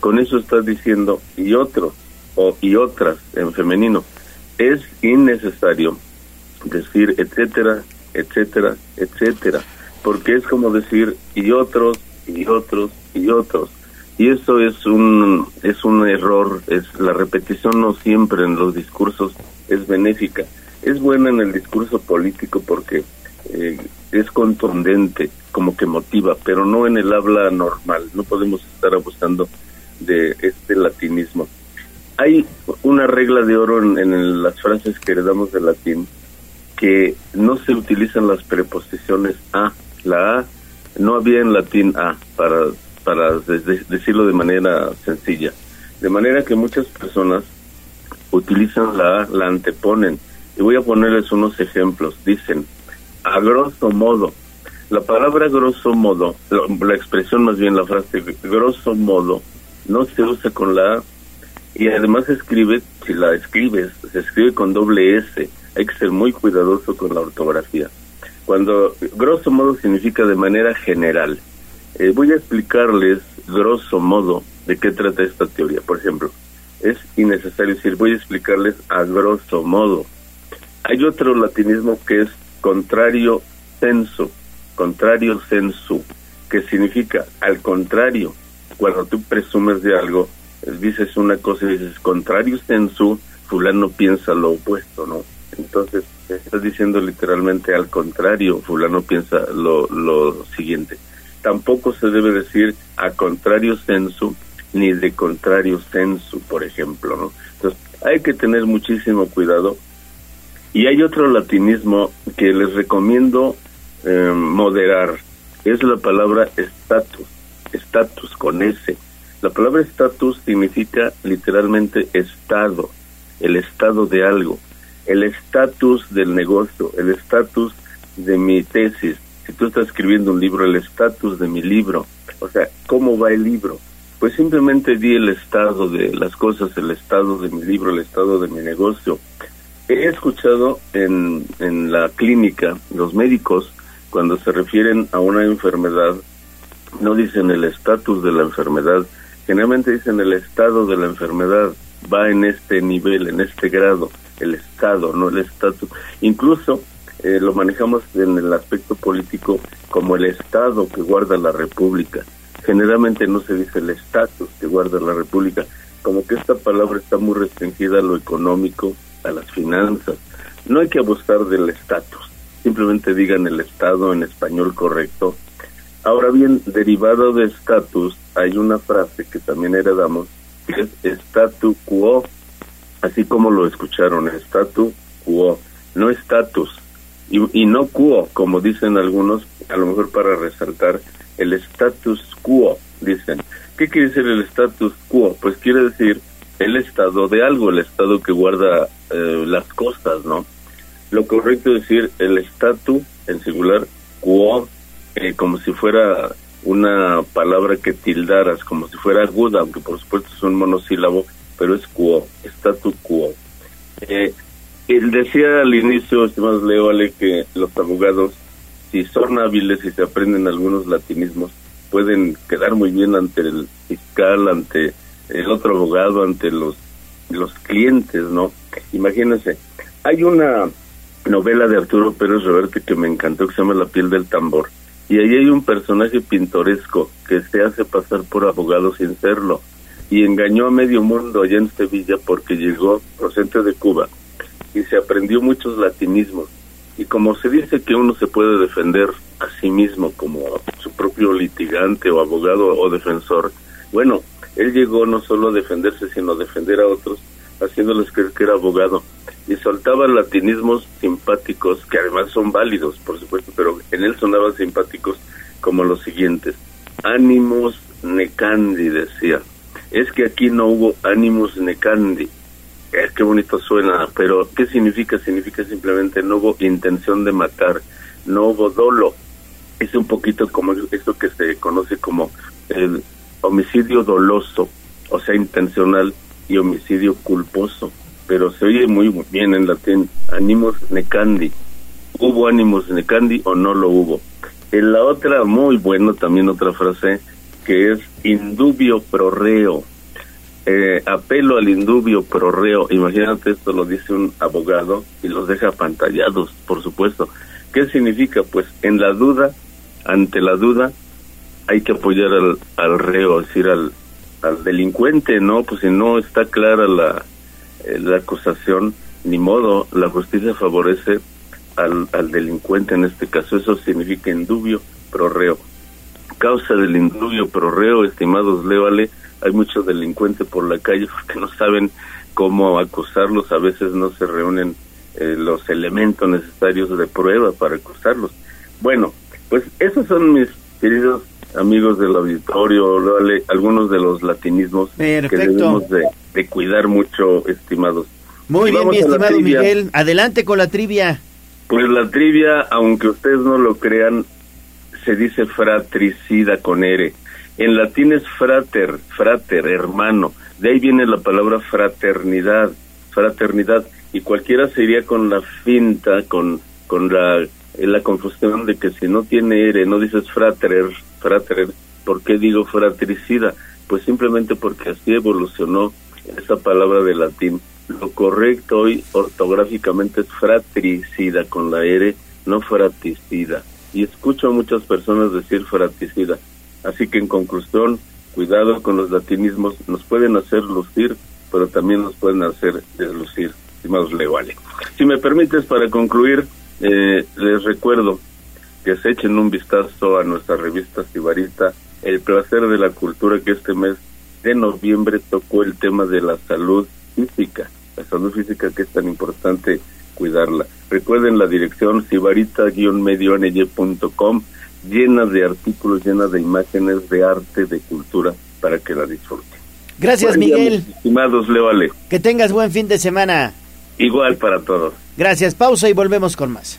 Speaker 32: Con eso estás diciendo y otros o y otras en femenino. Es innecesario decir etcétera, etcétera, etcétera, porque es como decir y otros y otros y otros. Y eso es un es un error, es la repetición no siempre en los discursos es benéfica. Es buena en el discurso político porque eh, es contundente, como que motiva, pero no en el habla normal. No podemos estar abusando de este latinismo. Hay una regla de oro en, en las frases que heredamos del latín, que no se utilizan las preposiciones a. La a no había en latín a para, para de- de- decirlo de manera sencilla. De manera que muchas personas utilizan la a, la anteponen. Y voy a ponerles unos ejemplos. Dicen, a grosso modo. La palabra grosso modo, la, la expresión más bien, la frase grosso modo, no se usa con la A y además se escribe, si la escribes, se escribe con doble S. Hay que ser muy cuidadoso con la ortografía. Cuando grosso modo significa de manera general. Eh, voy a explicarles grosso modo de qué trata esta teoría. Por ejemplo, es innecesario decir, voy a explicarles a grosso modo. Hay otro latinismo que es contrario sensu, contrario sensu, que significa al contrario. Cuando tú presumes de algo, dices una cosa y dices contrario sensu, fulano piensa lo opuesto, ¿no? Entonces, estás diciendo literalmente al contrario, fulano piensa lo, lo siguiente. Tampoco se debe decir a contrario sensu, ni de contrario sensu, por ejemplo, ¿no? Entonces, hay que tener muchísimo cuidado y hay otro latinismo que les recomiendo eh, moderar. Es la palabra estatus, estatus con S. La palabra estatus significa literalmente estado, el estado de algo, el estatus del negocio, el estatus de mi tesis. Si tú estás escribiendo un libro, el estatus de mi libro. O sea, ¿cómo va el libro? Pues simplemente di el estado de las cosas, el estado de mi libro, el estado de mi negocio. He escuchado en, en la clínica, los médicos, cuando se refieren a una enfermedad, no dicen el estatus de la enfermedad, generalmente dicen el estado de la enfermedad, va en este nivel, en este grado, el estado, no el estatus. Incluso eh, lo manejamos en el aspecto político como el estado que guarda la república. Generalmente no se dice el estatus que guarda la república, como que esta palabra está muy restringida a lo económico, a las finanzas. No hay que abusar del estatus, simplemente digan el estado en español correcto. Ahora bien, derivado de estatus, hay una frase que también heredamos, que es statu quo, así como lo escucharon, statu quo, no status, y, y no quo, como dicen algunos, a lo mejor para resaltar el status quo, dicen. ¿Qué quiere decir el status quo? Pues quiere decir el estado de algo, el estado que guarda eh, las cosas, ¿no? Lo correcto es decir el statu en singular, quo, eh, como si fuera una palabra que tildaras, como si fuera aguda, aunque por supuesto es un monosílabo, pero es quo, statu quo. Eh, él decía al inicio, estimados Leo, Ale, que los abogados, si son hábiles y se aprenden algunos latinismos, pueden quedar muy bien ante el fiscal, ante el otro abogado, ante los, los clientes, ¿no? Imagínense, hay una novela de Arturo Pérez Reverte que me encantó, que se llama La piel del tambor, y ahí hay un personaje pintoresco que se hace pasar por abogado sin serlo, y engañó a medio mundo allá en Sevilla porque llegó procedente de Cuba y se aprendió muchos latinismos. Y como se dice que uno se puede defender a sí mismo como su propio litigante o abogado o defensor, bueno, él llegó no solo a defenderse, sino a defender a otros, haciéndoles creer que era abogado. Y soltaba latinismos simpáticos, que además son válidos, por supuesto, pero en él sonaban simpáticos como los siguientes. Ánimos necandi, decía. Es que aquí no hubo ánimos necandi. Es que bonito suena, pero ¿qué significa? Significa simplemente no hubo intención de matar. no hubo dolo. Es un poquito como esto que se conoce como el homicidio doloso, o sea, intencional, y homicidio culposo. Pero se oye muy bien en latín, animus necandi. ¿Hubo animus necandi o no lo hubo? En la otra, muy bueno, también otra frase, que es indubio pro reo. Eh, apelo al indubio pro reo. Imagínate, esto lo dice un abogado y los deja apantallados, por supuesto. ¿Qué significa? Pues en la duda, ante la duda, hay que apoyar al, al reo, es decir, al, al delincuente, ¿no? Pues si no está clara la, eh, la acusación, ni modo, la justicia favorece al, al delincuente en este caso. Eso significa indubio pro reo. Causa del indubio pro reo, estimados Lévale, hay muchos delincuentes por la calle porque no saben cómo acusarlos, a veces no se reúnen eh, los elementos necesarios de prueba para acusarlos. Bueno, pues esos son mis queridos amigos del auditorio, Lévale, algunos de los latinismos que debemos de, de cuidar mucho, estimados.
Speaker 1: Muy bien, mi estimado. Miguel. Adelante con la trivia.
Speaker 32: Pues la trivia, aunque ustedes no lo crean, se dice fratricida con R. En latín es frater, frater, hermano. De ahí viene la palabra fraternidad, fraternidad. Y cualquiera se iría con la finta, con, con la, eh, la confusión de que si no tiene R, no dices frater, frater, ¿por qué digo fratricida? Pues simplemente porque así evolucionó esa palabra de latín. Lo correcto hoy ortográficamente es fratricida con la R, no fraticida. Y escucho a muchas personas decir fraticida. Así que en conclusión, cuidado con los latinismos, nos pueden hacer lucir, pero también nos pueden hacer deslucir, estimados legales. Si me permites, para concluir, eh, les recuerdo que se echen un vistazo a nuestra revista Sibarita, El placer de la cultura, que este mes de noviembre tocó el tema de la salud física, la salud física que es tan importante cuidarla. Recuerden la dirección sibarita-medioaneye.com, llena de artículos, llena de imágenes de arte, de cultura, para que la disfruten.
Speaker 1: Gracias,
Speaker 32: Buen día,
Speaker 1: Miguel.
Speaker 32: mis Estimados, Leoale.
Speaker 1: Que tengas buen fin de semana.
Speaker 32: Igual para todos.
Speaker 1: Gracias. Pausa y volvemos con más.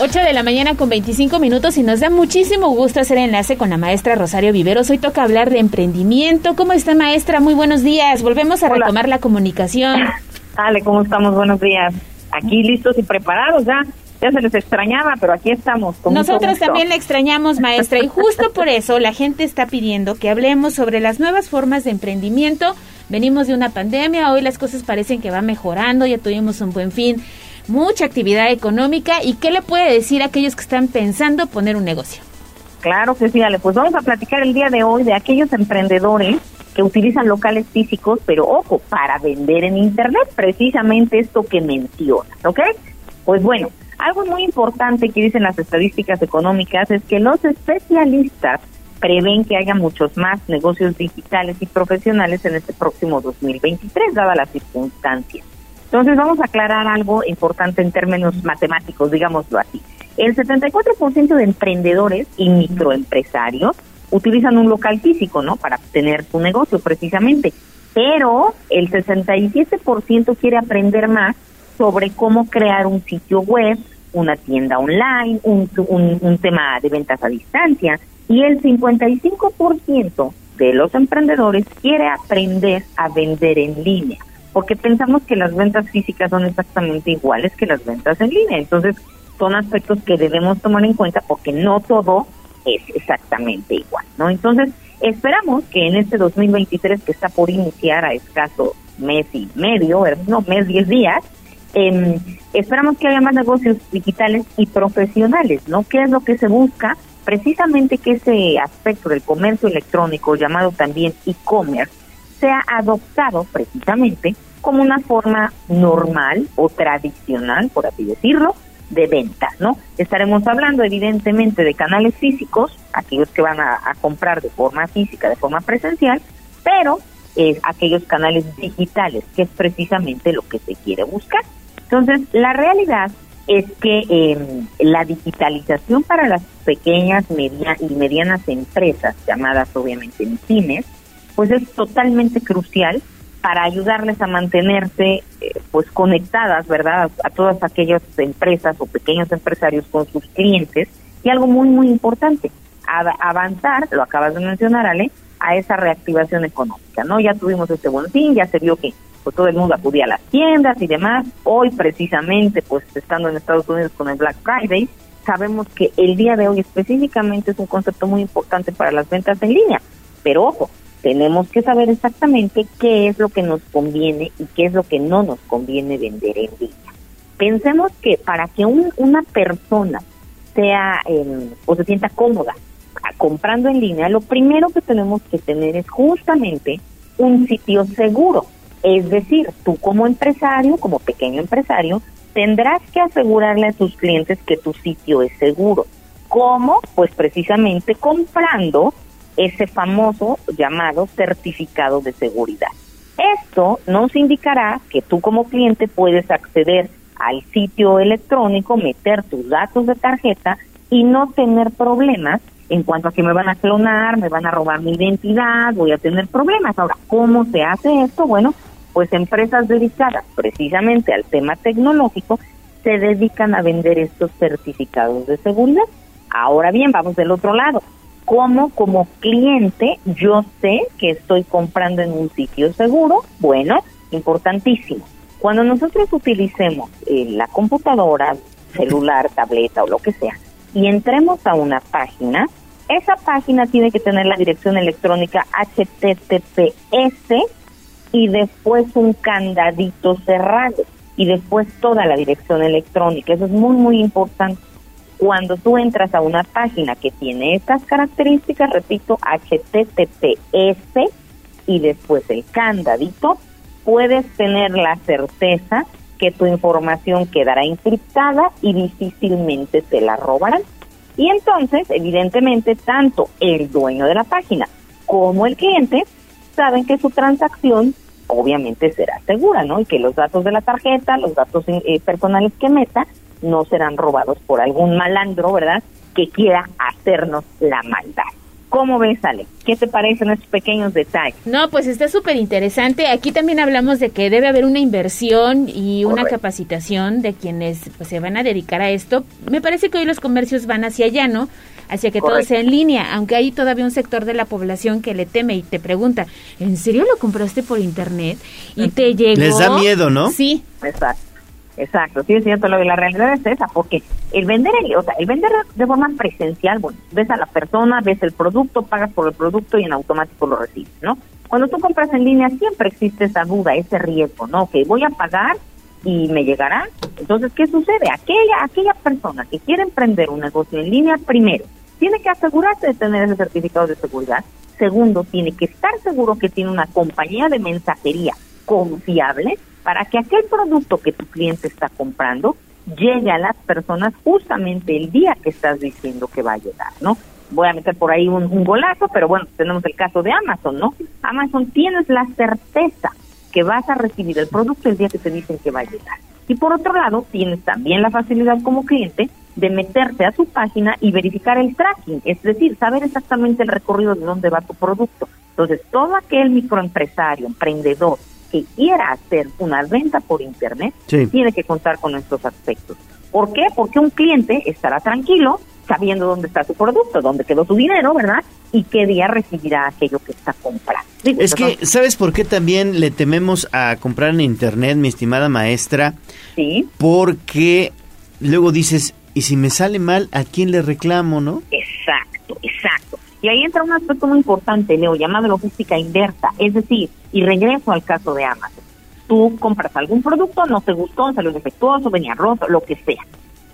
Speaker 7: 8 de la mañana con 25 minutos y nos da muchísimo gusto hacer enlace con la maestra Rosario Viveros. Hoy toca hablar de emprendimiento. ¿Cómo está maestra? Muy buenos días. Volvemos a retomar la comunicación.
Speaker 33: Ale, ¿cómo estamos? Buenos días. Aquí listos y preparados ya. Ya se les extrañaba, pero aquí estamos. Con
Speaker 7: Nosotros también la extrañamos, maestra, y justo por eso la gente está pidiendo que hablemos sobre las nuevas formas de emprendimiento. Venimos de una pandemia, hoy las cosas parecen que van mejorando, ya tuvimos un buen fin, mucha actividad económica. ¿Y qué le puede decir a aquellos que están pensando poner un negocio?
Speaker 33: Claro que sí, Ale. Pues vamos a platicar el día de hoy de aquellos emprendedores que utilizan locales físicos, pero ojo, para vender en Internet, precisamente esto que mencionas, ¿ok? Pues bueno, algo muy importante que dicen las estadísticas económicas es que los especialistas prevén que haya muchos más negocios digitales y profesionales en este próximo 2023, dadas las circunstancias. Entonces vamos a aclarar algo importante en términos matemáticos, digámoslo así. El 74% de emprendedores y microempresarios utilizan un local físico, ¿no? Para tener su negocio precisamente. Pero el 67% quiere aprender más sobre cómo crear un sitio web, una tienda online, un, un, un tema de ventas a distancia. Y el 55% de los emprendedores quiere aprender a vender en línea porque pensamos que las ventas físicas son exactamente iguales que las ventas en línea. Entonces, son aspectos que debemos tomar en cuenta porque no todo es exactamente igual, ¿no? Entonces, esperamos que en este 2023 que está por iniciar a escaso mes y medio, no, mes, diez días, eh, esperamos que haya más negocios digitales y profesionales, ¿no? ¿Qué es lo que se busca? Precisamente que ese aspecto del comercio electrónico, llamado también e-commerce, sea adoptado precisamente como una forma normal o tradicional, por así decirlo, de venta, ¿no? Estaremos hablando evidentemente de canales físicos, aquellos que van a, comprar de forma física, de forma presencial, pero eh, aquellos canales digitales, que es precisamente lo que se quiere buscar. Entonces, la realidad es que eh, la digitalización para las pequeñas media y medianas empresas, llamadas obviamente pymes, pues es totalmente crucial para ayudarles a mantenerse eh, pues conectadas, ¿verdad? A, todas aquellas empresas o pequeños empresarios con sus clientes y algo muy muy importante, avanzar, lo acabas de mencionar Ale, a esa reactivación económica, ¿no? Ya tuvimos este buen fin, ya se vio que pues, todo el mundo acudía a las tiendas y demás. Hoy precisamente, pues estando en Estados Unidos con el Black Friday, sabemos que el día de hoy específicamente es un concepto muy importante para las ventas en línea. Pero ojo, tenemos que saber exactamente qué es lo que nos conviene y qué es lo que no nos conviene vender en línea. Pensemos que para que una persona sea eh, o se sienta cómoda comprando en línea, lo primero que tenemos que tener es justamente un sitio seguro. Es decir, tú como empresario, como pequeño empresario, tendrás que asegurarle a tus clientes que tu sitio es seguro. ¿Cómo? Pues precisamente comprando ese famoso llamado certificado de seguridad. Esto nos indicará que tú como cliente puedes acceder al sitio electrónico, meter tus datos de tarjeta y no tener problemas en cuanto a que me van a clonar, me van a robar mi identidad, voy a tener problemas. Ahora, ¿cómo se hace esto? Bueno, pues empresas dedicadas precisamente al tema tecnológico se dedican a vender estos certificados de seguridad. Ahora bien, vamos del otro lado. ¿Cómo como cliente yo sé que estoy comprando en un sitio seguro? Bueno, importantísimo. Cuando nosotros utilicemos eh, la computadora, celular, tableta o lo que sea, y entremos a una página, esa página tiene que tener la dirección electrónica HTTPS y después un candadito cerrado y después toda la dirección electrónica. Eso es muy, muy importante. Cuando tú entras a una página que tiene estas características, repito, HTTPS y después el candadito, puedes tener la certeza que tu información quedará encriptada y difícilmente te la robarán. Y entonces, evidentemente, tanto el dueño de la página como el cliente saben que su transacción obviamente será segura, ¿no? Y que los datos de la tarjeta, los datos eh, personales que meta, no serán robados por algún malandro, ¿verdad? Que quiera hacernos la maldad. ¿Cómo ves, Ale? ¿Qué te parecen estos pequeños detalles?
Speaker 7: No, pues está súper interesante. Aquí también hablamos de que debe haber una inversión y una capacitación de quienes pues, se van a dedicar a esto. Me parece que hoy los comercios van hacia allá, ¿no? Hacia que todo sea en línea, aunque hay todavía un sector de la población que le teme y te pregunta, ¿en serio lo compraste por internet? Y te llegó...
Speaker 1: Les da miedo, ¿no?
Speaker 7: Sí.
Speaker 33: Exacto. Exacto, sí es cierto, la realidad es esa, porque el vender, o sea, el vender de forma presencial, bueno, ves a la persona, ves el producto, pagas por el producto y en automático lo recibes, ¿no? Cuando tú compras en línea siempre existe esa duda, ese riesgo, ¿no? Que voy a pagar y me llegará. Entonces, ¿qué sucede? Aquella, aquella persona que quiere emprender un negocio en línea, primero, tiene que asegurarse de tener ese certificado de seguridad. Segundo, tiene que estar seguro que tiene una compañía de mensajería confiable para que aquel producto que tu cliente está comprando llegue a las personas justamente el día que estás diciendo que va a llegar, ¿no? Voy a meter por ahí un, golazo, pero bueno, tenemos el caso de Amazon, ¿no? Amazon tienes la certeza que vas a recibir el producto el día que te dicen que va a llegar. Y por otro lado, tienes también la facilidad como cliente de meterte a su página y verificar el tracking, es decir, saber exactamente el recorrido de dónde va tu producto. Entonces, todo aquel microempresario, emprendedor que quiera hacer una venta por internet tiene que contar con estos aspectos. ¿Por qué? Porque un cliente estará tranquilo sabiendo dónde está su producto, dónde quedó su dinero, ¿verdad? Y qué día recibirá aquello que está comprando.
Speaker 1: es que, ¿sabes por qué también le tememos a comprar en internet, mi estimada maestra?
Speaker 33: Sí.
Speaker 1: Porque luego dices, Y si me sale mal, ¿a quién le reclamo, no?
Speaker 33: Exacto, exacto. Y ahí entra un aspecto muy importante, Leo, llamado logística inversa. Es decir, y regreso al caso de Amazon. Tú compras algún producto, no te gustó, salió defectuoso, venía roto, lo que sea.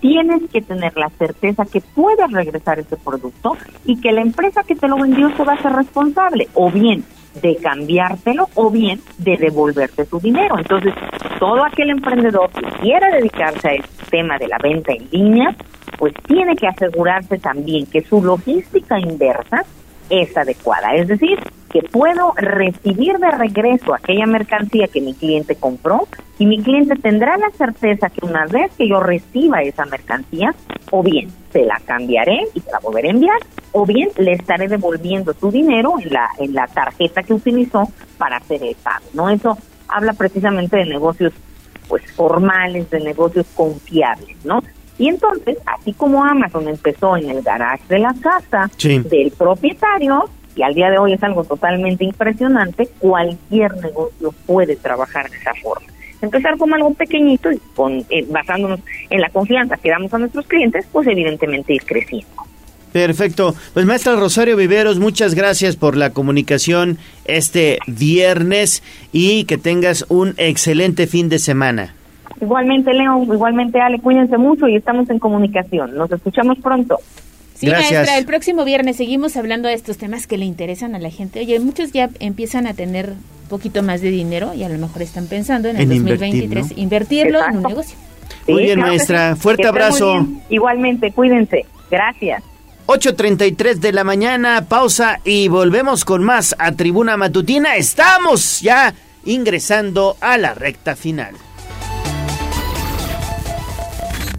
Speaker 33: Tienes que tener la certeza que puedes regresar ese producto y que la empresa que te lo vendió se va a ser responsable. O bien de cambiártelo o bien de devolverte tu dinero. Entonces, todo aquel emprendedor que quiera dedicarse a este tema de la venta en línea, pues tiene que asegurarse también que su logística inversa es adecuada. Es decir, que puedo recibir de regreso aquella mercancía que mi cliente compró y mi cliente tendrá la certeza que una vez que yo reciba esa mercancía, o bien se la cambiaré y se la volveré a enviar, o bien le estaré devolviendo su dinero en la, en la tarjeta que utilizó para hacer el pago. ¿no? Eso habla precisamente de negocios pues formales, de negocios confiables, ¿no? Y entonces, así como Amazon empezó en el garage de la casa
Speaker 1: Sí.
Speaker 33: del propietario, y al día de hoy es algo totalmente impresionante, cualquier negocio puede trabajar de esa forma. Empezar como algo pequeñito y con, eh, basándonos en la confianza que damos a nuestros clientes, pues evidentemente ir creciendo.
Speaker 1: Perfecto. Pues maestra Rosario Viveros, muchas gracias por la comunicación este viernes y que tengas un excelente fin de semana.
Speaker 33: Igualmente, Leo, igualmente, Ale, cuídense mucho y estamos en comunicación. Nos escuchamos pronto.
Speaker 7: Sí,
Speaker 1: Gracias.
Speaker 7: maestra, el próximo viernes seguimos hablando de estos temas que le interesan a la gente. Oye, muchos ya empiezan a tener un poquito más de dinero y a lo mejor están pensando en el
Speaker 1: En
Speaker 7: 2023
Speaker 1: invertir, ¿no?
Speaker 7: invertirlo en un negocio.
Speaker 1: Muy bien,
Speaker 33: claro
Speaker 1: maestra. Fuerte
Speaker 33: Que
Speaker 1: abrazo.
Speaker 33: Igualmente, cuídense. Gracias.
Speaker 1: 8.33 de la mañana, pausa y volvemos con más a Tribuna Matutina. Estamos ya ingresando a la recta final.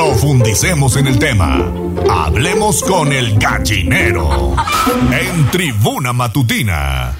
Speaker 2: Profundicemos en el tema. Hablemos con el gallinero en Tribuna Matutina.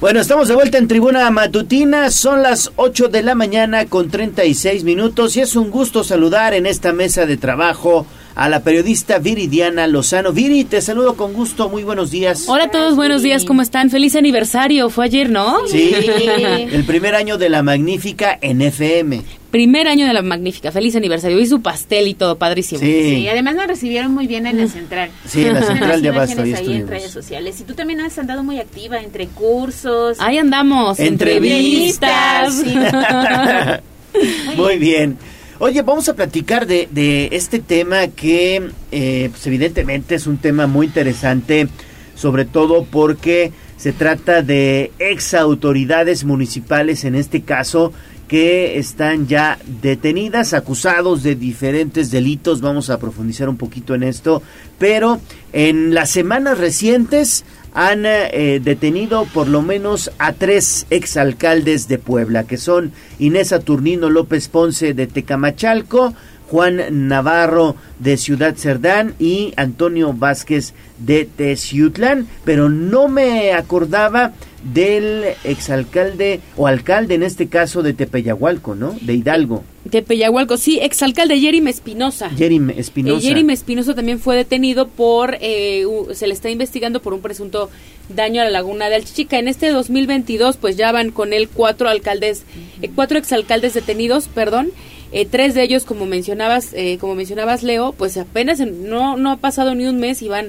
Speaker 1: Bueno, estamos de vuelta en Tribuna Matutina, son las 8 de la mañana con 36 minutos y es un gusto saludar en esta mesa de trabajo a la periodista Viridiana Lozano. Viri, te saludo con gusto, muy buenos días.
Speaker 34: Hola a todos, buenos días, ¿cómo están? Feliz aniversario, fue ayer, ¿no?
Speaker 1: Sí, el primer año de la Magnífica en FM.
Speaker 34: Primer año de la Magnífica, feliz aniversario. Vi su pastel y todo, padrísimo.
Speaker 1: Sí.
Speaker 7: Y además nos recibieron muy bien en la central.
Speaker 1: Sí, en la central de Abasto, ahí
Speaker 7: imágenes ahí en redes sociales. Y tú también has andado muy activa entre cursos.
Speaker 34: Ahí andamos,
Speaker 1: Entrevistas.
Speaker 34: entrevistas.
Speaker 1: Muy bien. Oye, vamos a platicar de, este tema que eh, pues evidentemente es un tema muy interesante, sobre todo porque se trata de ex autoridades municipales, en este caso, que están ya detenidas, acusados de diferentes delitos. Vamos a profundizar un poquito en esto, pero en las semanas recientes han eh, detenido por lo menos a tres exalcaldes de Puebla, que son Inés Saturnino López Ponce de Tecamachalco, Juan Navarro de Ciudad Cerdán y Antonio Vázquez de Teciutlán, pero no me acordaba del exalcalde o alcalde en este caso de Tepeyahualco, ¿no? De Hidalgo,
Speaker 34: De Peyahualco, sí, exalcalde Yerim Espinosa. Eh,
Speaker 1: Espinosa.
Speaker 34: Yerim Espinosa también fue detenido por, eh, se le está investigando por un presunto daño a la laguna de Alchichica. En este 2022, pues ya van con él cuatro alcaldes, eh, cuatro exalcaldes detenidos, perdón. Eh, tres de ellos, como mencionabas, eh, como mencionabas Leo, pues apenas en- no, no ha pasado ni un mes y van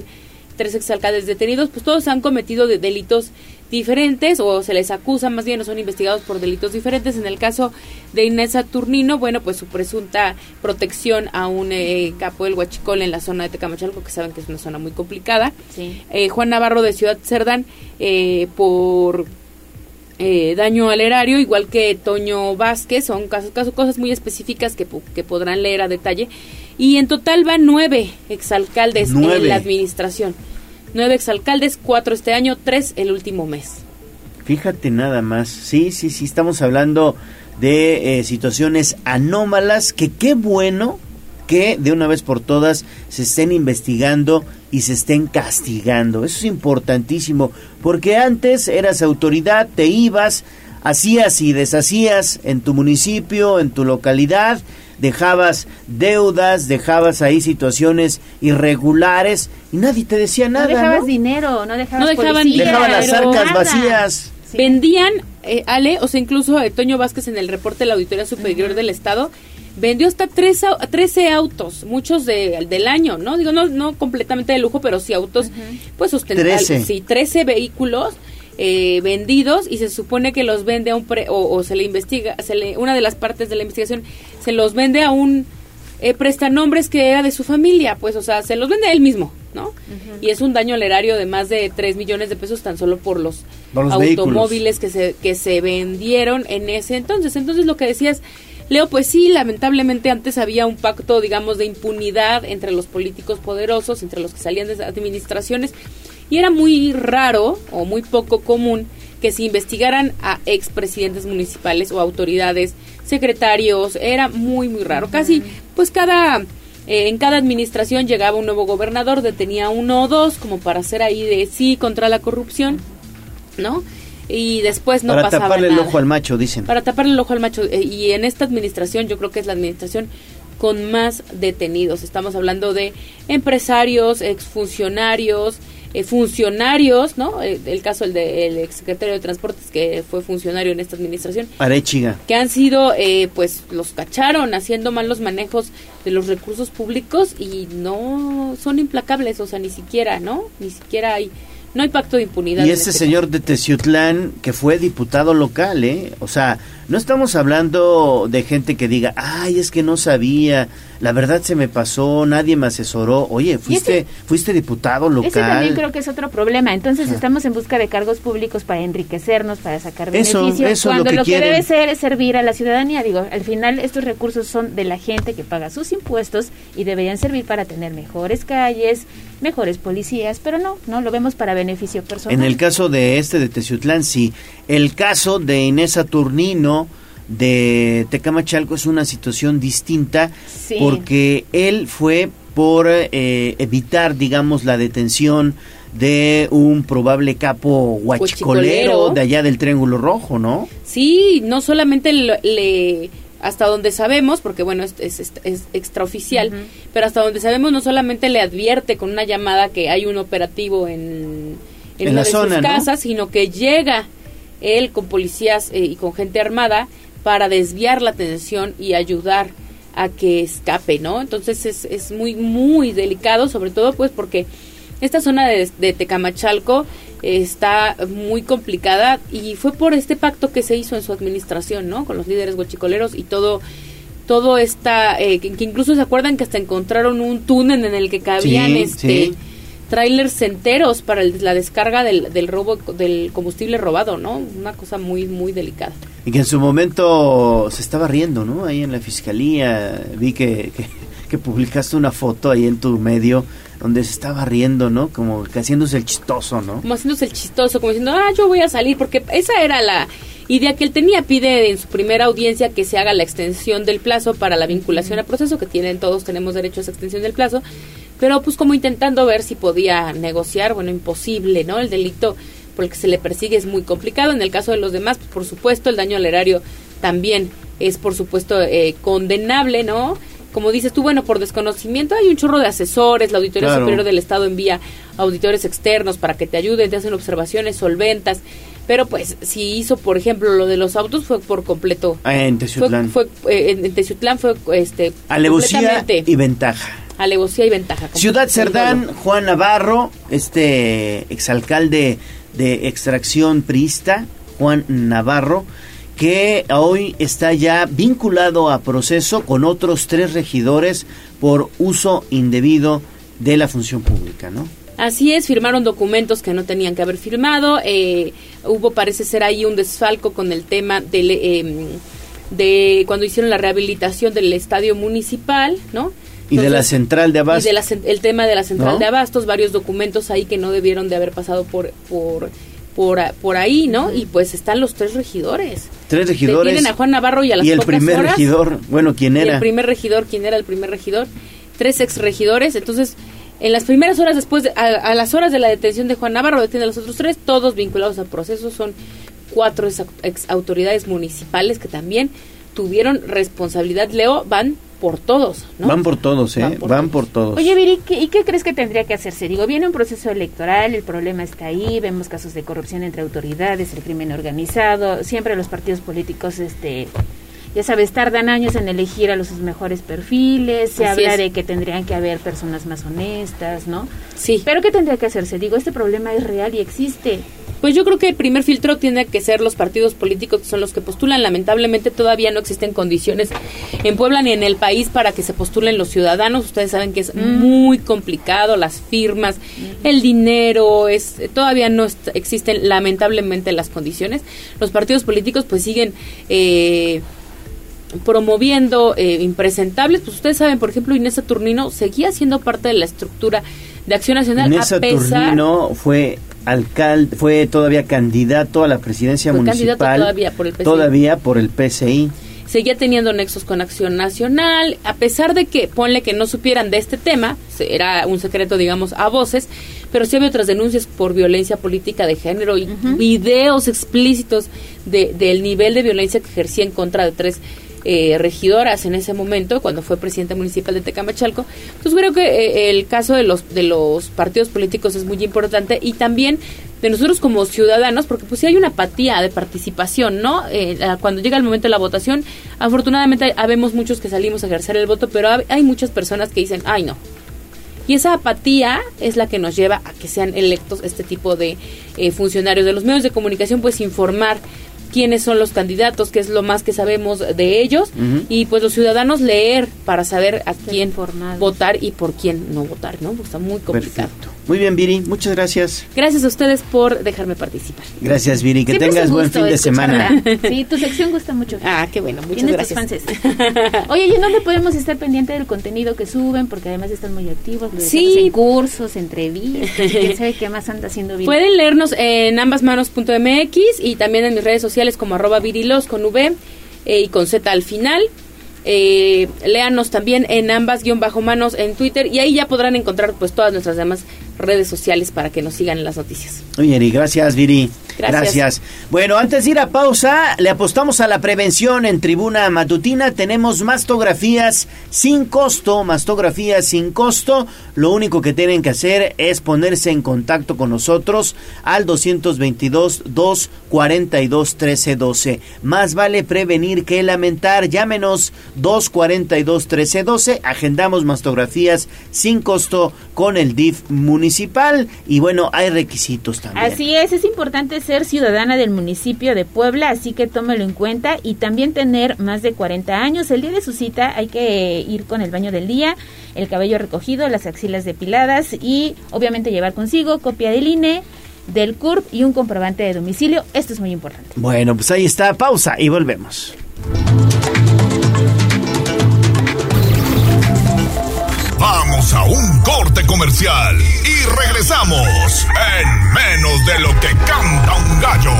Speaker 34: tres exalcaldes detenidos, pues todos han cometido de delitos diferentes o se les acusa más bien o son investigados por delitos diferentes. En el caso de Inés Saturnino, bueno, pues su presunta protección a un eh, capo del Huachicol en la zona de Tecamachalco, que saben que es una zona muy complicada.
Speaker 7: Sí.
Speaker 34: Eh, Juan Navarro de Ciudad Cerdán eh, por eh, daño al erario, igual que Toño Vázquez, son casos, casos, cosas muy específicas que, que podrán leer a detalle. Y en total van nueve exalcaldes
Speaker 1: Nueve.
Speaker 34: en la administración. Nueve exalcaldes, cuatro este año, tres el último mes.
Speaker 1: Fíjate nada más. Sí, sí, sí, estamos hablando de eh, situaciones anómalas que qué bueno que de una vez por todas se estén investigando y se estén castigando. Eso es importantísimo, porque antes eras autoridad, te ibas, hacías y deshacías en tu municipio, en tu localidad, dejabas deudas, dejabas ahí situaciones irregulares y nadie te decía nada.
Speaker 7: no dejabas
Speaker 1: ¿no?
Speaker 7: dinero, no dejabas
Speaker 34: No dejaban
Speaker 7: policía,
Speaker 1: Dejaban las
Speaker 34: dinero,
Speaker 1: arcas
Speaker 7: nada.
Speaker 1: vacías.
Speaker 34: Vendían, eh, Ale, o sea, incluso eh, Toño Vázquez en el reporte de la Auditoría Superior del Estado, vendió hasta 13, au- 13 autos, muchos de, del año, ¿no? Digo, no, no completamente de lujo, pero sí autos, pues sustentables.
Speaker 1: 13.
Speaker 34: Sí, 13 vehículos eh, vendidos y se supone que los vende a un pre, o, o se le investiga, se le, una de las partes de la investigación se los vende a un eh, prestanombres que era de su familia, pues, o sea, se los vende a él mismo, ¿no? Y es un daño al erario de más de 3 millones de pesos tan solo por los,
Speaker 1: Por los
Speaker 34: automóviles que se, que se vendieron en ese entonces. Entonces, lo que decías, Leo, pues sí, lamentablemente antes había un pacto, digamos, de impunidad entre los políticos poderosos, entre los que salían de administraciones, y era muy raro o muy poco común que se investigaran a expresidentes municipales o autoridades, secretarios, era muy, muy raro. Casi, pues cada, eh, en cada administración llegaba un nuevo gobernador, detenía uno o dos como para hacer ahí de sí contra la corrupción, ¿no? Y después no
Speaker 1: Para
Speaker 34: pasaba
Speaker 1: taparle el ojo al macho, dicen.
Speaker 34: Para taparle el ojo al macho. Eh, y en esta administración, yo creo que es la administración con más detenidos. Estamos hablando de empresarios, exfuncionarios, eh, funcionarios, ¿no? Eh, el caso del de, el exsecretario de Transportes que fue funcionario en esta administración,
Speaker 1: Arechiga.
Speaker 34: que han sido, eh, pues, los cacharon haciendo malos manejos de los recursos públicos y no son implacables, o sea, ni siquiera, ¿no? Ni siquiera hay, no hay pacto de impunidad.
Speaker 1: Y
Speaker 34: en
Speaker 1: este
Speaker 34: este
Speaker 1: señor de Teciutlán, que fue diputado local, ¿eh? O sea, no estamos hablando de gente que diga, ay, es que no sabía, la verdad se me pasó, nadie me asesoró. Oye, fuiste, fuiste diputado local.
Speaker 7: Ese también creo que es otro problema. Entonces estamos en busca de cargos públicos para enriquecernos, para sacar beneficios,
Speaker 1: eso es lo
Speaker 7: cuando
Speaker 1: que
Speaker 7: lo que, debe ser es servir a la ciudadanía. Digo, al final estos recursos son de la gente que paga sus impuestos y deberían servir para tener mejores calles, mejores policías, pero no, no lo vemos para beneficio personal.
Speaker 1: En el caso de este de Teciutlán, sí. El caso de Inés Saturnino de Tecamachalco es una situación distinta
Speaker 7: Sí.
Speaker 1: porque él fue por eh, evitar, digamos, la detención de un probable capo huachicolero de allá del Triángulo Rojo, ¿no?
Speaker 34: Sí, no solamente lo- le hasta donde sabemos, porque bueno, es, es, es- extraoficial, pero hasta donde sabemos no solamente le advierte con una llamada que hay un operativo en, en,
Speaker 1: En
Speaker 34: una
Speaker 1: la
Speaker 34: de
Speaker 1: zona,
Speaker 34: sus
Speaker 1: ¿no?
Speaker 34: casas, sino que llega él con policías eh, y con gente armada para desviar la atención y ayudar a que escape, ¿no? Entonces es, es muy, muy delicado, sobre todo pues porque esta zona de, de Tecamachalco está muy complicada y fue por este pacto que se hizo en su administración, ¿no? Con los líderes huachicoleros y todo todo está eh, que, que incluso se acuerdan que hasta encontraron un túnel en el que cabían
Speaker 1: Sí,
Speaker 34: este
Speaker 1: sí.
Speaker 34: Trailers enteros para el- la descarga del, del robo del combustible robado, ¿no? Una cosa muy muy delicada.
Speaker 1: Y que en su momento se estaba riendo, ¿no? Ahí en la fiscalía vi que, que, que publicaste una foto ahí en tu medio donde se estaba riendo, ¿no? Como que haciéndose el chistoso, ¿no?
Speaker 34: como haciéndose el chistoso, como diciendo, ah, yo voy a salir, porque esa era la idea que él tenía. Pide en su primera audiencia que se haga la extensión del plazo para la vinculación al proceso, que tienen todos, tenemos derecho a esa extensión del plazo, pero pues como intentando ver si podía negociar, bueno, imposible, ¿no? El delito por el que se le persigue es muy complicado. En el caso de los demás, pues por supuesto, el daño al erario también es, por supuesto, eh, condenable, ¿no? Como dices tú, bueno, por desconocimiento hay un chorro de asesores, la Auditoría
Speaker 1: Claro.
Speaker 34: Superior del Estado envía auditores externos para que te ayuden, te hacen observaciones solventas, pero pues si hizo, por ejemplo, lo de los autos fue por completo.
Speaker 1: Ah, En Teciutlán.
Speaker 34: fue, eh, en, Teciutlán fue este
Speaker 1: Alevosía y ventaja.
Speaker 34: Alevosía y ventaja.
Speaker 1: Ciudad Cerdán, Juan Navarro, este exalcalde de extracción priista, Juan Navarro, que hoy está ya vinculado a proceso con otros tres regidores por uso indebido de la función pública, ¿no?
Speaker 34: Así es, firmaron documentos que no tenían que haber firmado. eh, hubo, parece ser ahí un desfalco con el tema del, eh, de cuando hicieron la rehabilitación del estadio municipal, ¿no?
Speaker 1: Y de la central de
Speaker 34: y
Speaker 1: Abastos.
Speaker 34: de la el tema de la central
Speaker 1: ¿No?
Speaker 34: de abastos, varios documentos ahí que no debieron de haber pasado por, por por, a- por ahí, ¿no? Y pues están los tres regidores.
Speaker 1: Tres regidores.
Speaker 34: Tienen a Juan Navarro y a las
Speaker 1: y el primer
Speaker 34: horas-
Speaker 1: regidor, bueno, ¿quién
Speaker 34: y
Speaker 1: era?
Speaker 34: el primer regidor, ¿quién era el primer regidor? Tres ex regidores. Entonces, en las primeras horas después, de- a, a las horas de la detención de Juan Navarro, detiene a los otros tres, todos vinculados al proceso. Son cuatro ex, ex autoridades municipales que también tuvieron responsabilidad. Leo, van por todos, ¿no?
Speaker 1: Van por todos, ¿eh?
Speaker 34: Van
Speaker 1: Van
Speaker 34: por
Speaker 1: por, todos.
Speaker 7: Oye, Viri, ¿qué- ¿y qué crees que tendría que hacerse? Digo, viene un proceso electoral, el problema está ahí, vemos casos de corrupción entre autoridades, el crimen organizado, siempre los partidos políticos, este, ya sabes, tardan años en elegir a los sus mejores perfiles, se
Speaker 34: Así
Speaker 7: habla
Speaker 34: es.
Speaker 7: de que tendrían que haber personas más honestas, ¿no?
Speaker 34: Sí.
Speaker 7: Pero ¿qué tendría que hacerse? Digo, este problema es real y existe.
Speaker 34: Pues yo creo que el primer filtro tiene que ser los partidos políticos que son los que postulan. Lamentablemente todavía no existen condiciones en Puebla ni en el país para que se postulen los ciudadanos. Ustedes saben que es muy complicado, las firmas, el dinero, es todavía no est- existen lamentablemente las condiciones. Los partidos políticos pues siguen eh, promoviendo eh, impresentables. Pues ustedes saben, por ejemplo, Inés Saturnino seguía siendo parte de la estructura de Acción Nacional
Speaker 1: Inés
Speaker 34: a pesar
Speaker 1: Saturnino fue alcalde, fue todavía candidato a la presidencia
Speaker 34: Fue
Speaker 1: municipal.
Speaker 34: candidato todavía por el PCI.
Speaker 1: Todavía por el PCI.
Speaker 34: seguía teniendo nexos con Acción Nacional, a pesar de que, ponle que no supieran de este tema, era un secreto, digamos, a voces, pero sí había otras denuncias por violencia política de género y videos explícitos de, del nivel de violencia que ejercía en contra de tres eh, regidoras en ese momento, cuando fue presidente municipal de Tecamachalco. Entonces creo que eh, el caso de los, de los partidos políticos es muy importante y también de nosotros como ciudadanos, porque pues sí hay una apatía de participación, ¿no? Eh, cuando llega el momento de la votación, afortunadamente habemos muchos que salimos a ejercer el voto, pero hay muchas personas que dicen, ay no. Y esa apatía es la que nos lleva a que sean electos este tipo de eh, funcionarios de los medios de comunicación, pues informar quiénes son los candidatos, qué es lo más que sabemos de ellos, y pues los ciudadanos leer para saber a quién votar y por quién no votar, ¿no? Porque está muy complicado.
Speaker 1: Muy bien, Viri, muchas gracias.
Speaker 34: Gracias a ustedes por dejarme participar.
Speaker 1: Gracias, Viri, que
Speaker 7: Siempre
Speaker 1: tengas buen fin de
Speaker 7: escucharla.
Speaker 1: semana.
Speaker 7: Sí, tu sección gusta mucho.
Speaker 34: Ah, qué bueno, muchas
Speaker 7: Tienes
Speaker 34: gracias.
Speaker 7: Oye, ¿y en dónde podemos estar pendiente del contenido que suben? Porque además están muy activos. lo
Speaker 34: Sí.
Speaker 7: en cursos, entrevistas, quién sabe qué más anda haciendo bien.
Speaker 34: Pueden leernos en ambasmanos.mx y también en mis redes sociales como arroba virilos con V eh, y con Z al final. Eh, léanos también en ambas-manos en Twitter y ahí ya podrán encontrar pues todas nuestras demás redes sociales para que nos sigan en las noticias.
Speaker 1: Oye, Eri, gracias, Viri.
Speaker 34: Gracias.
Speaker 1: Bueno, antes de ir a pausa, le apostamos a la prevención en Tribuna Matutina. Tenemos mastografías sin costo, mastografías sin costo. Lo único que tienen que hacer es ponerse en contacto con nosotros al 222-242-1312. Más vale prevenir que lamentar. Llámenos 242-1312. Agendamos mastografías sin costo con el DIF municipal. Y bueno, hay requisitos también.
Speaker 7: Así es, es importante ser ciudadana del municipio de Puebla, así que tómelo en cuenta y también tener más de 40 años. El día de su cita hay que ir con el baño del día, el cabello recogido, las axilas depiladas y obviamente llevar consigo copia del INE, del CURP y un comprobante de domicilio. Esto es muy importante.
Speaker 1: Bueno, pues ahí está, pausa y volvemos.
Speaker 2: Vamos a un corte comercial y regresamos en menos de lo que canta un gallo.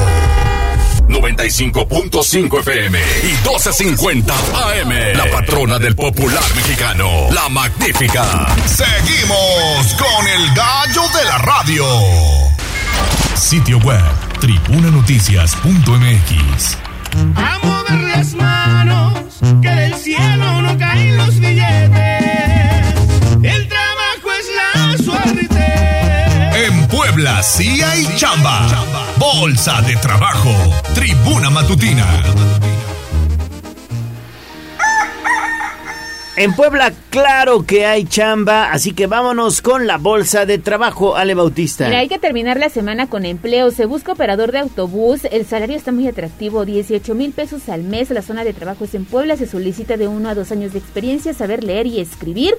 Speaker 2: 95.5 FM y 12.50 AM. La patrona del popular mexicano, la magnífica. Seguimos con el gallo de la radio.
Speaker 35: Sitio web tribunanoticias.mx.
Speaker 24: A mover las manos, que del cielo no caen los billetes. El trabajo es la suerte.
Speaker 2: En Puebla sí hay chamba. Bolsa de trabajo. Tribuna matutina.
Speaker 1: En Puebla, claro que hay chamba, así que vámonos con la bolsa de trabajo, Ale Bautista.
Speaker 7: Mira, hay que terminar la semana con empleo. Se busca operador de autobús. El salario está muy atractivo, 18 mil pesos al mes. La zona de trabajo es en Puebla. Se solicita de uno a dos años de experiencia, saber leer y escribir.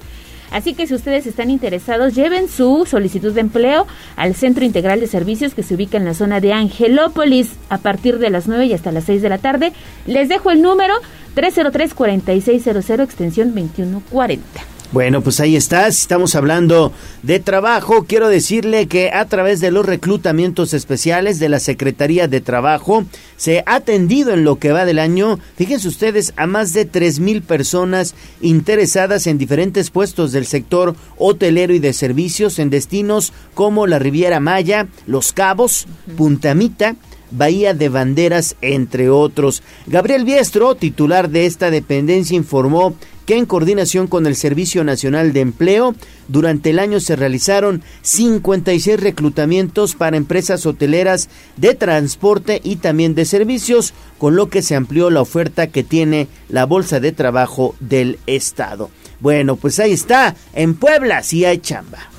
Speaker 7: Así que si ustedes están interesados, lleven su solicitud de empleo al Centro Integral de Servicios que se ubica en la zona de Angelópolis a partir de las 9 y hasta las 6 de la tarde. Les dejo el número 303-4600, extensión 2140.
Speaker 1: Bueno, pues ahí está. Si estamos hablando de trabajo, quiero decirle que a través de los reclutamientos especiales de la Secretaría de Trabajo se ha atendido en lo que va del año, fíjense ustedes, a más de tres mil personas interesadas en diferentes puestos del sector hotelero y de servicios en destinos como la Riviera Maya, Los Cabos, Puntamita, Bahía de Banderas, entre otros. Gabriel Biestro, titular de esta dependencia, informó que en coordinación con el Servicio Nacional de Empleo, durante el año se realizaron 56 reclutamientos para empresas hoteleras de transporte y también de servicios, con lo que se amplió la oferta que tiene la Bolsa de Trabajo del Estado. Bueno, pues ahí está, en Puebla sí hay chamba.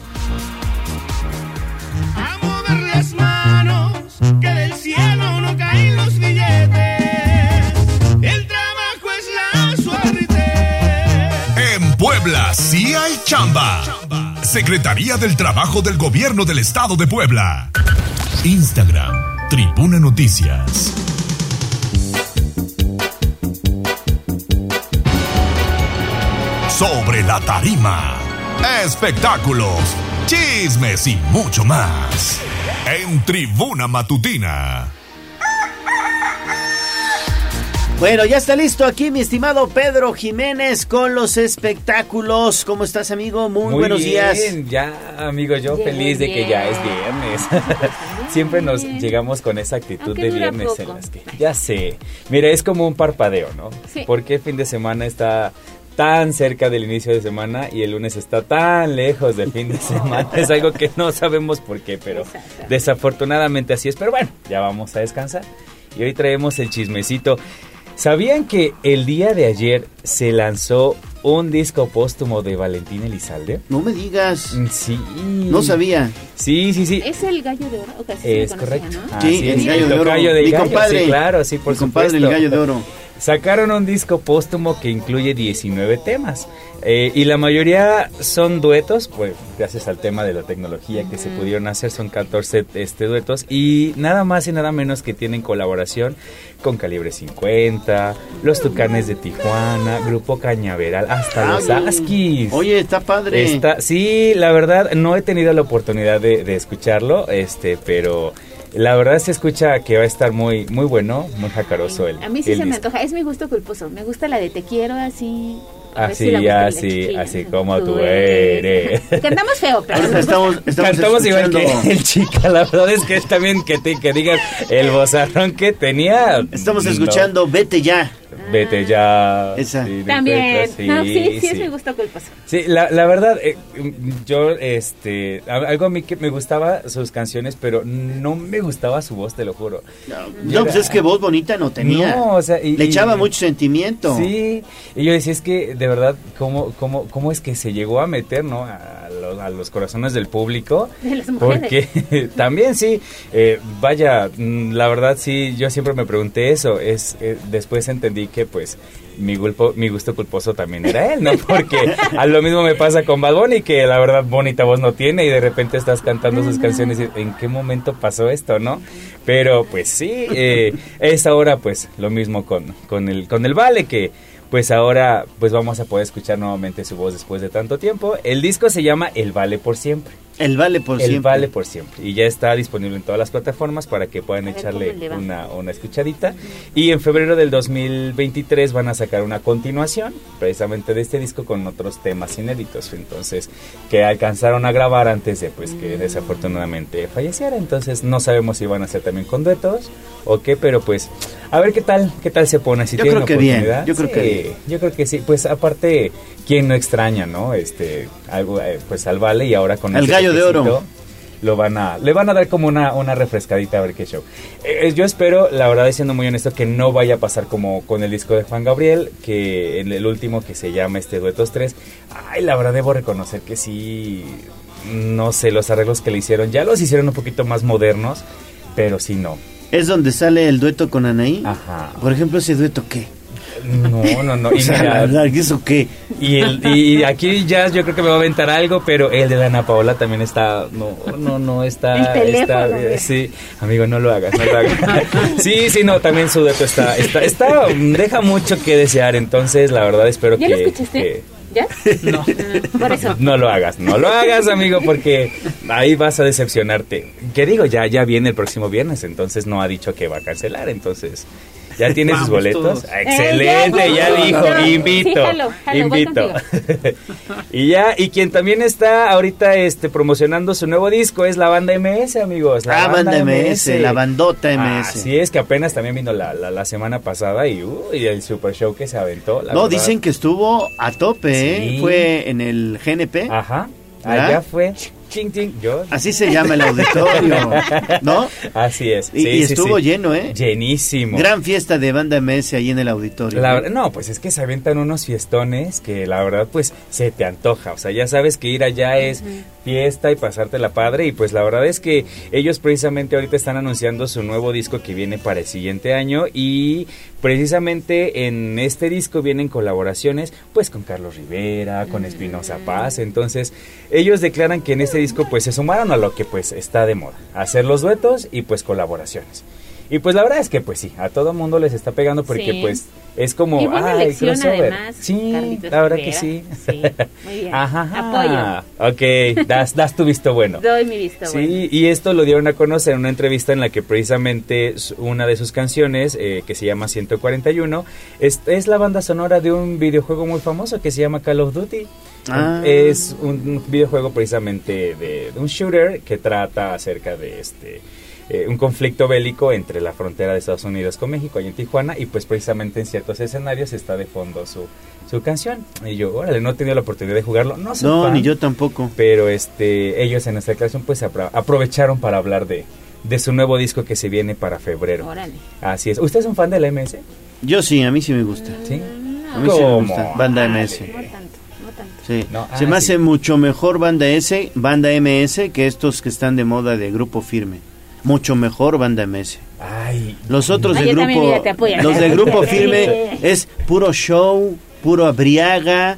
Speaker 35: Puebla sí chamba. Secretaría del Trabajo del Gobierno del Estado de Puebla. Instagram, Tribuna Noticias. Sobre la tarima. Espectáculos, chismes y mucho más. En Tribuna Matutina.
Speaker 1: Bueno, ya está listo aquí mi estimado Pedro Jiménez con los espectáculos. ¿Cómo estás, amigo? Muy, buenos
Speaker 36: bien,
Speaker 1: días.
Speaker 36: Ya, amigo, yo
Speaker 1: Bien,
Speaker 36: feliz de que ya es viernes. Siempre nos llegamos con esa actitud
Speaker 34: Aunque
Speaker 36: de viernes en las que ya sé. Mira, es como un parpadeo, ¿no?
Speaker 34: Sí.
Speaker 36: Porque el fin de semana está tan cerca del inicio de semana y el lunes está tan lejos del fin de semana. Es algo que no sabemos por qué, pero desafortunadamente así es. Pero bueno, ya vamos a descansar. Y hoy traemos el chismecito. ¿Sabían que el día de ayer se lanzó un disco póstumo de Valentín Elizalde?
Speaker 1: No me digas.
Speaker 36: Sí.
Speaker 1: No sabía.
Speaker 36: Sí, sí, sí.
Speaker 34: ¿Es el gallo de oro? O casi
Speaker 36: Es
Speaker 34: conocía,
Speaker 36: correcto.
Speaker 34: ¿no?
Speaker 36: Así
Speaker 1: Sí,
Speaker 36: es,
Speaker 1: el gallo de oro.
Speaker 36: tocayo del
Speaker 1: Mi
Speaker 36: gallo,
Speaker 1: compadre.
Speaker 36: sí, claro, sí, por
Speaker 1: Mi compadre, el
Speaker 36: supuesto.
Speaker 1: gallo de oro.
Speaker 36: Sacaron un disco póstumo que incluye 19 temas eh, y la mayoría son duetos, pues gracias al tema de la tecnología que se pudieron hacer, son 14 este, duetos y nada más y nada menos que tienen colaboración con Calibre 50, Los Tucanes de Tijuana, Grupo Cañaveral, hasta los Askis.
Speaker 1: Oye, está padre.
Speaker 36: Está, sí, la verdad no he tenido la oportunidad de, de escucharlo, este, pero la verdad se escucha que va a estar muy, muy bueno, muy jacaroso el.
Speaker 7: A mí sí
Speaker 36: el
Speaker 7: se me antoja, es mi gusto culposo. Me gusta la de te quiero así. a ver si
Speaker 36: Así, así, así como tú eres.
Speaker 7: Cantamos feo, pero.
Speaker 1: Ahorita estamos, estamos
Speaker 36: Cantamos igual que el chica, la verdad es que es también que, te, que digan el bozarrón que tenía.
Speaker 1: Estamos
Speaker 36: no,
Speaker 1: escuchando Vete ya.
Speaker 36: Vete ya.
Speaker 1: Esa.
Speaker 36: sí,
Speaker 7: También.
Speaker 36: sí,
Speaker 7: no, sí, sí, es
Speaker 36: sí.
Speaker 7: mi gusto culposo.
Speaker 36: Sí, la, la verdad, eh, yo, este, algo a mí que me gustaba sus canciones, pero no me gustaba su voz, te lo juro.
Speaker 1: No, pues es que voz bonita no tenía.
Speaker 36: No, o sea, y-
Speaker 1: Le
Speaker 36: y-
Speaker 1: echaba mucho sentimiento.
Speaker 36: Sí, y yo decía, es que de verdad, ¿cómo, cómo, cómo es que se llegó a meter, no? A los, a los corazones del público.
Speaker 7: De las mujeres.
Speaker 36: Porque también sí, eh, vaya, mm, la verdad sí, yo siempre me pregunté eso. Es eh, Después entendí que pues mi, gulpo, mi gusto culposo también era él, ¿no? Porque a lo mismo me pasa con Bad Bunny, que la verdad bonita voz no tiene y de repente estás cantando sus canciones y ¿en qué momento pasó esto, no? Pero pues sí, eh, es ahora pues lo mismo con, con, el, con el Vale, que pues ahora pues vamos a poder escuchar nuevamente su voz después de tanto tiempo. El disco se llama El Vale por Siempre.
Speaker 1: El Vale por
Speaker 36: El
Speaker 1: siempre.
Speaker 36: Vale por siempre. Y ya está disponible en todas las plataformas para que puedan
Speaker 7: ver
Speaker 36: echarle una, una escuchadita. Y en febrero del 2023 van a sacar una continuación precisamente de este disco con otros temas inéditos. Entonces, que alcanzaron a grabar antes de pues
Speaker 7: Mm.
Speaker 36: que desafortunadamente falleciera. Entonces, no sabemos si van a ser también con duetos o qué, pero pues a ver qué tal, qué tal se pone. Si
Speaker 1: Yo
Speaker 36: tienen
Speaker 1: creo que bien,
Speaker 36: oportunidad.
Speaker 1: yo creo que
Speaker 36: Sí,
Speaker 1: bien.
Speaker 36: yo creo que sí. Pues aparte, ¿quién no extraña, no? Este, algo, eh, pues al Vale y ahora con
Speaker 1: Al
Speaker 36: ese
Speaker 1: Gallo de Oro.
Speaker 36: Lo van a, le van a dar como una, una refrescadita a ver qué show. Eh, yo espero, la verdad, siendo muy honesto, que no vaya a pasar como con el disco de Juan Gabriel, que en el último que se llama este Duetos 3. Ay, la verdad debo reconocer que sí, no sé, los arreglos que le hicieron, ya los hicieron un poquito más modernos, pero sí no.
Speaker 1: Es donde sale el dueto con Anaí.
Speaker 36: Ajá.
Speaker 1: Por ejemplo, ese dueto qué.
Speaker 36: No, no, no.
Speaker 1: O
Speaker 36: Y,
Speaker 1: sea,
Speaker 36: mira,
Speaker 1: la verdad, ¿eso qué?
Speaker 36: Y, el, y aquí ya yo creo que me va a aventar algo, pero el de la Ana Paola también está, no, no, no, está,
Speaker 7: El teléfono,
Speaker 36: está,
Speaker 7: mira.
Speaker 36: sí, amigo, no lo hagas, no lo hagas. Sí, sí, no, también su dueto está, está, está, deja mucho que desear, entonces la verdad espero
Speaker 7: ¿Ya
Speaker 36: que,
Speaker 7: lo escuchaste?
Speaker 36: que-
Speaker 7: ¿Ya? No. Por eso.
Speaker 36: No lo hagas, no lo hagas, amigo, porque ahí vas a decepcionarte. ¿Qué digo? Ya, ya viene el próximo viernes, entonces no ha dicho que va a cancelar, entonces ya tiene sus boletos.
Speaker 29: todos.
Speaker 36: Excelente,
Speaker 7: Eh, ya,
Speaker 36: dijo, invito,
Speaker 7: Sí, jalo, jalo, voy
Speaker 36: invito. y ya, y quien también está ahorita este promocionando su nuevo disco es la banda MS, amigos. La
Speaker 1: Ah, banda MS, la bandota MS.
Speaker 36: Así es que apenas también vino la, la, la semana pasada y, uy, el super show que se aventó. la
Speaker 1: no,
Speaker 36: verdad.
Speaker 1: dicen que estuvo a tope, ¿eh?
Speaker 36: Sí.
Speaker 1: Fue en el GNP.
Speaker 36: Ajá.
Speaker 1: ¿verdad?
Speaker 36: Allá fue. Ching, ching, yo.
Speaker 1: Así se llama el auditorio, ¿no?
Speaker 36: Así es.
Speaker 1: Y,
Speaker 36: sí,
Speaker 1: y
Speaker 36: sí,
Speaker 1: estuvo
Speaker 36: sí.
Speaker 1: lleno, ¿eh?
Speaker 36: Llenísimo.
Speaker 1: Gran fiesta de banda MS ahí en el auditorio.
Speaker 36: La verdad- no, pues es que se aventan unos fiestones que la verdad pues se te antoja. O sea, ya sabes que ir allá es fiesta y pasarte la padre. Y pues la verdad es que ellos precisamente ahorita están anunciando su nuevo disco que viene para el siguiente año. Y precisamente en este disco vienen colaboraciones pues con Carlos Rivera, con Espinosa Paz. Entonces ellos declaran que en este disco pues se sumaron a lo que pues está de moda. Hacer los duetos y pues colaboraciones. Y pues la verdad es que pues sí, a todo mundo les está pegando porque
Speaker 7: Sí.
Speaker 36: pues es como...
Speaker 7: Y buena elección, además,
Speaker 36: Sí,
Speaker 7: Carlitos
Speaker 36: la verdad
Speaker 7: Rivera.
Speaker 36: que sí.
Speaker 7: Sí, muy bien.
Speaker 36: Ajá, ajá.
Speaker 7: Apoyo.
Speaker 36: Ok, das, das tu visto bueno.
Speaker 7: Doy mi visto
Speaker 36: Sí,
Speaker 7: bueno.
Speaker 36: y esto lo dieron a conocer en una entrevista en la que precisamente una de sus canciones, eh, que se llama 141, es, es la banda sonora de un videojuego muy famoso que se llama Call of Duty.
Speaker 1: Ah.
Speaker 36: Es un, videojuego precisamente de, de un shooter que trata acerca de este eh, un conflicto bélico entre la frontera de Estados Unidos con México, ahí en Tijuana, y pues precisamente en ciertos escenarios está de fondo su, su canción. Y yo, órale, no he tenido la oportunidad de jugarlo. No, soy
Speaker 1: No,
Speaker 36: fan,
Speaker 1: ni yo tampoco.
Speaker 36: pero este ellos en esta ocasión pues apro- aprovecharon para hablar de, de su nuevo disco que se viene para febrero.
Speaker 7: Órale.
Speaker 36: Así es. ¿Usted es un fan de la MS?
Speaker 1: Yo sí, a mí sí me gusta.
Speaker 36: Sí.
Speaker 1: A mí sí me gusta. Banda MS. Sí.
Speaker 36: No,
Speaker 1: Se
Speaker 36: ah,
Speaker 1: me
Speaker 36: sí.
Speaker 1: hace mucho mejor banda S, banda MS que estos que están de moda de grupo firme. Mucho mejor banda MS.
Speaker 36: Ay.
Speaker 1: Los otros
Speaker 7: Ay,
Speaker 1: de
Speaker 7: también,
Speaker 1: grupo, los de grupo firme es puro show, puro abriaga,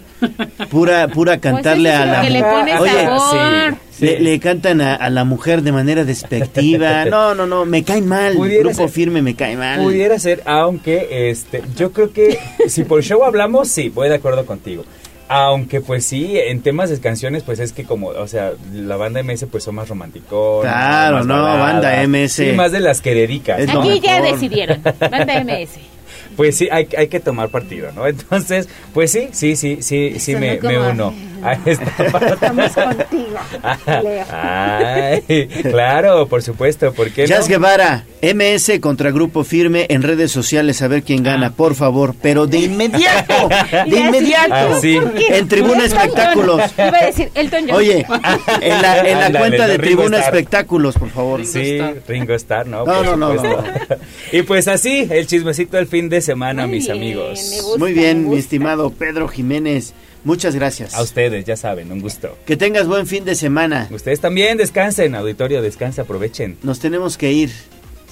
Speaker 1: pura pura cantarle
Speaker 7: eso es
Speaker 1: a la
Speaker 7: que le pone
Speaker 1: Oye,
Speaker 7: sabor.
Speaker 36: sí.
Speaker 1: Le, le cantan a, a la mujer de manera despectiva. No, no, no, me caen mal.
Speaker 36: Pudiera
Speaker 1: Grupo
Speaker 36: ser.
Speaker 1: firme me cae mal.
Speaker 36: Pudiera ser, aunque este, yo creo que si por show hablamos, sí, voy de acuerdo contigo. Aunque pues sí, en temas de canciones, pues es que como, o sea, la banda MS pues son más romanticón.
Speaker 1: Claro, no, banda MS.
Speaker 36: Sí, más de las que dedicas.
Speaker 1: Es
Speaker 7: Aquí ya decidieron. Banda MS.
Speaker 36: Pues sí, hay, hay que tomar partido, ¿no? Entonces, pues sí, sí, sí, sí, sí me, uno a esta parte.
Speaker 33: Estamos contigo, Leo.
Speaker 36: Ay, claro, por supuesto, ¿por qué
Speaker 1: Jazz
Speaker 36: no?
Speaker 1: Guevara, MS contra Grupo Firme en redes sociales a ver quién gana, por favor, pero de inmediato, de inmediato,
Speaker 36: Ah, sí.
Speaker 1: en Tribuna
Speaker 7: Elton John.
Speaker 1: Espectáculos.
Speaker 7: Iba a decir Elton John.
Speaker 1: Oye, en la, en la
Speaker 36: Ándale,
Speaker 1: cuenta de Tribuna. Espectáculos, por favor.
Speaker 36: Sí, Ringo Starr, ¿no?
Speaker 1: No,
Speaker 36: Por
Speaker 1: no.
Speaker 36: Y pues así, el chismecito del fin de semana,
Speaker 7: Muy
Speaker 36: mis
Speaker 7: bien,
Speaker 36: amigos.
Speaker 7: gusta,
Speaker 1: Muy bien, mi estimado Pedro Jiménez, muchas gracias.
Speaker 36: A ustedes, ya saben, un gusto.
Speaker 1: Que tengas buen fin de semana.
Speaker 36: Ustedes también descansen, auditorio, descansa, aprovechen.
Speaker 1: Nos tenemos que ir.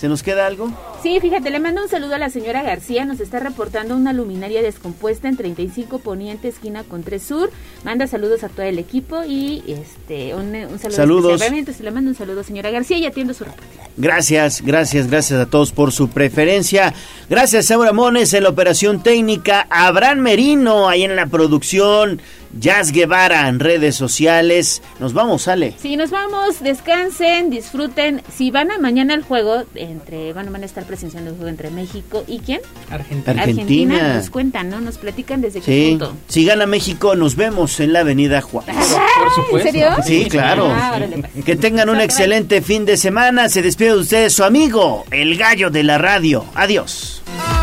Speaker 1: ¿Se nos queda algo?
Speaker 7: Sí, fíjate, le mando un saludo a la señora García. Nos está reportando una luminaria descompuesta en 35 Poniente, esquina con 3 Sur. Manda saludos a todo el equipo y este un, un saludo
Speaker 1: Saludos.
Speaker 7: especial. Entonces le mando un saludo, señora García, y atiendo su reporte.
Speaker 1: Gracias, gracias, gracias a todos por su preferencia. Gracias, Saura Mones en la operación técnica, Abraham Merino ahí en la producción, Jazz Guevara en redes sociales. Nos vamos, Ale.
Speaker 7: Sí, nos vamos, descansen, disfruten. Si van a mañana al juego, entre van, van a estar presenciando el juego entre México y quién?
Speaker 29: Argentina.
Speaker 1: Argentina.
Speaker 7: Nos cuentan, ¿no? Nos platican desde qué
Speaker 1: Sí,
Speaker 7: punto.
Speaker 1: si gana México, nos vemos en la Avenida Juárez.
Speaker 29: Por supuesto.
Speaker 7: ¿En serio?
Speaker 1: Sí, claro.
Speaker 7: Ah, órale, pues.
Speaker 1: Que tengan un excelente fin de semana. Se despide de ustedes su amigo, el gallo de la radio. Adiós.
Speaker 24: Adiós,